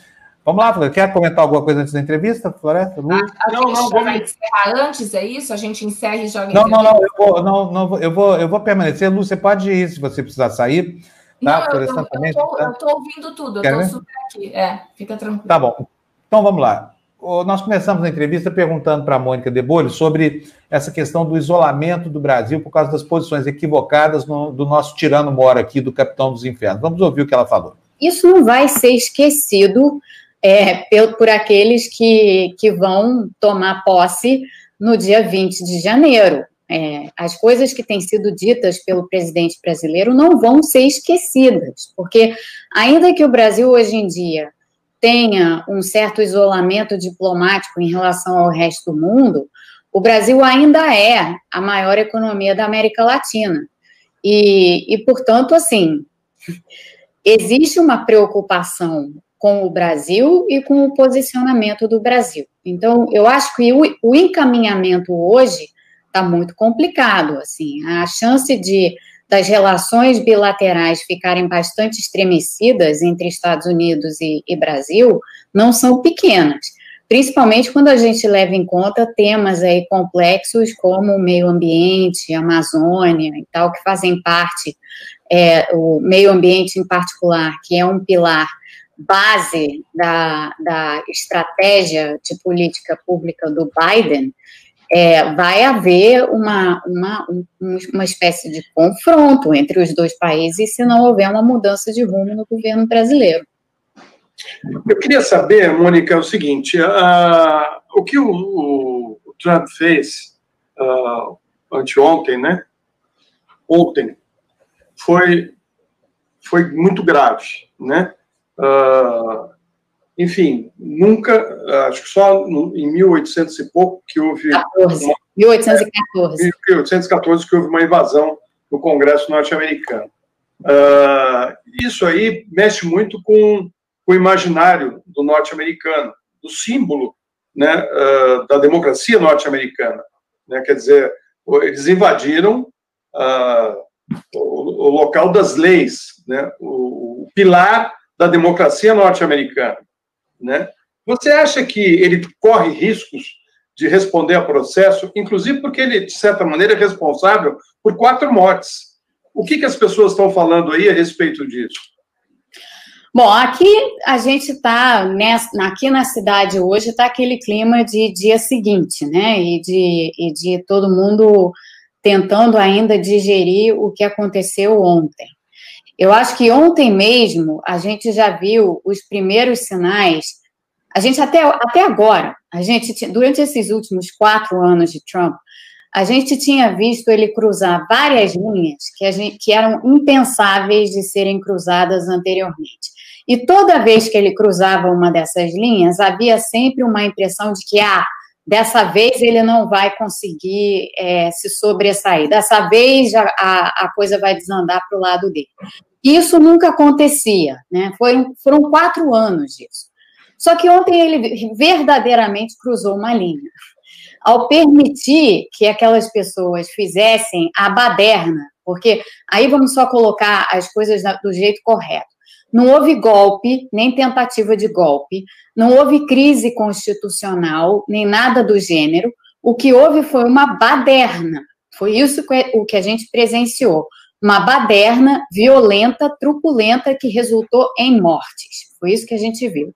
Vamos lá, Floresta. Quer comentar alguma coisa antes da entrevista, Floresta? Lu? Ah, não, não, vamos encerrar antes, é isso? A gente encerra e joga Não, não, não, eu vou, não, não, eu vou, eu vou permanecer. Lu, você pode ir se você precisar sair. Tá? Não, eu, eu, também, eu, tô, tá? eu tô ouvindo tudo, eu tô super aqui. É, fica tranquilo. Tá bom. Então vamos lá nós começamos a entrevista perguntando para a Mônica Debolho sobre essa questão do isolamento do Brasil por causa das posições equivocadas no, do nosso tirano mora aqui, do Capitão dos Infernos. Vamos ouvir o que ela falou. Isso não vai ser esquecido é, por, aqueles que, que vão tomar posse no dia 20 de janeiro. É, as coisas que têm sido ditas pelo presidente brasileiro não vão ser esquecidas, porque ainda que o Brasil hoje em dia tenha um certo isolamento diplomático em relação ao resto do mundo, o Brasil ainda é a maior economia da América Latina. E, e portanto, assim, existe uma preocupação com o Brasil e com o posicionamento do Brasil. Então, eu acho que o, o encaminhamento hoje está muito complicado. Assim, a chance de das relações bilaterais ficarem bastante estremecidas entre Estados Unidos e, e Brasil não são pequenas. principalmente quando a gente leva em conta temas aí complexos como o meio ambiente, Amazônia e tal, que fazem parte, é, o meio ambiente em particular, que é um pilar base da, da estratégia de política pública do Biden, é, vai haver uma, uma, uma espécie de confronto entre os dois países se não houver uma mudança de rumo no governo brasileiro. Eu queria saber, Mônica, o seguinte: uh, o que o, o, Trump fez uh, anteontem, né? Ontem, foi, foi muito grave, né? Uh, enfim, nunca, acho que só em 1800 e pouco que houve. 14. Uma, 1814. 1814 que houve uma invasão no Congresso norte-americano. Uh, isso aí mexe muito com o imaginário do norte-americano, do símbolo né, uh, da democracia norte-americana. Né? Quer dizer, eles invadiram uh, o, o, local das leis, né? o, o pilar da democracia norte-americana. Né? Você acha que ele corre riscos de responder a processo, inclusive porque ele, de certa maneira, é responsável por quatro mortes? O que, que as pessoas estão falando aí a respeito disso? Bom, aqui a gente está, aqui na cidade hoje, está aquele clima de dia seguinte, né? E de, e de todo mundo tentando ainda digerir o que aconteceu ontem. Eu acho que ontem mesmo a gente já viu os primeiros sinais. A gente até, até agora, a gente durante esses últimos quatro anos de Trump, a gente tinha visto ele cruzar várias linhas que, gente, que eram impensáveis de serem cruzadas anteriormente. E toda vez que ele cruzava uma dessas linhas, havia sempre uma impressão de que, ah, dessa vez ele não vai conseguir é, se sobressair, dessa vez a, a, a coisa vai desandar para o lado dele. Isso nunca acontecia, né? Foram, foram quatro anos disso. Só que ontem ele verdadeiramente cruzou uma linha. Ao permitir que aquelas pessoas fizessem a baderna, porque aí vamos só colocar as coisas do jeito correto. Não houve golpe, nem tentativa de golpe, não houve crise constitucional, nem nada do gênero. O que houve foi uma baderna. Foi isso que, o que a gente presenciou. Uma baderna violenta, truculenta, que resultou em mortes. Foi isso que a gente viu.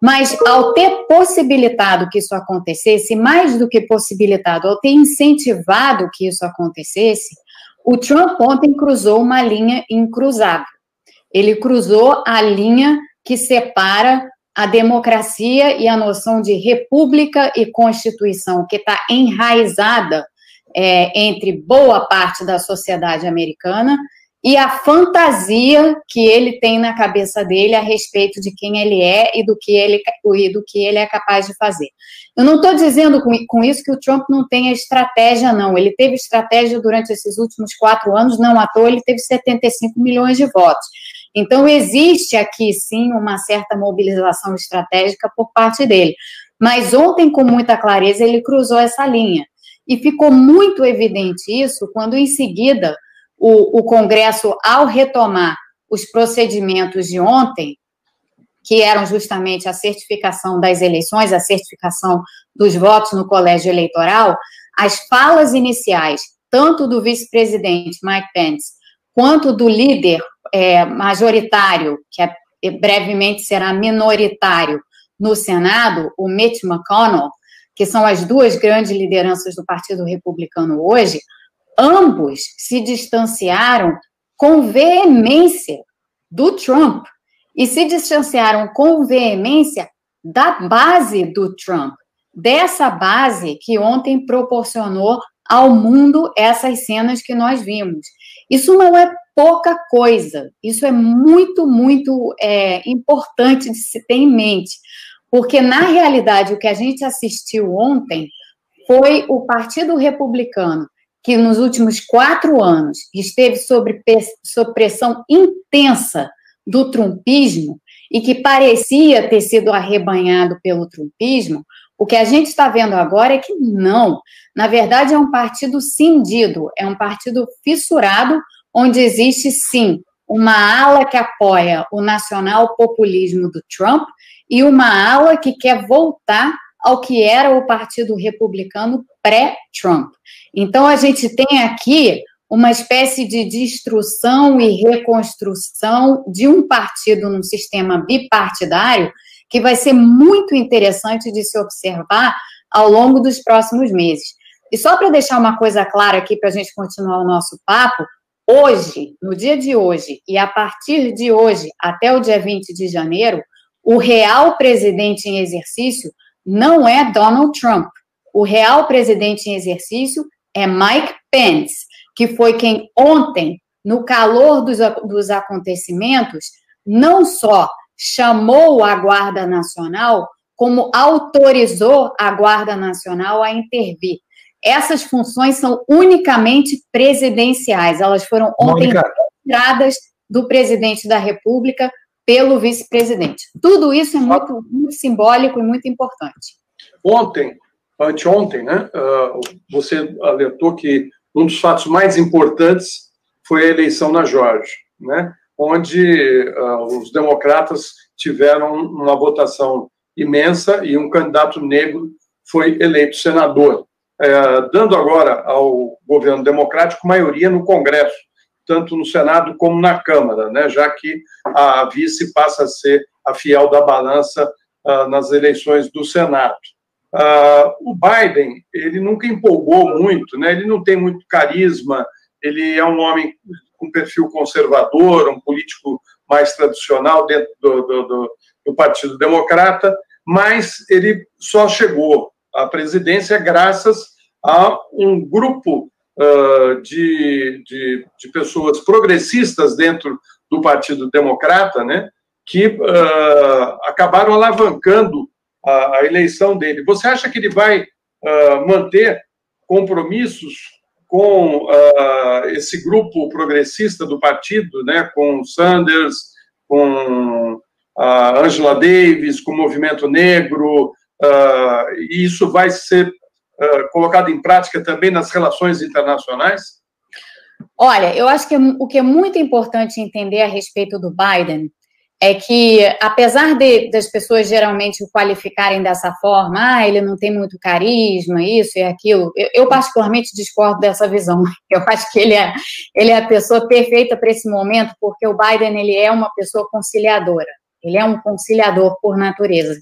Mas ao ter possibilitado que isso acontecesse, mais do que possibilitado, ao ter incentivado que isso acontecesse, o Trump ontem cruzou uma linha incruzável. Ele cruzou a linha que separa a democracia e a noção de república e constituição, que está enraizada é, entre boa parte da sociedade americana e a fantasia que ele tem na cabeça dele a respeito de quem ele é e do que ele, e do que ele é capaz de fazer. Eu não estou dizendo com, com isso que o Trump não tenha estratégia, não. Ele teve estratégia durante esses últimos quatro anos, não à toa, ele teve 75 milhões de votos. Então, existe aqui, sim, uma certa mobilização estratégica por parte dele. Mas ontem, com muita clareza, ele cruzou essa linha. E ficou muito evidente isso quando, em seguida, o, o Congresso, ao retomar os procedimentos de ontem, que eram justamente a certificação das eleições, a certificação dos votos no colégio eleitoral, as falas iniciais, tanto do vice-presidente Mike Pence, quanto do líder é, majoritário, que é, brevemente será minoritário no Senado, o Mitch McConnell, que são as duas grandes lideranças do Partido Republicano hoje, ambos se distanciaram com veemência do Trump e se distanciaram com veemência da base do Trump, dessa base que ontem proporcionou ao mundo essas cenas que nós vimos. Isso não é pouca coisa, isso é muito, muito é, importante de se ter em mente, porque na realidade o que a gente assistiu ontem foi o Partido Republicano, que nos últimos quatro anos esteve sob, pressão intensa do trumpismo e que parecia ter sido arrebanhado pelo trumpismo, o que a gente está vendo agora é que não. Na verdade, é um partido cindido, é um partido fissurado, onde existe, sim, uma ala que apoia o nacional populismo do Trump e uma ala que quer voltar ao que era o Partido Republicano pré-Trump. Então, a gente tem aqui uma espécie de destruição e reconstrução de um partido num sistema bipartidário que vai ser muito interessante de se observar ao longo dos próximos meses. E só para deixar uma coisa clara aqui para a gente continuar o nosso papo, hoje, no dia de hoje, e a partir de hoje até o dia 20 de janeiro, o real presidente em exercício não é Donald Trump. O real presidente em exercício é Mike Pence, que foi quem ontem, no calor dos, dos acontecimentos, não só chamou a Guarda Nacional, como autorizou a Guarda Nacional a intervir. Essas funções são unicamente presidenciais, elas foram ontem retiradas do presidente da República pelo vice-presidente. Tudo isso é muito, muito, simbólico e muito importante. Ontem, anteontem, né, ah, você alertou que um dos fatos mais importantes foi a eleição na Geórgia, né, onde uh, os democratas tiveram uma votação imensa e um candidato negro foi eleito senador, uh, dando agora ao governo democrático maioria no Congresso, tanto no Senado como na Câmara, né, já que a vice passa a ser a fiel da balança uh, nas eleições do Senado. Uh, o Biden, ele nunca empolgou muito, né? ele não tem muito carisma, ele é um homem com perfil conservador, um político mais tradicional dentro do, do, do, do Partido Democrata, mas ele só chegou à presidência graças a um grupo uh, de, de, de, pessoas progressistas dentro do Partido Democrata, né, que uh, acabaram alavancando a, a, eleição dele. Você acha que ele vai uh, manter compromissos com esse grupo progressista do partido, né, com Sanders, com a Angela Davis, com o Movimento Negro, e isso vai ser uh, colocado em prática também nas relações internacionais? Olha, eu acho que o que é muito importante entender a respeito do Biden é que, apesar de, das pessoas geralmente o qualificarem dessa forma, ah, ele não tem muito carisma, isso e aquilo, eu, eu, particularmente discordo dessa visão. Eu acho que ele é, ele é a pessoa perfeita para esse momento, porque o Biden ele é uma pessoa conciliadora. Ele é um conciliador por natureza.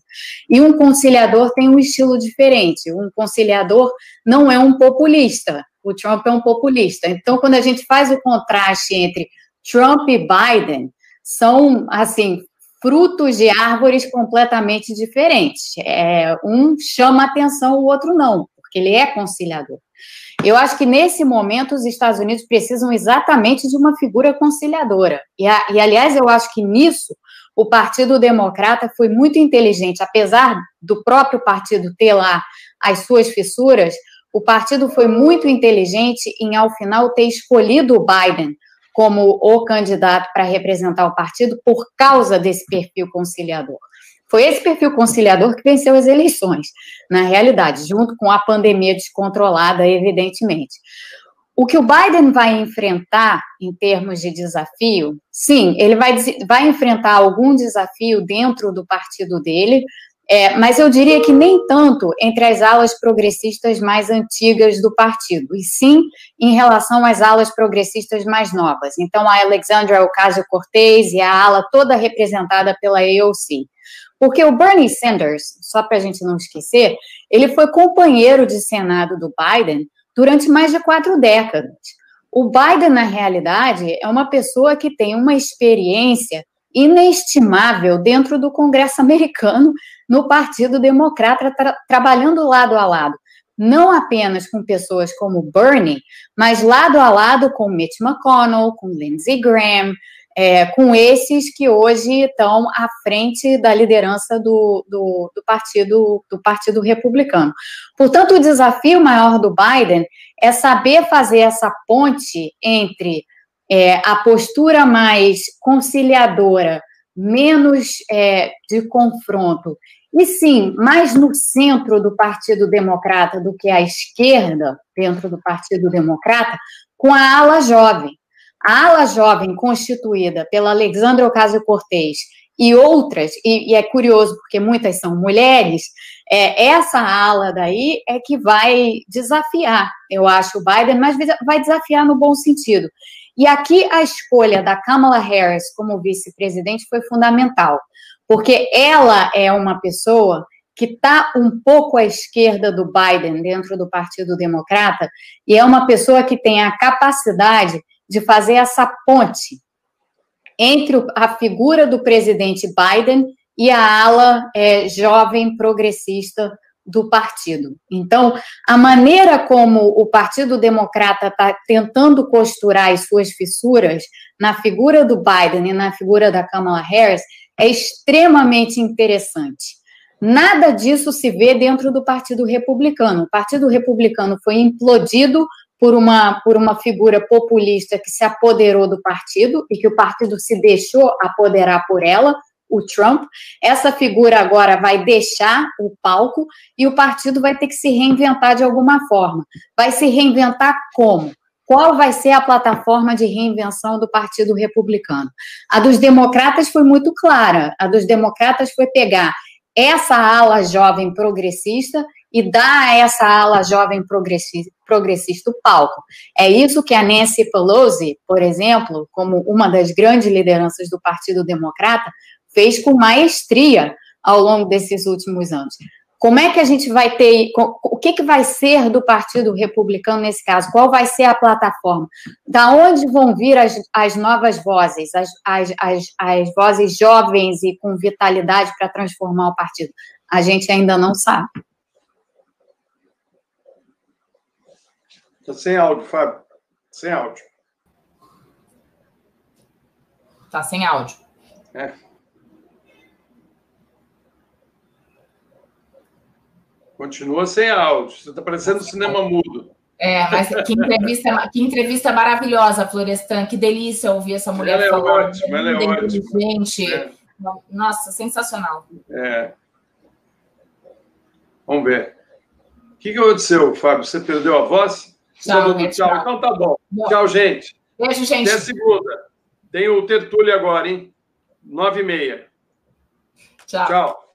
E um conciliador tem um estilo diferente. Um conciliador não é um populista. O Trump é um populista. Então, quando a gente faz o contraste entre Trump e Biden, são, assim, frutos de árvores completamente diferentes. É, um chama atenção, o outro não, porque ele é conciliador. Eu acho que nesse momento os Estados Unidos precisam exatamente de uma figura conciliadora. E, a, e aliás, eu acho que nisso o Partido Democrata foi muito inteligente, apesar do próprio partido ter lá as suas fissuras, o partido foi muito inteligente em, ao final, ter escolhido o Biden como o candidato para representar o partido por causa desse perfil conciliador. Foi esse perfil conciliador que venceu as eleições, na realidade, junto com a pandemia descontrolada, evidentemente. O que o Biden vai enfrentar em termos de desafio, sim, ele vai, vai enfrentar algum desafio dentro do partido dele, é, mas eu diria que nem tanto entre as alas progressistas mais antigas do partido, e sim em relação às alas progressistas mais novas. Então, a Alexandra Ocasio-Cortez e a ala toda representada pela AOC. Porque o Bernie Sanders, só para a gente não esquecer, ele foi companheiro de Senado do Biden durante mais de quatro décadas. O Biden, na realidade, é uma pessoa que tem uma experiência inestimável dentro do Congresso americano, no Partido Democrata, tra trabalhando lado a lado. Não apenas com pessoas como Bernie, mas lado a lado com Mitch McConnell, com Lindsey Graham, é, com esses que hoje estão à frente da liderança do, do, do, partido, do Partido Republicano. Portanto, o desafio maior do Biden é saber fazer essa ponte entre é, a postura mais conciliadora, menos é, de confronto, e sim, mais no centro do Partido Democrata do que à esquerda, dentro do Partido Democrata, com a ala jovem. A ala jovem constituída pela Alexandra Ocasio-Cortez e outras, e, e é curioso porque muitas são mulheres, é, essa ala daí é que vai desafiar, eu acho, o Biden, mas vai desafiar no bom sentido. E aqui a escolha da Kamala Harris como vice-presidente foi fundamental, porque ela é uma pessoa que está um pouco à esquerda do Biden dentro do Partido Democrata e é uma pessoa que tem a capacidade de fazer essa ponte entre a figura do presidente Biden e a ala é, jovem progressista do partido. Então, a maneira como o Partido Democrata está tentando costurar as suas fissuras na figura do Biden e na figura da Kamala Harris é extremamente interessante. Nada disso se vê dentro do Partido Republicano. O Partido Republicano foi implodido por uma, por uma figura populista que se apoderou do partido e que o partido se deixou apoderar por ela, o Trump. Essa figura agora vai deixar o palco e o partido vai ter que se reinventar de alguma forma. Vai se reinventar como? Qual vai ser a plataforma de reinvenção do Partido Republicano? A dos democratas foi muito clara. A dos democratas foi pegar essa ala jovem progressista e dar a essa ala jovem progressista, progressista o palco. É isso que a Nancy Pelosi, por exemplo, como uma das grandes lideranças do Partido Democrata, fez com maestria ao longo desses últimos anos. Como é que a gente vai ter, o que, que vai ser do Partido Republicano nesse caso? Qual vai ser a plataforma? Da onde vão vir as, as novas vozes, as, as, as, as vozes jovens e com vitalidade para transformar o partido? A gente ainda não sabe. Está sem áudio, Fábio. Sem áudio. Está sem áudio. É. Continua sem áudio. Você está parecendo cinema mudo. É, mas que entrevista, que entrevista maravilhosa, Florestan. Que delícia ouvir essa mulher ela é falar. Ótima, ela é ótima. Gente, é. nossa, sensacional. É. Vamos ver. O que, que aconteceu, Fábio? Você perdeu a voz? Tchau, tchau. tchau. Então tá bom. bom. Tchau, gente. Beijo, gente. Até segunda. Tem o Tertúlio agora, hein? Nove e meia. Tchau. Tchau.